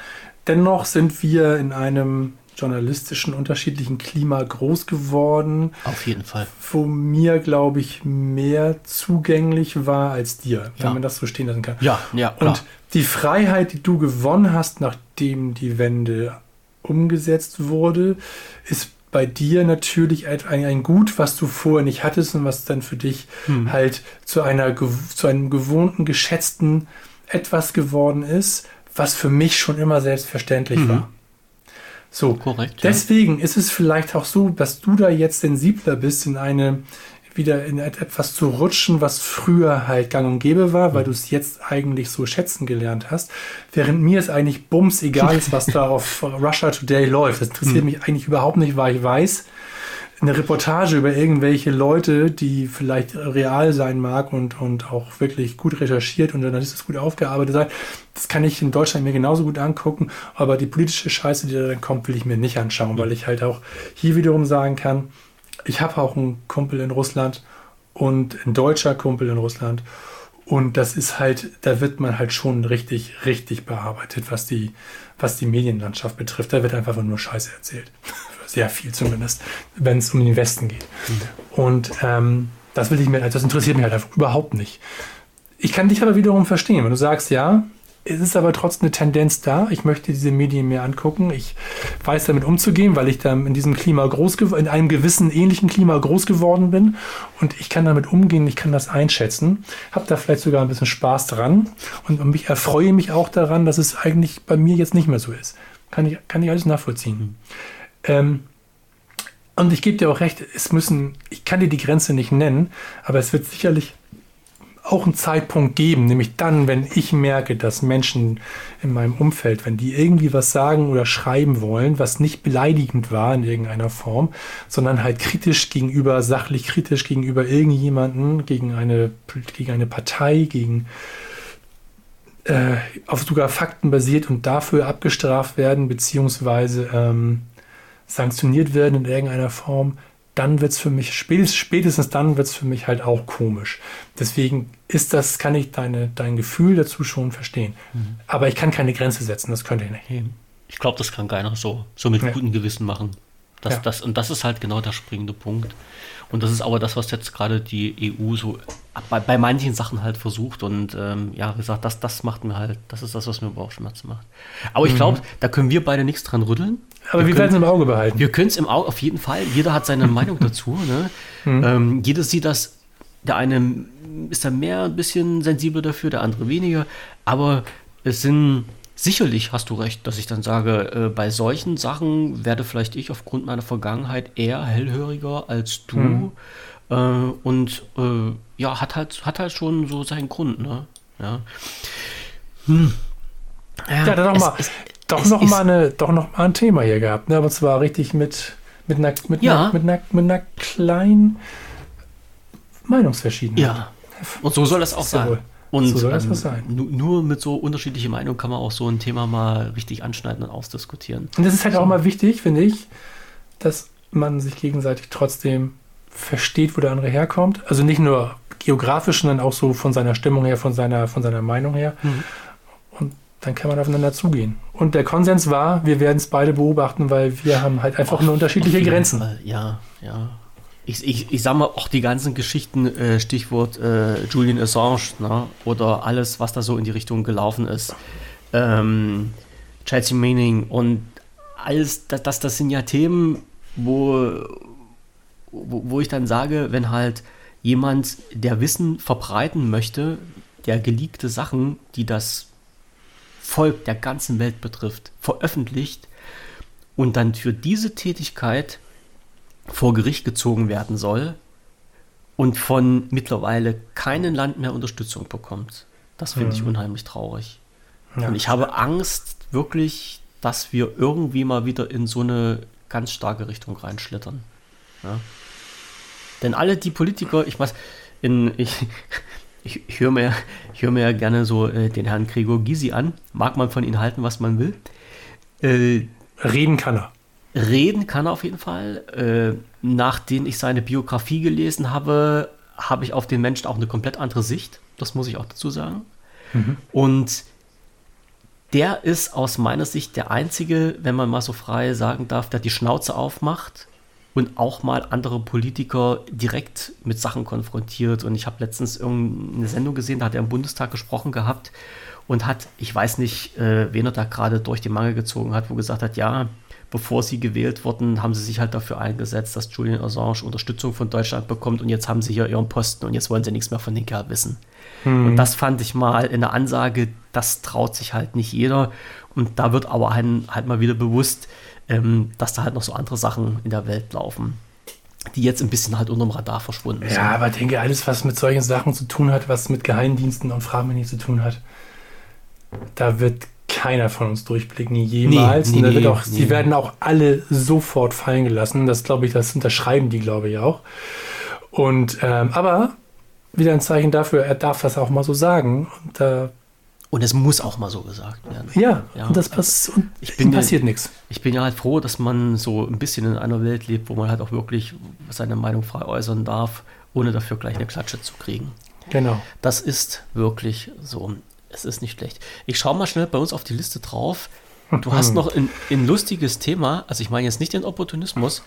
Dennoch sind wir in einem journalistischen unterschiedlichen Klima groß geworden. Auf jeden Fall. Wo mir, glaube ich, mehr zugänglich war als dir, ja. wenn man das so stehen lassen kann. Ja, ja. Klar. Und die Freiheit, die du gewonnen hast, nachdem die Wende umgesetzt wurde, ist bei dir natürlich ein, ein, Gut, was du vorher nicht hattest und was dann für dich hm. halt zu einer zu einem gewohnten, geschätzten etwas geworden ist, was für mich schon immer selbstverständlich mhm. war. So, korrekt. Deswegen ja. ist es vielleicht auch so, dass du da jetzt sensibler bist in eine wieder in etwas zu rutschen, was früher halt gang und gäbe war, weil mhm. du es jetzt eigentlich so schätzen gelernt hast. Während mir es eigentlich bums egal ist, was da auf Russia Today läuft. Das interessiert mhm. mich eigentlich überhaupt nicht, weil ich weiß, eine Reportage über irgendwelche Leute, die vielleicht real sein mag und, und auch wirklich gut recherchiert und journalistisch gut aufgearbeitet sein, das kann ich in Deutschland mir genauso gut angucken, aber die politische Scheiße, die da dann kommt, will ich mir nicht anschauen, weil ich halt auch hier wiederum sagen kann, ich habe auch einen Kumpel in Russland und ein deutscher Kumpel in Russland und das ist halt, da wird man halt schon richtig, richtig bearbeitet, was die, was die Medienlandschaft betrifft. Da wird einfach nur Scheiße erzählt. Sehr viel zumindest, wenn es um den Westen geht. Mhm. Und ähm, das will ich mir, das interessiert mich halt einfach überhaupt nicht. Ich kann dich aber wiederum verstehen, wenn du sagst, ja, es ist aber trotzdem eine Tendenz da. Ich möchte diese Medien mir angucken. Ich weiß damit umzugehen, weil ich da in diesem Klima groß in einem gewissen ähnlichen Klima groß geworden bin und ich kann damit umgehen. Ich kann das einschätzen. Habe da vielleicht sogar ein bisschen Spaß dran und ich erfreue mich auch daran, dass es eigentlich bei mir jetzt nicht mehr so ist. Kann ich, kann ich alles nachvollziehen. Ähm, und ich gebe dir auch recht, es müssen, ich kann dir die Grenze nicht nennen, aber es wird sicherlich auch einen Zeitpunkt geben, nämlich dann, wenn ich merke, dass Menschen in meinem Umfeld, wenn die irgendwie was sagen oder schreiben wollen, was nicht beleidigend war in irgendeiner Form, sondern halt kritisch gegenüber, sachlich kritisch gegenüber irgendjemanden, gegen eine, gegen eine Partei, gegen äh, auf sogar Fakten basiert und dafür abgestraft werden, beziehungsweise ähm, sanktioniert werden in irgendeiner Form, dann wird es für mich, spätestens dann wird es für mich halt auch komisch. Deswegen ist das, kann ich deine, dein Gefühl dazu schon verstehen. Mhm. Aber ich kann keine Grenze setzen, das könnte ich nicht. Ich glaube, das kann keiner so, so mit ja. gutem Gewissen machen. Das, ja. das, und das ist halt genau der springende Punkt. Und das ist aber das, was jetzt gerade die EU so bei, bei manchen Sachen halt versucht. Und ähm, ja, wie gesagt, das, das macht mir halt, das ist das, was mir Bauchschmerzen macht. Aber ich glaube, mhm. da können wir beide nichts dran rütteln. Aber wir, wir werden es im Auge behalten. Wir können es im Auge, auf jeden Fall. Jeder hat seine Meinung dazu. Ne? Mhm. Ähm, jeder sieht das, der eine ist da mehr ein bisschen sensibel dafür, der andere weniger. Aber es sind sicherlich, hast du recht, dass ich dann sage, äh, bei solchen Sachen werde vielleicht ich aufgrund meiner Vergangenheit eher hellhöriger als du. Mhm. Äh, und äh, ja, hat halt, hat halt schon so seinen Grund. Ne? Ja. Hm. Ja, ja, dann noch doch noch mal eine, doch noch mal ein Thema hier gehabt, ne? Aber zwar richtig mit mit einer mit, ja. einer, mit, einer, mit einer kleinen Meinungsverschiedenheit. Ja. Und so soll das auch sein. Und so soll das ähm, sein. nur mit so unterschiedlichen Meinungen kann man auch so ein Thema mal richtig anschneiden und ausdiskutieren. Und das ist halt so. auch mal wichtig, finde ich, dass man sich gegenseitig trotzdem versteht, wo der andere herkommt. Also nicht nur geografisch, sondern auch so von seiner Stimmung her, von seiner, von seiner Meinung her. Mhm. Dann kann man aufeinander zugehen. Und der Konsens war, wir werden es beide beobachten, weil wir haben halt einfach nur unterschiedliche Grenzen. Fall. Ja, ja. Ich, ich, ich sag mal, auch die ganzen Geschichten, äh, Stichwort äh, Julian Assange, ne? oder alles, was da so in die Richtung gelaufen ist. Ähm, Chelsea Manning und alles, das, das, das sind ja Themen, wo, wo, wo ich dann sage, wenn halt jemand, der Wissen verbreiten möchte, der geleakte Sachen, die das Volk der ganzen Welt betrifft, veröffentlicht und dann für diese Tätigkeit vor Gericht gezogen werden soll und von mittlerweile keinem Land mehr Unterstützung bekommt. Das finde ich mhm. unheimlich traurig. Ja. Und ich habe Angst wirklich, dass wir irgendwie mal wieder in so eine ganz starke Richtung reinschlittern. Ja? Denn alle die Politiker, ich weiß, in, ich, ich, ich höre mir, hör mir ja gerne so äh, den Herrn Gregor Gysi an. Mag man von ihm halten, was man will. Äh, reden kann er. Reden kann er auf jeden Fall. Äh, nachdem ich seine Biografie gelesen habe, habe ich auf den Menschen auch eine komplett andere Sicht. Das muss ich auch dazu sagen. Mhm. Und der ist aus meiner Sicht der Einzige, wenn man mal so frei sagen darf, der die Schnauze aufmacht und auch mal andere Politiker direkt mit Sachen konfrontiert. Und ich habe letztens irgendeine Sendung gesehen, da hat er im Bundestag gesprochen gehabt und hat, ich weiß nicht, äh, wen er da gerade durch den Mangel gezogen hat, wo gesagt hat, ja, bevor sie gewählt wurden, haben sie sich halt dafür eingesetzt, dass Julian Assange Unterstützung von Deutschland bekommt und jetzt haben sie hier ihren Posten und jetzt wollen sie nichts mehr von den Kerl wissen. Hm. Und das fand ich mal in der Ansage, das traut sich halt nicht jeder. Und da wird aber halt, halt mal wieder bewusst, ähm, dass da halt noch so andere Sachen in der Welt laufen, die jetzt ein bisschen halt unterm Radar verschwunden sind. Ja, aber ich denke, alles, was mit solchen Sachen zu tun hat, was mit Geheimdiensten und Fragmenien zu tun hat, da wird keiner von uns durchblicken, jemals. Nee, nee, nee, auch. Die werden auch alle sofort fallen gelassen. Das glaube ich, das unterschreiben die, glaube ich, auch. Und ähm, aber wieder ein Zeichen dafür, er darf das auch mal so sagen. Und, äh, und es muss auch mal so gesagt werden. Ja, ja. und das pass und ich bin, passiert nichts. Ich bin ja halt froh, dass man so ein bisschen in einer Welt lebt, wo man halt auch wirklich seine Meinung frei äußern darf, ohne dafür gleich eine Klatsche zu kriegen. Genau. Das ist wirklich so. Es ist nicht schlecht. Ich schaue mal schnell bei uns auf die Liste drauf. Du hast noch ein, ein lustiges Thema, also ich meine jetzt nicht den Opportunismus,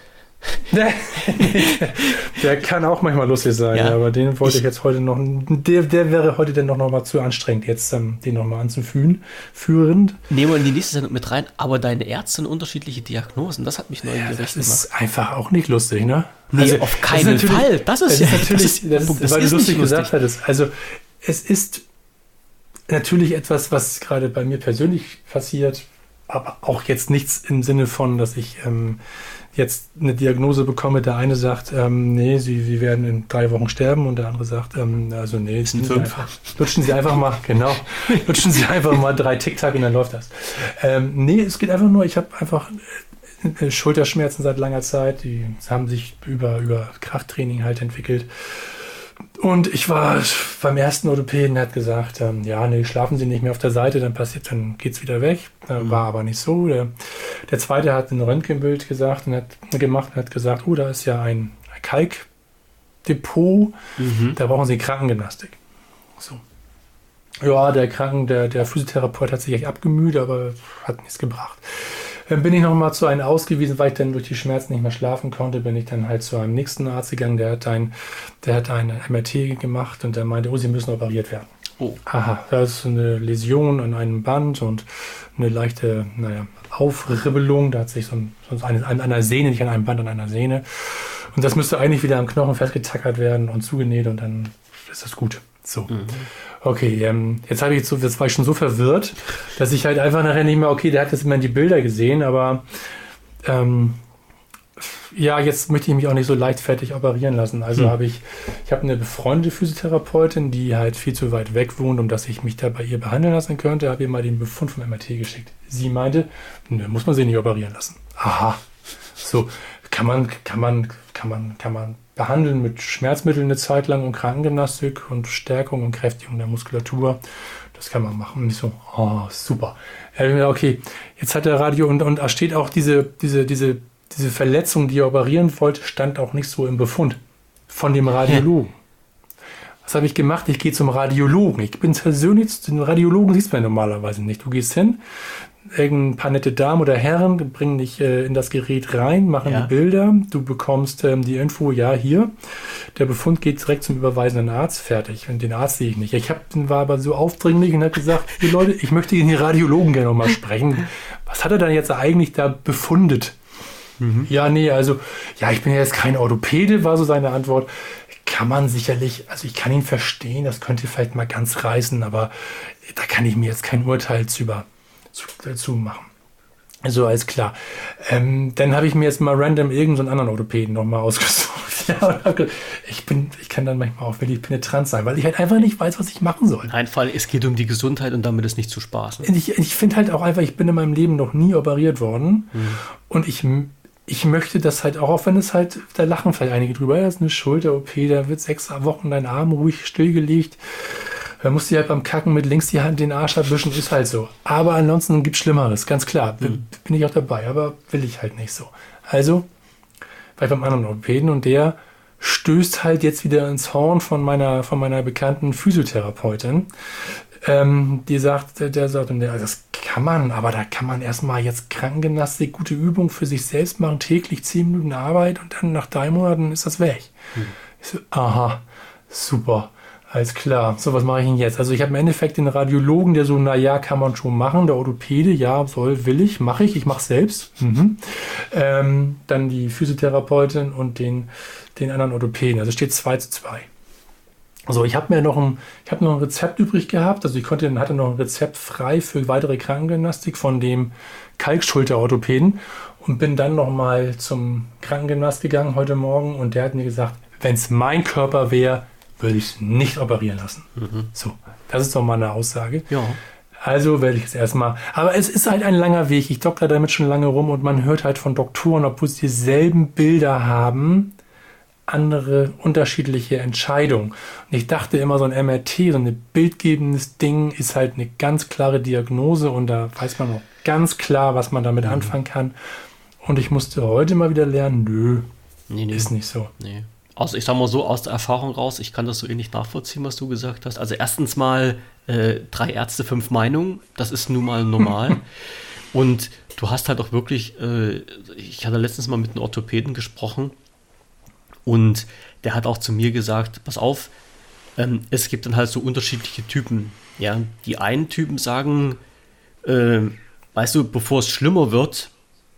der kann auch manchmal lustig sein, ja, aber den wollte ich, ich, jetzt heute noch. Der, der wäre heute dann noch, noch mal zu anstrengend, jetzt ähm, den noch mal anzuführen. Führend. Nehmen wir in die nächste Sendung mit rein, aber deine Ärzte unterschiedliche Diagnosen, das hat mich neugierig ja, das gemacht. Das ist einfach auch nicht lustig, ne? Nee, also, auf keinen das Fall. Das ist, das ist natürlich, das ist, das weil du lustig gesagt hattest. Also, es ist natürlich etwas, was gerade bei mir persönlich passiert, aber auch jetzt nichts im Sinne von, dass ich. Ähm, jetzt eine Diagnose bekomme, der eine sagt, ähm, nee, sie, sie werden in drei Wochen sterben und der andere sagt, ähm, also nee, sind fünf. Einfach, lutschen Sie einfach mal, genau, lutschen Sie einfach mal drei Tic-Tac und dann läuft das. Ähm, nee, es geht einfach nur, ich habe einfach äh, Schulterschmerzen seit langer Zeit, die haben sich über, über Krafttraining halt entwickelt. Und ich war beim ersten Orthopäden, der hat gesagt, ähm, ja, nee, schlafen Sie nicht mehr auf der Seite, dann passiert, dann geht's wieder weg. Äh, mhm. War aber nicht so. Der, der zweite hat ein Röntgenbild gesagt und hat gemacht und hat gesagt, oh, da ist ja ein Kalkdepot, mhm. da brauchen Sie Krankengymnastik. So. Ja, der Kranken, der, der Physiotherapeut hat sich echt abgemüht, aber hat nichts gebracht. Dann bin ich noch mal zu einem ausgewiesen, weil ich dann durch die Schmerzen nicht mehr schlafen konnte, bin ich dann halt zu einem nächsten Arzt gegangen, der hat ein, der hat eine MRT gemacht und der meinte, oh, Sie müssen operiert werden. Oh. Aha, da ist eine Läsion an einem Band und eine leichte, naja, Aufribbelung. Da hat sich so, ein, so eine, an einer Sehne, nicht an einem Band, an einer Sehne. Und das müsste eigentlich wieder am Knochen festgetackert werden und zugenäht und dann ist das gut. So. Mhm. Okay, ähm, jetzt habe ich so, jetzt war ich schon so verwirrt, dass ich halt einfach nachher nicht mehr, okay, der hat jetzt immer die Bilder gesehen, aber ähm, ja, jetzt möchte ich mich auch nicht so leichtfertig operieren lassen. Also hm. habe ich, ich habe eine befreundete Physiotherapeutin, die halt viel zu weit weg wohnt, um dass ich mich da bei ihr behandeln lassen könnte, habe ihr mal den Befund vom MRT geschickt. Sie meinte, ne, muss man sie nicht operieren lassen. Aha. So, kann man, kann man, kann man, kann man behandeln mit Schmerzmitteln eine Zeit lang und Krankengymnastik und Stärkung und Kräftigung der Muskulatur. Das kann man machen. Und ich so, oh, super. Okay, jetzt hat der Radio und, und da steht auch diese, diese, diese, diese Verletzung, die er operieren wollte, stand auch nicht so im Befund von dem Radiologen. Was habe ich gemacht? Ich gehe zum Radiologen. Ich bin persönlich, den Radiologen siehst du ja normalerweise nicht. Du gehst hin, ein paar nette Damen oder Herren bringen dich äh, in das Gerät rein, machen ja. die Bilder, du bekommst ähm, die Info, ja, hier. Der Befund geht direkt zum überweisenden Arzt, fertig. Und den Arzt sehe ich nicht. Ich hab, war aber so aufdringlich und habe gesagt, die Leute, ich möchte den Radiologen gerne nochmal sprechen. Was hat er dann jetzt eigentlich da befundet? Mhm. Ja, nee, also, ja, ich bin ja jetzt kein Orthopäde, war so seine Antwort. Kann man sicherlich, also ich kann ihn verstehen, das könnte vielleicht mal ganz reißen, aber da kann ich mir jetzt kein Urteil zu über dazu machen. So, alles klar. Ähm, dann habe ich mir jetzt mal random irgendeinen anderen Orthopäden nochmal ausgesucht. ja, ich, bin, ich kann dann manchmal auch wirklich penetrant sein, weil ich halt einfach nicht weiß, was ich machen soll. Nein, Fall, es geht um die Gesundheit und damit ist nicht zu spaßen. Ich, ich finde halt auch einfach, ich bin in meinem Leben noch nie operiert worden mhm. und ich, ich möchte das halt auch, auch wenn es halt, da lachen vielleicht einige drüber, ja, das ist eine Schulter-OP, da wird sechs Wochen dein Arm ruhig stillgelegt. Da musst du halt beim Kacken mit links die Hand den Arsch abwischen, ist halt so. Aber ansonsten gibt es Schlimmeres, ganz klar. Mhm. Bin ich auch dabei, aber will ich halt nicht so. Also war ich beim anderen Orthopäden und der stößt halt jetzt wieder ins Horn von meiner, von meiner bekannten Physiotherapeutin. Ähm, die sagt, der sagt, der, das kann man, aber da kann man erstmal jetzt Krankengymnastik, gute Übung für sich selbst machen, täglich zehn Minuten Arbeit und dann nach drei Monaten ist das weg. Mhm. Ich so, aha, super. Alles klar. So, was mache ich denn jetzt? Also ich habe im Endeffekt den Radiologen, der so, na ja, kann man schon machen. Der Orthopäde, ja, soll, will ich, mache ich, ich mache selbst. Mhm. Ähm, dann die Physiotherapeutin und den, den anderen Orthopäden. Also steht 2 zu 2. Also ich habe mir noch ein, ich habe noch ein Rezept übrig gehabt. Also ich konnte, hatte noch ein Rezept frei für weitere Krankengymnastik von dem Kalkschulter-Orthopäden und bin dann noch mal zum Krankengymnast gegangen heute Morgen und der hat mir gesagt, wenn es mein Körper wäre, würde ich es nicht operieren lassen. Mhm. So, das ist doch mal eine Aussage. Ja. Also werde ich es erstmal. Aber es ist halt ein langer Weg. Ich dokter damit schon lange rum und man hört halt von Doktoren, obwohl sie dieselben Bilder haben, andere unterschiedliche Entscheidungen. Und ich dachte immer, so ein MRT, so ein bildgebendes Ding, ist halt eine ganz klare Diagnose und da weiß man auch ganz klar, was man damit mhm. anfangen kann. Und ich musste heute mal wieder lernen, nö, nee, nee. ist nicht so. Nee. Also ich sag mal so aus der Erfahrung raus, ich kann das so ähnlich nachvollziehen, was du gesagt hast. Also erstens mal äh, drei Ärzte, fünf Meinungen, das ist nun mal normal. Und du hast halt auch wirklich, äh, ich hatte letztens mal mit einem Orthopäden gesprochen und der hat auch zu mir gesagt, pass auf, ähm, es gibt dann halt so unterschiedliche Typen. Ja, die einen Typen sagen, äh, weißt du, bevor es schlimmer wird,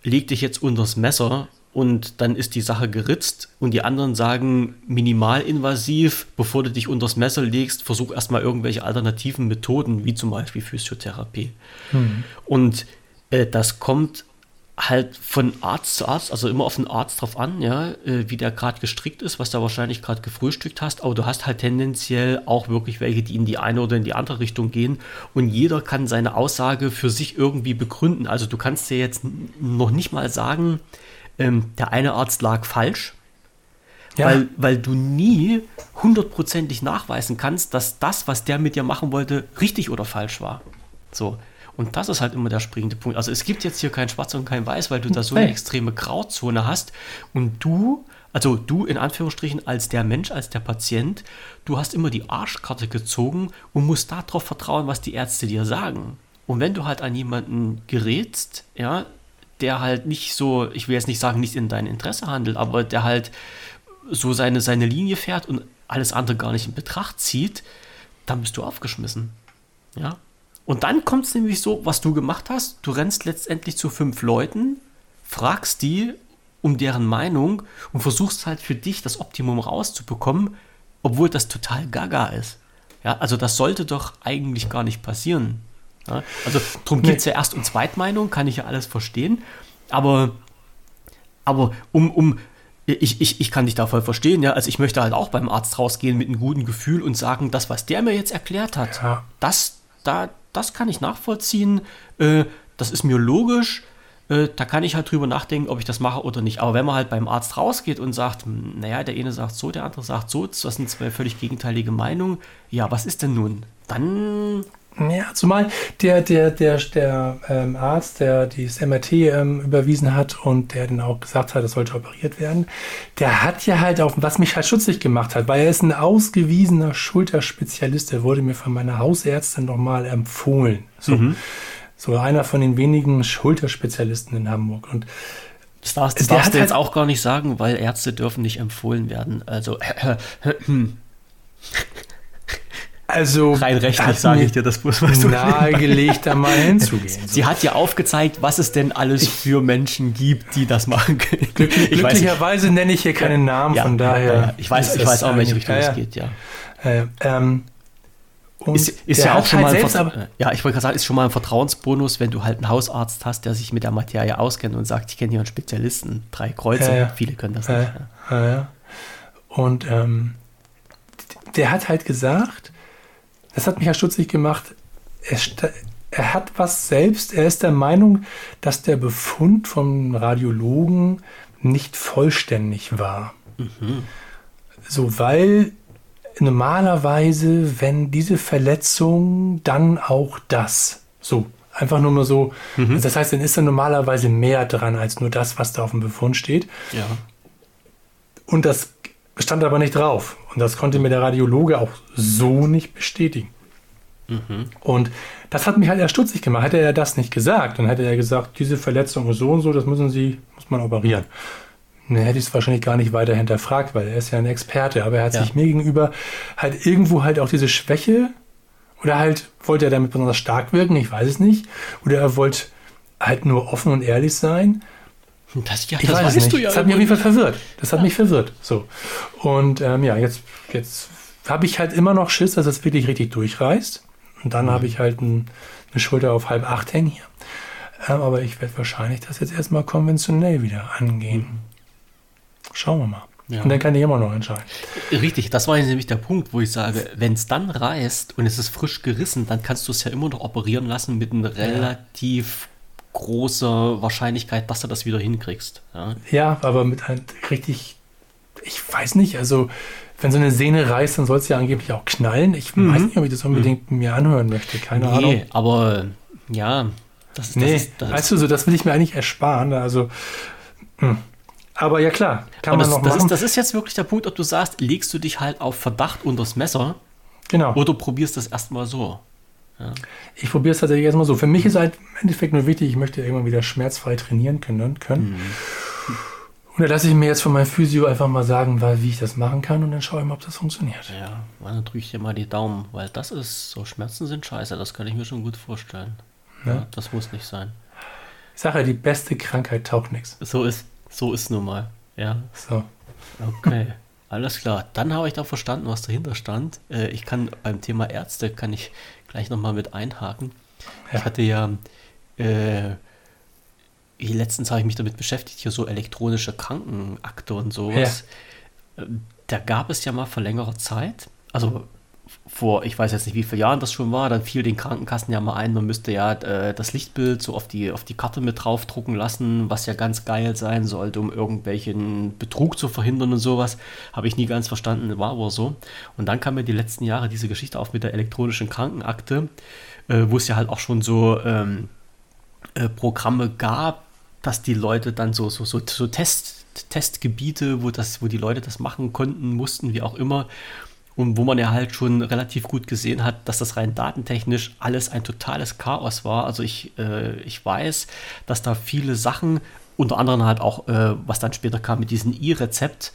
leg dich jetzt unters Messer und dann ist die Sache geritzt und die anderen sagen minimalinvasiv, bevor du dich unters Messer legst, versuch erstmal irgendwelche alternativen Methoden, wie zum Beispiel Physiotherapie. Mhm. Und äh, das kommt halt von Arzt zu Arzt, also immer auf den Arzt drauf an, ja, äh, wie der gerade gestrickt ist, was du wahrscheinlich gerade gefrühstückt hast, aber du hast halt tendenziell auch wirklich welche, die in die eine oder in die andere Richtung gehen und jeder kann seine Aussage für sich irgendwie begründen. Also du kannst dir jetzt noch nicht mal sagen, ähm, der eine Arzt lag falsch, ja. weil, weil du nie hundertprozentig nachweisen kannst, dass das, was der mit dir machen wollte, richtig oder falsch war. So. Und das ist halt immer der springende Punkt. Also es gibt jetzt hier kein Schwarz und kein Weiß, weil du da so eine extreme Grauzone hast und du, also du in Anführungsstrichen als der Mensch, als der Patient, du hast immer die Arschkarte gezogen und musst darauf vertrauen, was die Ärzte dir sagen. Und wenn du halt an jemanden gerätst, ja, der halt nicht so, ich will jetzt nicht sagen, nicht in dein Interesse handelt, aber der halt so seine, seine Linie fährt und alles andere gar nicht in Betracht zieht, dann bist du aufgeschmissen. Ja. Und dann kommt es nämlich so, was du gemacht hast, du rennst letztendlich zu fünf Leuten, fragst die um deren Meinung und versuchst halt für dich das Optimum rauszubekommen, obwohl das total gaga ist. Ja, also das sollte doch eigentlich gar nicht passieren. Ja, also darum geht es ja Erst- und Zweitmeinung, kann ich ja alles verstehen. Aber, aber um, um ich, ich, ich kann dich da voll verstehen, ja. Also ich möchte halt auch beim Arzt rausgehen mit einem guten Gefühl und sagen, das, was der mir jetzt erklärt hat, ja. das, da, das kann ich nachvollziehen, äh, das ist mir logisch, äh, da kann ich halt drüber nachdenken, ob ich das mache oder nicht. Aber wenn man halt beim Arzt rausgeht und sagt, hm, naja, der eine sagt so, der andere sagt so, das sind zwei völlig gegenteilige Meinungen, ja, was ist denn nun? Dann ja, zumal der, der, der, der ähm, Arzt, der dieses MRT ähm, überwiesen hat und der dann auch gesagt hat, es sollte operiert werden, der hat ja halt auch, was mich halt schutzig gemacht hat, weil er ist ein ausgewiesener Schulterspezialist, der wurde mir von meiner Hausärztin nochmal empfohlen. So, mhm. so einer von den wenigen Schulterspezialisten in Hamburg. Und das darfst, das darfst du jetzt halt auch gar nicht sagen, weil Ärzte dürfen nicht empfohlen werden. Also, hm. Also rein rechtlich sage ich dir das bloß was nahegelegt, da mal hinzugehen. Sie hat ja aufgezeigt, was es denn alles für Menschen gibt, die das machen können. Glücklich, glücklicherweise nenne ich hier keinen Namen, ja, von daher. Ja, ich weiß, ich weiß auch, in welche Richtung es geht, ja. Äh, ähm, ist, ist ja auch schon halt mal selbst, ein ja, ich wollte gerade sagen, ist schon mal ein Vertrauensbonus, wenn du halt einen Hausarzt hast, der sich mit der Materie auskennt und sagt, ich kenne hier einen Spezialisten, drei Kreuze, ja, viele können das nicht. Und ähm, der hat halt gesagt, das hat mich ja stutzig gemacht. Er, er hat was selbst, er ist der Meinung, dass der Befund vom Radiologen nicht vollständig war. Mhm. So, weil normalerweise, wenn diese Verletzung, dann auch das. So, einfach nur mal so. Mhm. Das heißt, dann ist da normalerweise mehr dran als nur das, was da auf dem Befund steht. Ja. Und das stand aber nicht drauf. Und das konnte mir der Radiologe auch so nicht bestätigen. Mhm. Und das hat mich halt erst stutzig gemacht. Hätte er das nicht gesagt, dann hätte er gesagt, diese Verletzung ist so und so, das müssen Sie, muss man operieren. dann hätte ich es wahrscheinlich gar nicht weiter hinterfragt, weil er ist ja ein Experte, aber er hat ja. sich mir gegenüber halt irgendwo halt auch diese Schwäche oder halt wollte er damit besonders stark wirken, ich weiß es nicht. Oder er wollte halt nur offen und ehrlich sein. Das, ja, ich das weiß weißt du ja. Das hat mich auf jeden Fall verwirrt. Das ja. hat mich verwirrt. So. Und ähm, ja, jetzt, jetzt habe ich halt immer noch Schiss, dass es wirklich richtig durchreißt. Und dann mhm. habe ich halt ein, eine Schulter auf halb acht hängen hier. Ähm, aber ich werde wahrscheinlich das jetzt erstmal konventionell wieder angehen. Mhm. Schauen wir mal. Ja. Und dann kann ich immer noch entscheiden. Richtig, das war nämlich der Punkt, wo ich sage, wenn es dann reißt und es ist frisch gerissen, dann kannst du es ja immer noch operieren lassen mit einer relativ großer Wahrscheinlichkeit, dass du das wieder hinkriegst. Ja, ja aber mit einem richtig, ich weiß nicht, also wenn so eine Sehne reißt, dann soll es ja angeblich auch knallen. Ich mhm. weiß nicht, ob ich das unbedingt mhm. mir anhören möchte. Keine nee, Ahnung. aber ja, das ist. Nee, das ist, das weißt du, so, das will ich mir eigentlich ersparen. Also. Mh. Hm. Aber ja klar, kann man das, noch das machen. Ist, das ist jetzt wirklich der Punkt, ob du sagst, legst du dich halt auf Verdacht unters Messer genau. oder probierst das erstmal so. Ja. Ich probiere es tatsächlich erstmal so. Für mich ist halt im Endeffekt nur wichtig, ich möchte irgendwann wieder schmerzfrei trainieren können. können. Mhm. Und da lasse ich mir jetzt von meinem Physio einfach mal sagen, weil, wie ich das machen kann und dann schaue ich mal, ob das funktioniert. Ja, dann drücke ich dir mal die Daumen, weil das ist, so Schmerzen sind scheiße, das kann ich mir schon gut vorstellen. Ja. Ja, das muss nicht sein. Ich sage ja, die beste Krankheit taucht nichts. So ist so ist nun mal. Ja. So. Okay. Alles klar. Dann habe ich da verstanden, was dahinter stand. Äh, ich kann beim Thema Ärzte kann ich gleich nochmal mit einhaken. Ja. Ich hatte ja äh, letztens habe ich mich damit beschäftigt, hier so elektronische Krankenakte und sowas. Ja. Ähm, da gab es ja mal vor längerer Zeit, also vor, ich weiß jetzt nicht, wie viele Jahren das schon war, dann fiel den Krankenkassen ja mal ein, man müsste ja äh, das Lichtbild so auf die, auf die Karte mit draufdrucken lassen, was ja ganz geil sein sollte, um irgendwelchen Betrug zu verhindern und sowas. Habe ich nie ganz verstanden, war aber so. Und dann kam mir die letzten Jahre diese Geschichte auf mit der elektronischen Krankenakte, äh, wo es ja halt auch schon so ähm, äh, Programme gab, dass die Leute dann so, so, so, so Test, Testgebiete, wo, das, wo die Leute das machen konnten, mussten, wie auch immer und wo man ja halt schon relativ gut gesehen hat, dass das rein datentechnisch alles ein totales Chaos war. Also ich, äh, ich weiß, dass da viele Sachen, unter anderem halt auch, äh, was dann später kam mit diesem E-Rezept,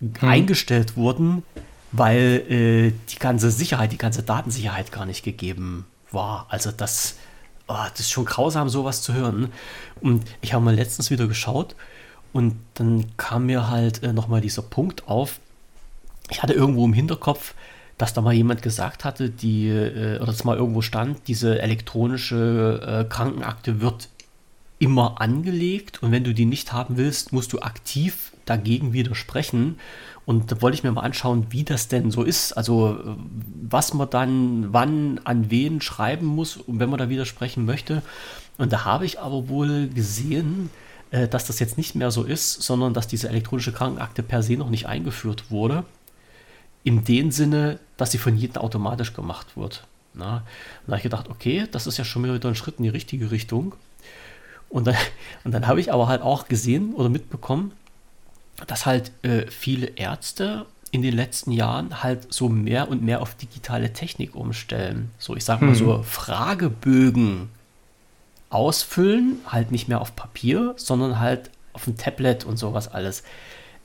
hm. eingestellt wurden, weil äh, die ganze Sicherheit, die ganze Datensicherheit gar nicht gegeben war. Also das, oh, das ist schon grausam, sowas zu hören. Und ich habe mal letztens wieder geschaut und dann kam mir halt äh, nochmal dieser Punkt auf, ich hatte irgendwo im Hinterkopf, dass da mal jemand gesagt hatte, die, äh, oder es mal irgendwo stand, diese elektronische äh, Krankenakte wird immer angelegt und wenn du die nicht haben willst, musst du aktiv dagegen widersprechen. Und da wollte ich mir mal anschauen, wie das denn so ist. Also, was man dann wann an wen schreiben muss, wenn man da widersprechen möchte. Und da habe ich aber wohl gesehen, äh, dass das jetzt nicht mehr so ist, sondern dass diese elektronische Krankenakte per se noch nicht eingeführt wurde in dem Sinne, dass sie von jedem automatisch gemacht wird. Na? Und da habe ich gedacht, okay, das ist ja schon wieder ein Schritt in die richtige Richtung. Und dann, und dann habe ich aber halt auch gesehen oder mitbekommen, dass halt äh, viele Ärzte in den letzten Jahren halt so mehr und mehr auf digitale Technik umstellen. So, ich sage mal so mhm. Fragebögen ausfüllen, halt nicht mehr auf Papier, sondern halt auf dem Tablet und sowas alles.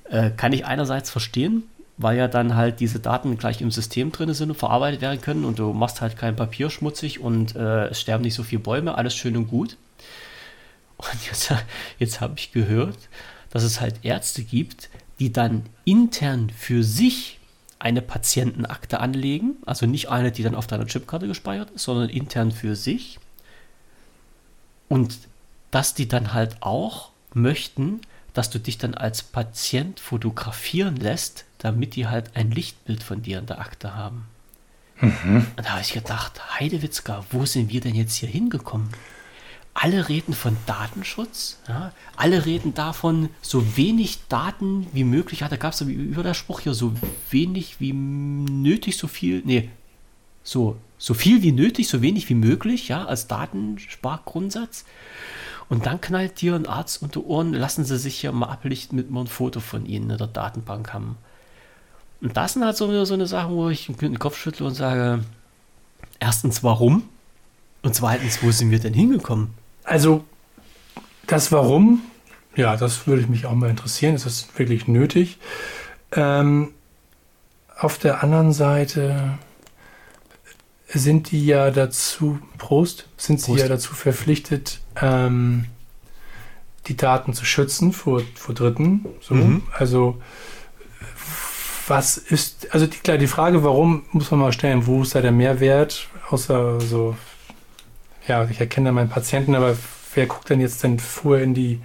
Äh, kann ich einerseits verstehen, weil ja dann halt diese Daten gleich im System drin sind und verarbeitet werden können und du machst halt kein Papier schmutzig und äh, es sterben nicht so viele Bäume, alles schön und gut. Und jetzt, jetzt habe ich gehört, dass es halt Ärzte gibt, die dann intern für sich eine Patientenakte anlegen, also nicht eine, die dann auf deiner Chipkarte gespeichert ist, sondern intern für sich. Und dass die dann halt auch möchten, dass du dich dann als Patient fotografieren lässt, damit die halt ein Lichtbild von dir in der Akte haben. Mhm. Und da habe ich gedacht, Heidewitzka, wo sind wir denn jetzt hier hingekommen? Alle reden von Datenschutz, ja? alle reden davon, so wenig Daten wie möglich, ja, da gab es über der Spruch hier, so wenig wie nötig, so viel, nee, so, so viel wie nötig, so wenig wie möglich, ja, als Datenspargrundsatz. Und dann knallt dir ein Arzt unter Ohren, lassen sie sich hier mal ablichten mit mal ein Foto von ihnen in der Datenbank haben. Und das sind halt so, so eine Sache, wo ich den Kopf schüttle und sage, erstens, warum? Und zweitens, wo sind wir denn hingekommen? Also, das Warum, ja, das würde ich mich auch mal interessieren. Ist das wirklich nötig? Ähm, auf der anderen Seite sind die ja dazu, Prost, sind sie Prost. ja dazu verpflichtet, ähm, die Daten zu schützen vor, vor Dritten. So. Mhm. Also was ist, also die, klar, die Frage, warum, muss man mal stellen, wo ist da der Mehrwert, außer so, ja, ich erkenne da meinen Patienten, aber wer guckt denn jetzt denn vorher in die,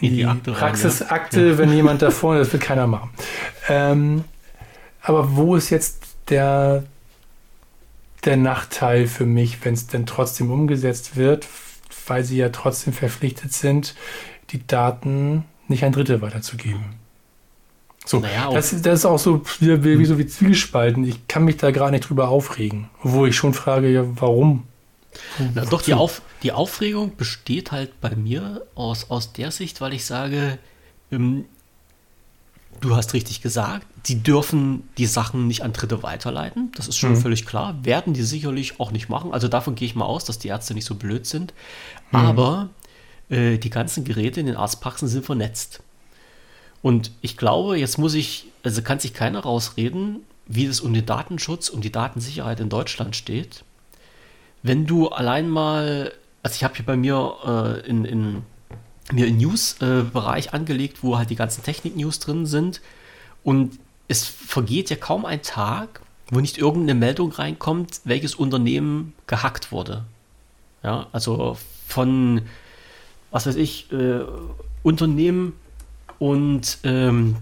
in, in die, die Praxisakte, ja. wenn jemand da vorne, das wird keiner machen. Ähm, aber wo ist jetzt der, der Nachteil für mich, wenn es denn trotzdem umgesetzt wird, weil sie ja trotzdem verpflichtet sind, die Daten nicht an Dritte weiterzugeben? So, naja, das, das, ist auch so wie, wie, so wie Zwiegespalten. Ich kann mich da gar nicht drüber aufregen. Wo ich schon frage, ja, warum? Na, doch, die, Auf, die Aufregung besteht halt bei mir aus, aus der Sicht, weil ich sage, ähm, du hast richtig gesagt, die dürfen die Sachen nicht an Dritte weiterleiten. Das ist schon mhm. völlig klar. Werden die sicherlich auch nicht machen. Also davon gehe ich mal aus, dass die Ärzte nicht so blöd sind. Mhm. Aber äh, die ganzen Geräte in den Arztpraxen sind vernetzt. Und ich glaube, jetzt muss ich, also kann sich keiner rausreden, wie es um den Datenschutz, um die Datensicherheit in Deutschland steht. Wenn du allein mal, also ich habe hier bei mir äh, in, in mir einen News-Bereich äh, angelegt, wo halt die ganzen Technik-News drin sind. Und es vergeht ja kaum ein Tag, wo nicht irgendeine Meldung reinkommt, welches Unternehmen gehackt wurde. Ja, also von, was weiß ich, äh, Unternehmen und ähm,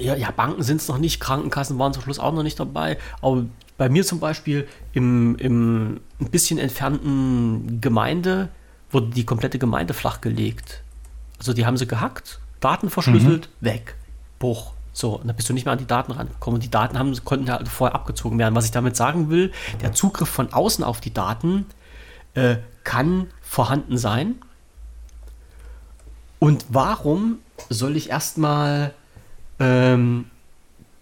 ja, ja, Banken sind es noch nicht, Krankenkassen waren zum Schluss auch noch nicht dabei, aber bei mir zum Beispiel im, im ein bisschen entfernten Gemeinde wurde die komplette Gemeinde flachgelegt. Also die haben sie gehackt, Daten verschlüsselt, mhm. weg, Bruch. So, und dann bist du nicht mehr an die Daten rangekommen. Und die Daten haben, konnten ja vorher abgezogen werden. Was ich damit sagen will, der Zugriff von außen auf die Daten äh, kann vorhanden sein. Und warum soll ich erstmal ähm,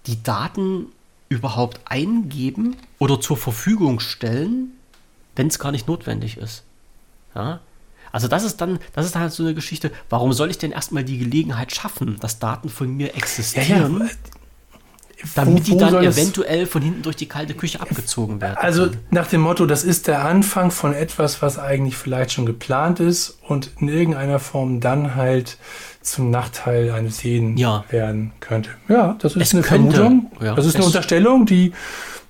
die Daten überhaupt eingeben oder zur Verfügung stellen, wenn es gar nicht notwendig ist? Ja? Also das ist dann, das ist dann halt so eine Geschichte, warum soll ich denn erstmal die Gelegenheit schaffen, dass Daten von mir existieren? Ja, ja. Damit wo, wo die dann eventuell von hinten durch die kalte Küche abgezogen werden. Also nach dem Motto, das ist der Anfang von etwas, was eigentlich vielleicht schon geplant ist und in irgendeiner Form dann halt zum Nachteil eines jeden ja. werden könnte. Ja, das ist es eine könnte, Vermutung. Ja, das ist eine Unterstellung, die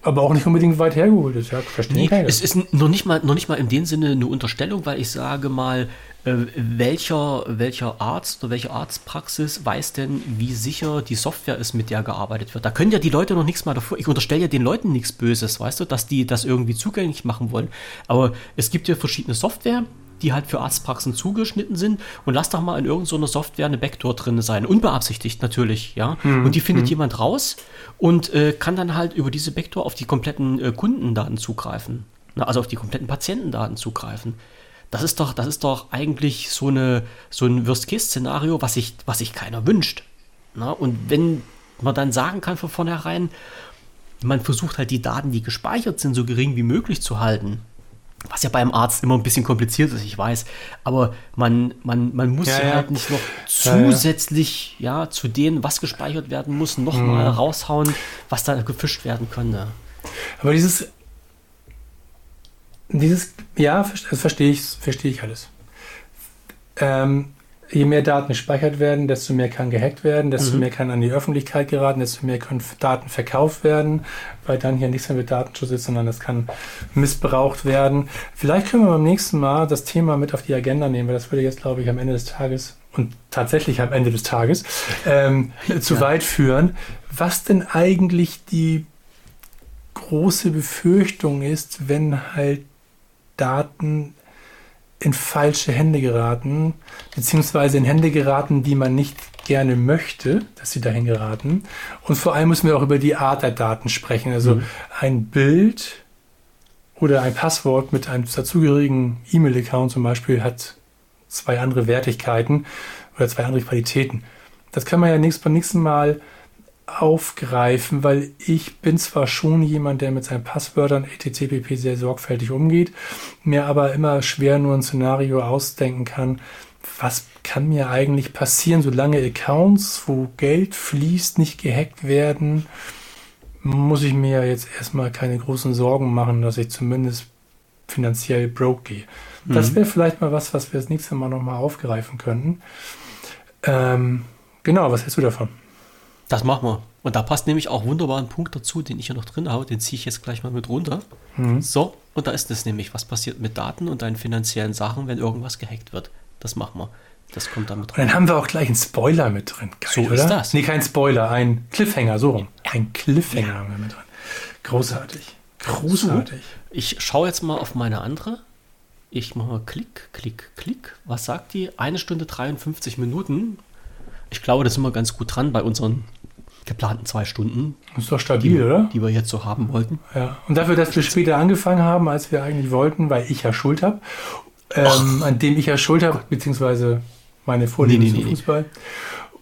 aber auch nicht unbedingt weit hergeholt ist. Ja, verstehe nee, es ist noch nicht, mal, noch nicht mal in dem Sinne eine Unterstellung, weil ich sage mal, welcher, welcher Arzt oder welche Arztpraxis weiß denn, wie sicher die Software ist, mit der gearbeitet wird? Da können ja die Leute noch nichts mal davor. Ich unterstelle ja den Leuten nichts Böses, weißt du, dass die das irgendwie zugänglich machen wollen. Aber es gibt ja verschiedene Software, die halt für Arztpraxen zugeschnitten sind und lass doch mal in irgendeiner Software eine Backdoor drin sein. Unbeabsichtigt natürlich, ja. Hm, und die findet hm. jemand raus und äh, kann dann halt über diese Backdoor auf die kompletten äh, Kundendaten zugreifen. Na, also auf die kompletten Patientendaten zugreifen. Das ist doch, das ist doch eigentlich so, eine, so ein Worst-Case-Szenario, was sich, was sich keiner wünscht. Na, und wenn man dann sagen kann von vornherein, man versucht halt die Daten, die gespeichert sind, so gering wie möglich zu halten, was ja beim Arzt immer ein bisschen kompliziert ist, ich weiß. Aber man, man, man muss ja, ja halt nicht noch zusätzlich ja, zu denen, was gespeichert werden muss, nochmal mhm. raushauen, was da gefischt werden könnte. Aber dieses, dieses, ja, das verstehe ich, verstehe ich alles. Ähm, je mehr Daten gespeichert werden, desto mehr kann gehackt werden, desto mhm. mehr kann an die Öffentlichkeit geraten, desto mehr können Daten verkauft werden, weil dann hier nichts mehr mit Datenschutz ist, sondern das kann missbraucht werden. Vielleicht können wir beim nächsten Mal das Thema mit auf die Agenda nehmen, weil das würde jetzt, glaube ich, am Ende des Tages und tatsächlich am Ende des Tages ähm, zu ja. weit führen. Was denn eigentlich die große Befürchtung ist, wenn halt Daten in falsche Hände geraten, beziehungsweise in Hände geraten, die man nicht gerne möchte, dass sie dahin geraten. Und vor allem müssen wir auch über die Art der Daten sprechen. Also mhm. ein Bild oder ein Passwort mit einem dazugehörigen E-Mail-Account zum Beispiel hat zwei andere Wertigkeiten oder zwei andere Qualitäten. Das kann man ja nächstes, beim nächsten Mal aufgreifen, weil ich bin zwar schon jemand, der mit seinen Passwörtern etc. sehr sorgfältig umgeht, mir aber immer schwer nur ein Szenario ausdenken kann, was kann mir eigentlich passieren, solange Accounts, wo Geld fließt, nicht gehackt werden, muss ich mir jetzt erstmal keine großen Sorgen machen, dass ich zumindest finanziell broke gehe. Mhm. Das wäre vielleicht mal was, was wir das nächste Mal nochmal aufgreifen könnten. Ähm, genau, was hältst du davon? Das machen wir. Und da passt nämlich auch wunderbar ein Punkt dazu, den ich hier noch drin habe. Den ziehe ich jetzt gleich mal mit runter. Mhm. So, und da ist es nämlich, was passiert mit Daten und deinen finanziellen Sachen, wenn irgendwas gehackt wird. Das machen wir. Das kommt damit Und dann haben wir auch gleich einen Spoiler mit drin. Geil, So oder? ist das. Nee, kein Spoiler, ein Cliffhanger, so rum. Ein Cliffhanger haben wir mit drin. Großartig. Großartig. Ich schaue jetzt mal auf meine andere. Ich mache mal Klick, Klick, Klick. Was sagt die? Eine Stunde 53 Minuten. Ich glaube, da sind wir ganz gut dran bei unseren geplanten zwei Stunden, Das ist doch stabil, oder? die wir jetzt so haben wollten. Ja. Und dafür, dass wir später angefangen haben, als wir eigentlich wollten, weil ich ja Schuld habe, ähm, an dem ich ja Schuld habe, beziehungsweise meine Vorliebe Nee, nee, nee. Fußball.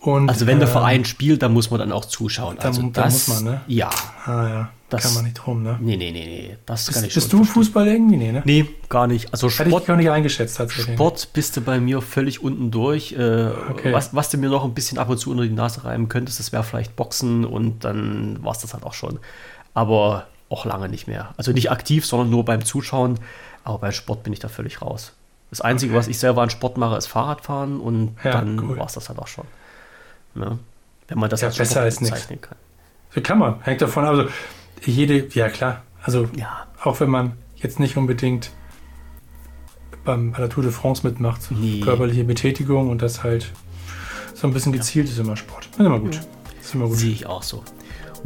Und, Also wenn der ähm, Verein spielt, dann muss man dann auch zuschauen. da Also das, muss man, ne? Ja, Ah ja, Das- kann man nicht drum, ne? nee, nee, nee, nee, das kann ich Bist, bist du. Fußball irgendwie? Nee, ne? Nee, gar nicht. Also Hätte ich Sport, auch nicht eingeschätzt tatsächlich. Sport bist du bei mir völlig unten durch. Äh, Okay. was, was du mir noch ein bisschen ab und zu unter die Nase reiben könntest, das wäre vielleicht Boxen und dann war es das halt auch schon. Aber auch lange nicht mehr. Also nicht aktiv, sondern nur beim Zuschauen. Aber beim Sport bin ich da völlig raus. Das Einzige, was ich selber an Sport mache, ist Fahrradfahren und Ja, dann cool. war es das halt auch schon. Ne? Wenn man das Ja, als besser Sport als bezeichnen kann. So kann man, hängt davon ab. Also jede, ja klar. Also Ja, auch wenn man jetzt nicht unbedingt beim, bei der Tour de France mitmacht, so Nee. körperliche Betätigung und das halt so ein bisschen gezielt ist immer Sport. Das ist immer gut. Das ist immer gut. Sehe ich auch so.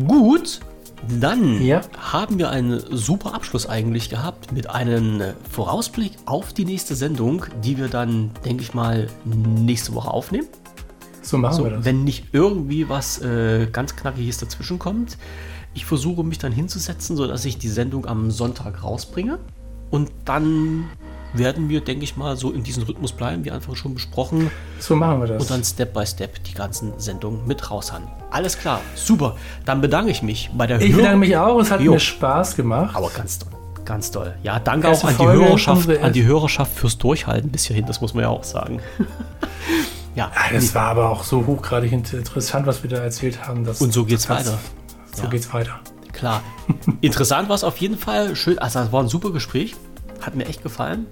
Gut, dann Ja. haben wir einen super Abschluss eigentlich gehabt mit einem Vorausblick auf die nächste Sendung, die wir dann, denke ich mal, nächste Woche aufnehmen. So machen So, wir das. wenn nicht irgendwie was äh, ganz Knackiges dazwischen kommt. Ich versuche mich dann hinzusetzen, sodass ich die Sendung am Sonntag rausbringe. Und dann werden wir, denke ich mal, so in diesem Rhythmus bleiben, wie einfach schon besprochen. So machen wir das. Und dann Step by Step die ganzen Sendungen mit raushauen. Alles klar, super. Dann bedanke ich mich bei der ich Hör- bedanke mich auch. Es hat Jo. mir Spaß gemacht. Aber ganz toll. Ganz toll. Ja, danke Erste auch an die, Hörerschaft, an die Hörerschaft fürs Durchhalten bis hierhin. Das muss man ja auch sagen. ja, Ah, Das war aber auch so hochgradig interessant, was wir da erzählt haben. dass- und so geht's weiter. So Ja. geht's weiter. Klar. Interessant war es auf jeden Fall. Schön. Also, es war ein super Gespräch. Hat mir echt gefallen.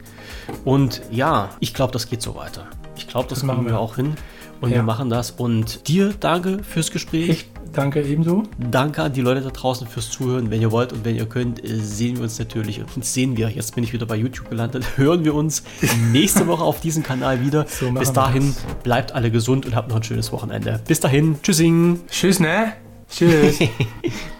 Und ja, ich glaube, das geht so weiter. Ich glaube, das, Das machen wir auch hin. Und Ja. wir machen das. Und dir danke fürs Gespräch. Ich danke ebenso. Danke an die Leute da draußen fürs Zuhören. Wenn ihr wollt und wenn ihr könnt, äh, sehen wir uns natürlich. Und uns sehen wir. Jetzt bin ich wieder bei YouTube gelandet. Hören wir uns nächste Woche auf diesem Kanal wieder. So Bis dahin, das. bleibt alle gesund und habt noch ein schönes Wochenende. Bis dahin. Tschüssing. Tschüss, ne? Tschüss.